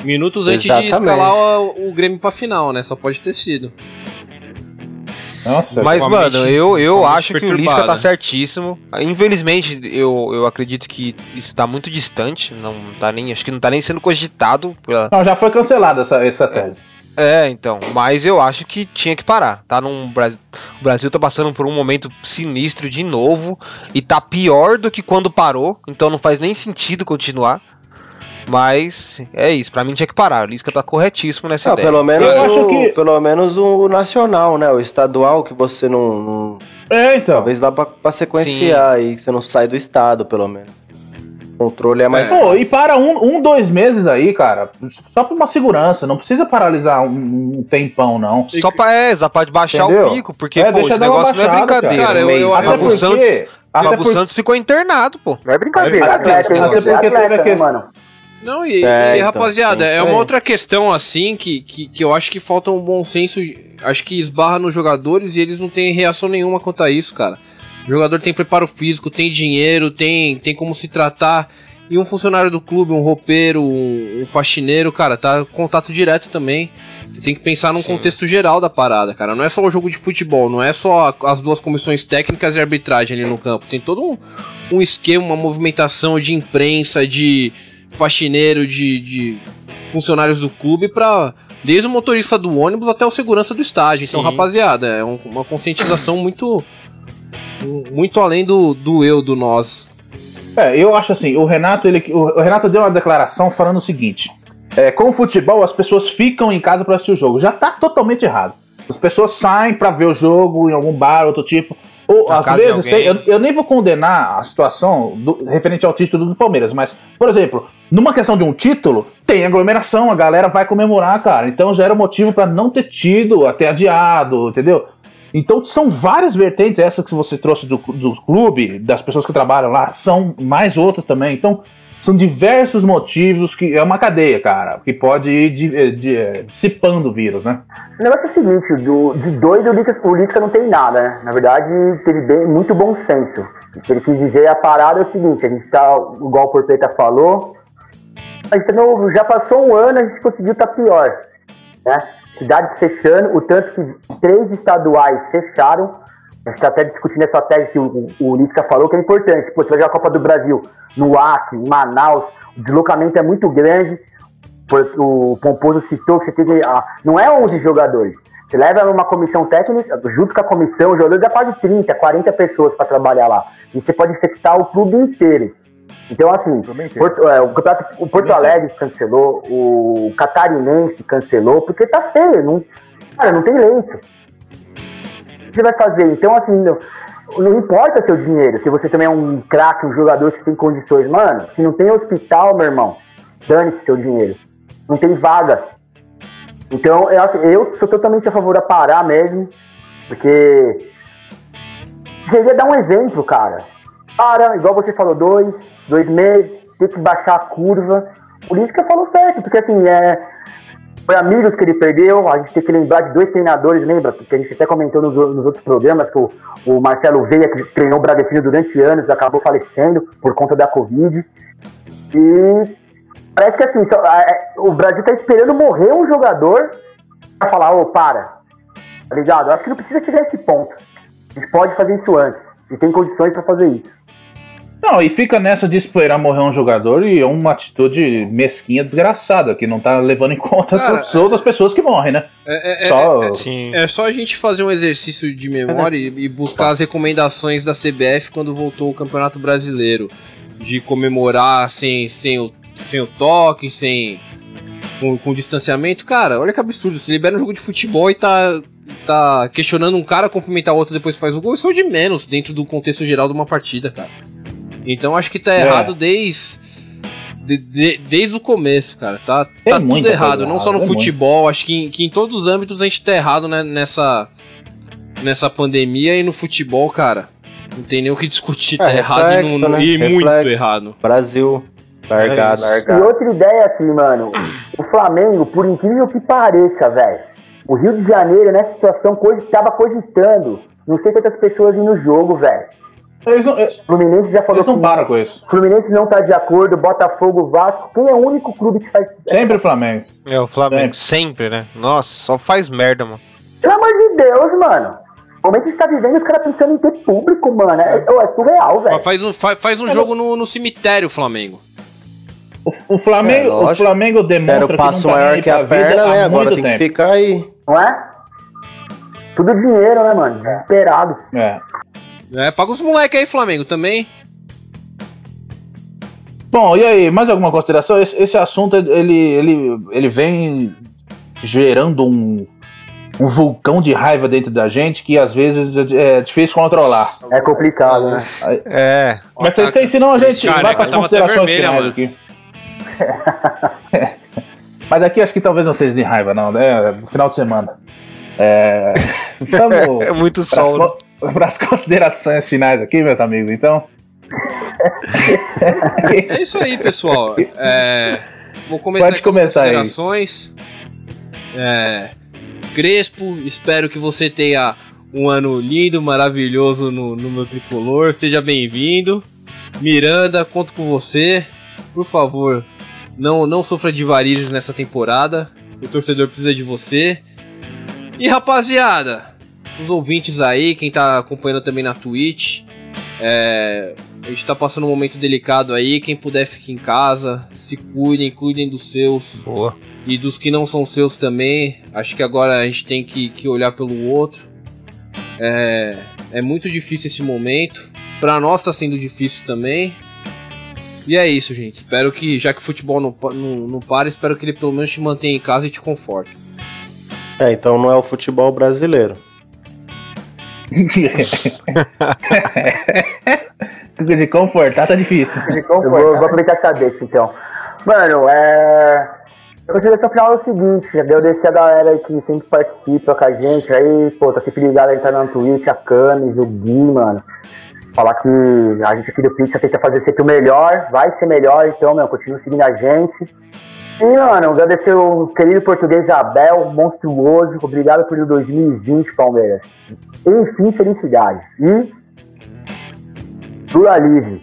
F: minutos antes de
E: Exatamente.
F: escalar o, o Grêmio pra final, né? Só pode ter sido.
A: Nossa,
D: Mas, mano, eu, eu acho que o Lisca tá certíssimo. Infelizmente, eu, eu acredito que isso tá muito distante. Não tá nem, acho que não tá nem sendo cogitado. Pela...
A: não, já foi cancelada essa, essa tese.
D: É, então. Mas eu acho que tinha que parar. Tá num Brasil, o Brasil tá passando por um momento sinistro de novo. E tá pior do que quando parou. Então não faz nem sentido continuar. Mas é isso. Pra mim tinha que parar. O Lisca tá corretíssimo nessa
E: Não,
D: ideia.
E: pelo menos,
A: Eu
E: o,
A: acho que-
E: pelo menos o nacional, né? O estadual que você não. não-
A: É, então.
E: talvez dá pra, pra sequenciar aí, que você não sai do estado, pelo menos. O controle é mais.
A: Pô,
E: fácil.
A: e para um, um, dois meses aí, cara. Só pra uma segurança. Não precisa paralisar um, um tempão, não.
D: Só pra, é, só pra baixar
A: Entendeu?
D: o pico. Porque,
A: É,
D: pô,
A: deixa
D: esse
A: dar uma
D: negócio não é
A: baixada,
D: brincadeira.
F: cara. Eu- eu-
D: o
A: Até porque.
D: Santos,
A: Até
D: Fábio
A: porque,
D: Santos ficou internado, pô.
G: Não é brincadeira.
D: É brincadeira,
G: atleta, hein?
A: até porque teve a questão-
G: mano?
F: Não, e,
E: É,
F: e,
E: então,
F: rapaziada,
E: isso
F: é uma outra questão assim que, que, que eu acho que falta um bom senso. Acho que esbarra nos jogadores e eles não têm reação nenhuma quanto a isso, cara. O jogador tem preparo físico, tem dinheiro, tem, tem como se tratar. E um funcionário do clube, um roupeiro, um, um faxineiro, cara, tá contato direto também. Você tem que pensar num
D: Sim.
F: contexto geral da parada, cara. Não é só o jogo de futebol, não é só as duas comissões técnicas e arbitragem ali no campo. Tem todo um, um esquema, uma movimentação de imprensa, de faxineiro, de, de funcionários do clube pra. Desde o motorista do ônibus até o segurança do estádio. Então,
D: Sim.
F: rapaziada, é um- uma conscientização muito. Muito além do, do eu, do nós.
A: É, eu acho assim, o Renato, ele, o Renato deu uma declaração falando o seguinte: é, com o futebol, as pessoas ficam em casa para assistir o jogo. Já tá totalmente errado. As pessoas saem para ver o jogo em algum bar, outro tipo. Ou
D: Na
A: às vezes, tem- eu, eu nem vou condenar a situação do- referente ao título do Palmeiras, mas, por exemplo, numa questão de um título, tem aglomeração, a galera vai comemorar, cara. Então já era motivo para não ter tido, até adiado, entendeu? Então são várias vertentes, essa que você trouxe do, do clube, das pessoas que trabalham lá, são mais outras também. Então são diversos motivos que é uma cadeia, cara, que pode ir di- di- eh, dissipando o vírus, né?
G: O negócio é o seguinte, do, de Lisca, o Lisca não tem nada, né? Na verdade, teve bem, muito bom senso. O que ele quis dizer, a parada é o seguinte, a gente tá, igual o Porpeta falou, tá no- já passou um ano, a gente conseguiu estar pior, né? Cidades fechando, o tanto que três estaduais fecharam, a gente tá até discutindo essa tese que o, o, o Lisca falou, que é importante. Pô, você vai jogar a Copa do Brasil no Acre, em Manaus, o deslocamento é muito grande, o Pomposo citou que você tem que. ah, não é 11 jogadores. Você leva uma comissão técnica, junto com a comissão, os jogadores dá quase 30, 40 pessoas para trabalhar lá. E você pode infectar o clube inteiro. Então, assim, Porto- é, o, campeonato- o Porto Alegre cancelou, o Catarinense cancelou, porque tá feio. Não, cara, não tem leito. O que você vai fazer? Então, assim, não, não importa seu dinheiro, se você também é um craque, um jogador que tem condições. Mano, se não tem hospital, meu irmão, dane-se seu dinheiro. Não tem vaga. Então, eu, eu sou totalmente a favor da parar mesmo, porque seria dar um exemplo, cara. Para, igual você falou, dois, dois meses, tem que baixar a curva. Por isso que eu falo certo, porque assim, é, foi amigos que ele perdeu, a gente tem que lembrar de dois treinadores, lembra? Porque a gente até comentou nos, nos outros programas que o, o Marcelo Veia, que treinou o Bragantino durante anos, acabou falecendo por conta da Covid. E parece que assim, só- é, o Brasil tá esperando morrer um jogador pra falar, ô, para. Tá ligado? Acho que não precisa chegar a esse ponto. A gente pode fazer isso antes. E tem condições pra fazer isso.
A: Não, e fica nessa de esperar morrer um jogador e é uma atitude mesquinha, desgraçada, que não tá levando em conta
F: Cara,
A: as outras pessoas que morrem, né?
F: É, é-
A: Só.
D: Sim.
F: É só a gente fazer um exercício de memória e, e buscar as recomendações da CBF quando voltou o Campeonato Brasileiro. De comemorar sem, sem, o, sem o toque, sem. Com, com distanciamento. Cara, olha que absurdo. Se libera um jogo de futebol e tá, tá questionando um cara cumprimentar o outro depois faz o gol, isso é o de menos dentro do contexto geral de uma partida, cara. Então acho que tá
A: É.
F: errado desde. de- de- desde o começo, cara. Tá,
A: Tem
F: tá tudo
A: muita coisa
F: errado. Não só no
A: é
F: futebol, acho que em, que em todos os âmbitos a gente tá errado né, nessa, nessa pandemia e no futebol, cara. Não tem nem o que discutir, tá
E: É,
F: errado e, não-
E: né?
F: e muito errado.
E: Brasil, largado.
D: É
G: E outra ideia assim, mano, O Flamengo, por incrível que pareça, velho, o Rio de Janeiro, nessa situação, tava cogitando. Não sei quantas pessoas iam no jogo, velho.
A: Eles não, é,
G: O Fluminense já falou
A: eles não param com isso.
G: Fluminense não tá de acordo, Botafogo, Vasco. Quem é o único clube que faz.
A: Sempre o Flamengo.
D: É, o Flamengo, sempre, né? Nossa, só faz merda, mano.
G: Pelo amor de Deus, mano. O momento que está vivendo, os caras pensando em ter público, mano. É, é, é surreal, velho.
F: Faz um, faz, faz um jogo no, no cemitério, Flamengo.
A: O, o Flamengo,
E: É,
A: o. Flamengo
E: Era
A: demonstra
E: o
A: que não
E: passo
A: tá
E: maior que a
A: vida
E: perna, né? Agora tem
A: tempo.
E: que ficar aí.
G: Não é? Tudo dinheiro, né, mano? Desesperado.
A: É.
F: É, paga os moleques aí, Flamengo, também.
A: Bom, e aí, mais alguma consideração? Esse, esse assunto, ele, ele, ele vem gerando um, um vulcão de raiva dentro da gente que às vezes é, é difícil controlar.
G: É complicado, né?
D: É.
A: Mas vocês têm, senão a gente
F: Cara,
A: vai para as considerações
F: vermelha,
A: finais aqui. Mas aqui acho que talvez não seja de raiva, não, né? No final de semana. É, vamos
D: É muito
A: para as, considerações finais aqui, meus amigos, então.
F: É isso aí, pessoal. É, vou começar
A: Pode
F: com as
A: começar aí.
F: considerações. É, Crespo, espero que você tenha um ano lindo, maravilhoso no, no meu tricolor. Seja bem-vindo. Miranda, conto com você. Por favor, não, não sofra de varizes nessa temporada. O torcedor precisa de você. E rapaziada, os ouvintes aí, quem tá acompanhando também na Twitch, é, a gente tá passando um momento delicado aí. Quem puder fique em casa, se cuidem, cuidem dos seus
D: Boa.
F: e dos que não são seus também. Acho que agora a gente tem que, que olhar pelo outro. É, é muito difícil esse momento. Pra nós tá sendo difícil também. E é isso, gente. Espero que, já que o futebol não, não, não para, espero que ele pelo menos te mantenha em casa e te conforte.
E: É, então não é o futebol brasileiro.
A: de confortar tá difícil.
G: Eu vou, vou aproveitar essa deixa, então. Mano, é. A consideração final é o seguinte, agradecer a galera que sempre participa com a gente aí, pô, tá sempre ligado aí, tá na Twitch, a Camis, o Gui, mano. Falar que a gente aqui do Pizza tenta fazer sempre o melhor, vai ser melhor, então, meu, continua seguindo a gente. E, mano, agradecer o querido português Abel, monstruoso, obrigado pelo 2020, Palmeiras. Enfim, felicidade. E pluralize.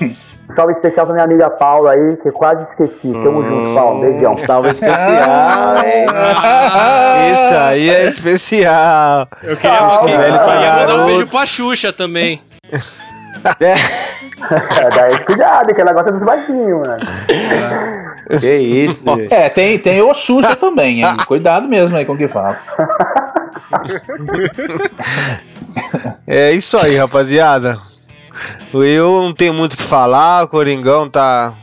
G: Salve especial pra minha amiga Paula aí, que eu quase esqueci. Tamo junto, Paulo. Beijão.
E: Um salve especial, hein?
D: Isso aí é especial.
H: Eu queria
G: Ah,
D: velho
G: ah,
F: Mandar um beijo pra Xuxa também.
E: É,
G: É, daí cuidado, que ela gosta dos baixinhos, mano.
E: Que isso.
A: É, tem, tem o Xuxa também, hein? Cuidado mesmo aí com o que fala.
D: É isso aí, rapaziada. Eu não tenho muito o que falar, o Coringão tá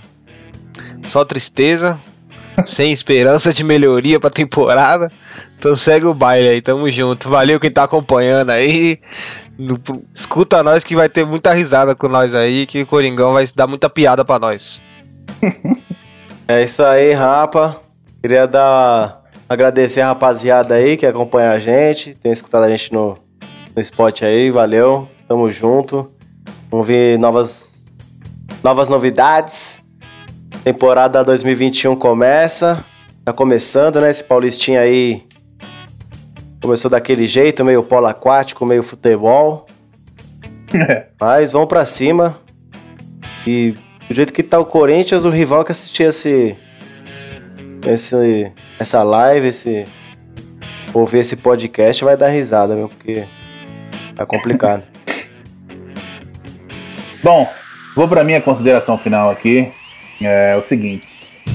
D: só tristeza, sem esperança de melhoria pra temporada. Então segue o baile aí, tamo junto. Valeu quem tá acompanhando aí. Escuta nós que vai ter muita risada com nós aí, que o Coringão vai dar muita piada pra nós.
E: É isso aí, rapa. Queria dar agradecer a rapaziada aí que acompanha a gente, tem escutado a gente no, no spot aí, valeu. Tamo junto. Vamos ver novas novas novidades. Temporada 2021 começa. Tá começando, né? Esse Paulistinha aí começou daquele jeito, meio polo aquático, meio futebol. Mas vamos pra cima. E do jeito que tá o Corinthians, o rival que assistir esse, esse essa live, esse ouvir esse podcast vai dar risada, meu, porque tá complicado.
A: Bom, vou pra minha consideração final aqui. É o seguinte.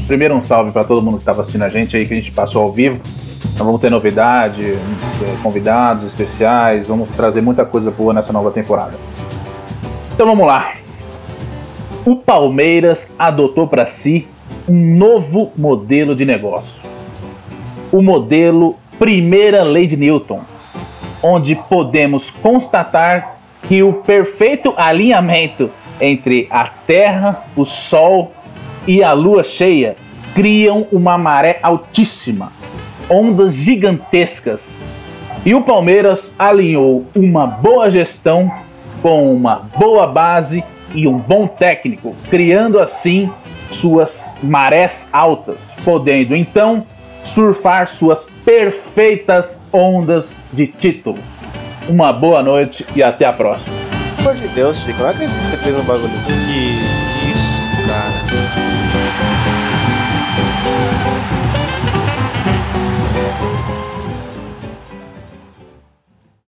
A: Primeiro um salve pra todo mundo que tava assistindo a gente aí, que a gente passou ao vivo. Nós vamos ter novidade, eh, convidados especiais, vamos trazer muita coisa boa nessa nova temporada. Então vamos lá. O Palmeiras adotou para si um novo modelo de negócio. O modelo Primeira Lei de Newton, onde podemos constatar que o perfeito alinhamento entre a Terra, o Sol e a Lua cheia criam uma maré altíssima, ondas gigantescas. E o Palmeiras alinhou uma boa gestão com uma boa base e um bom técnico, criando assim suas marés altas, podendo então surfar suas perfeitas ondas de títulos. Uma boa noite e até a próxima.
E: Pelo amor de Deus, Chico, não acredito que você fez um bagulho.
D: Que isso, cara.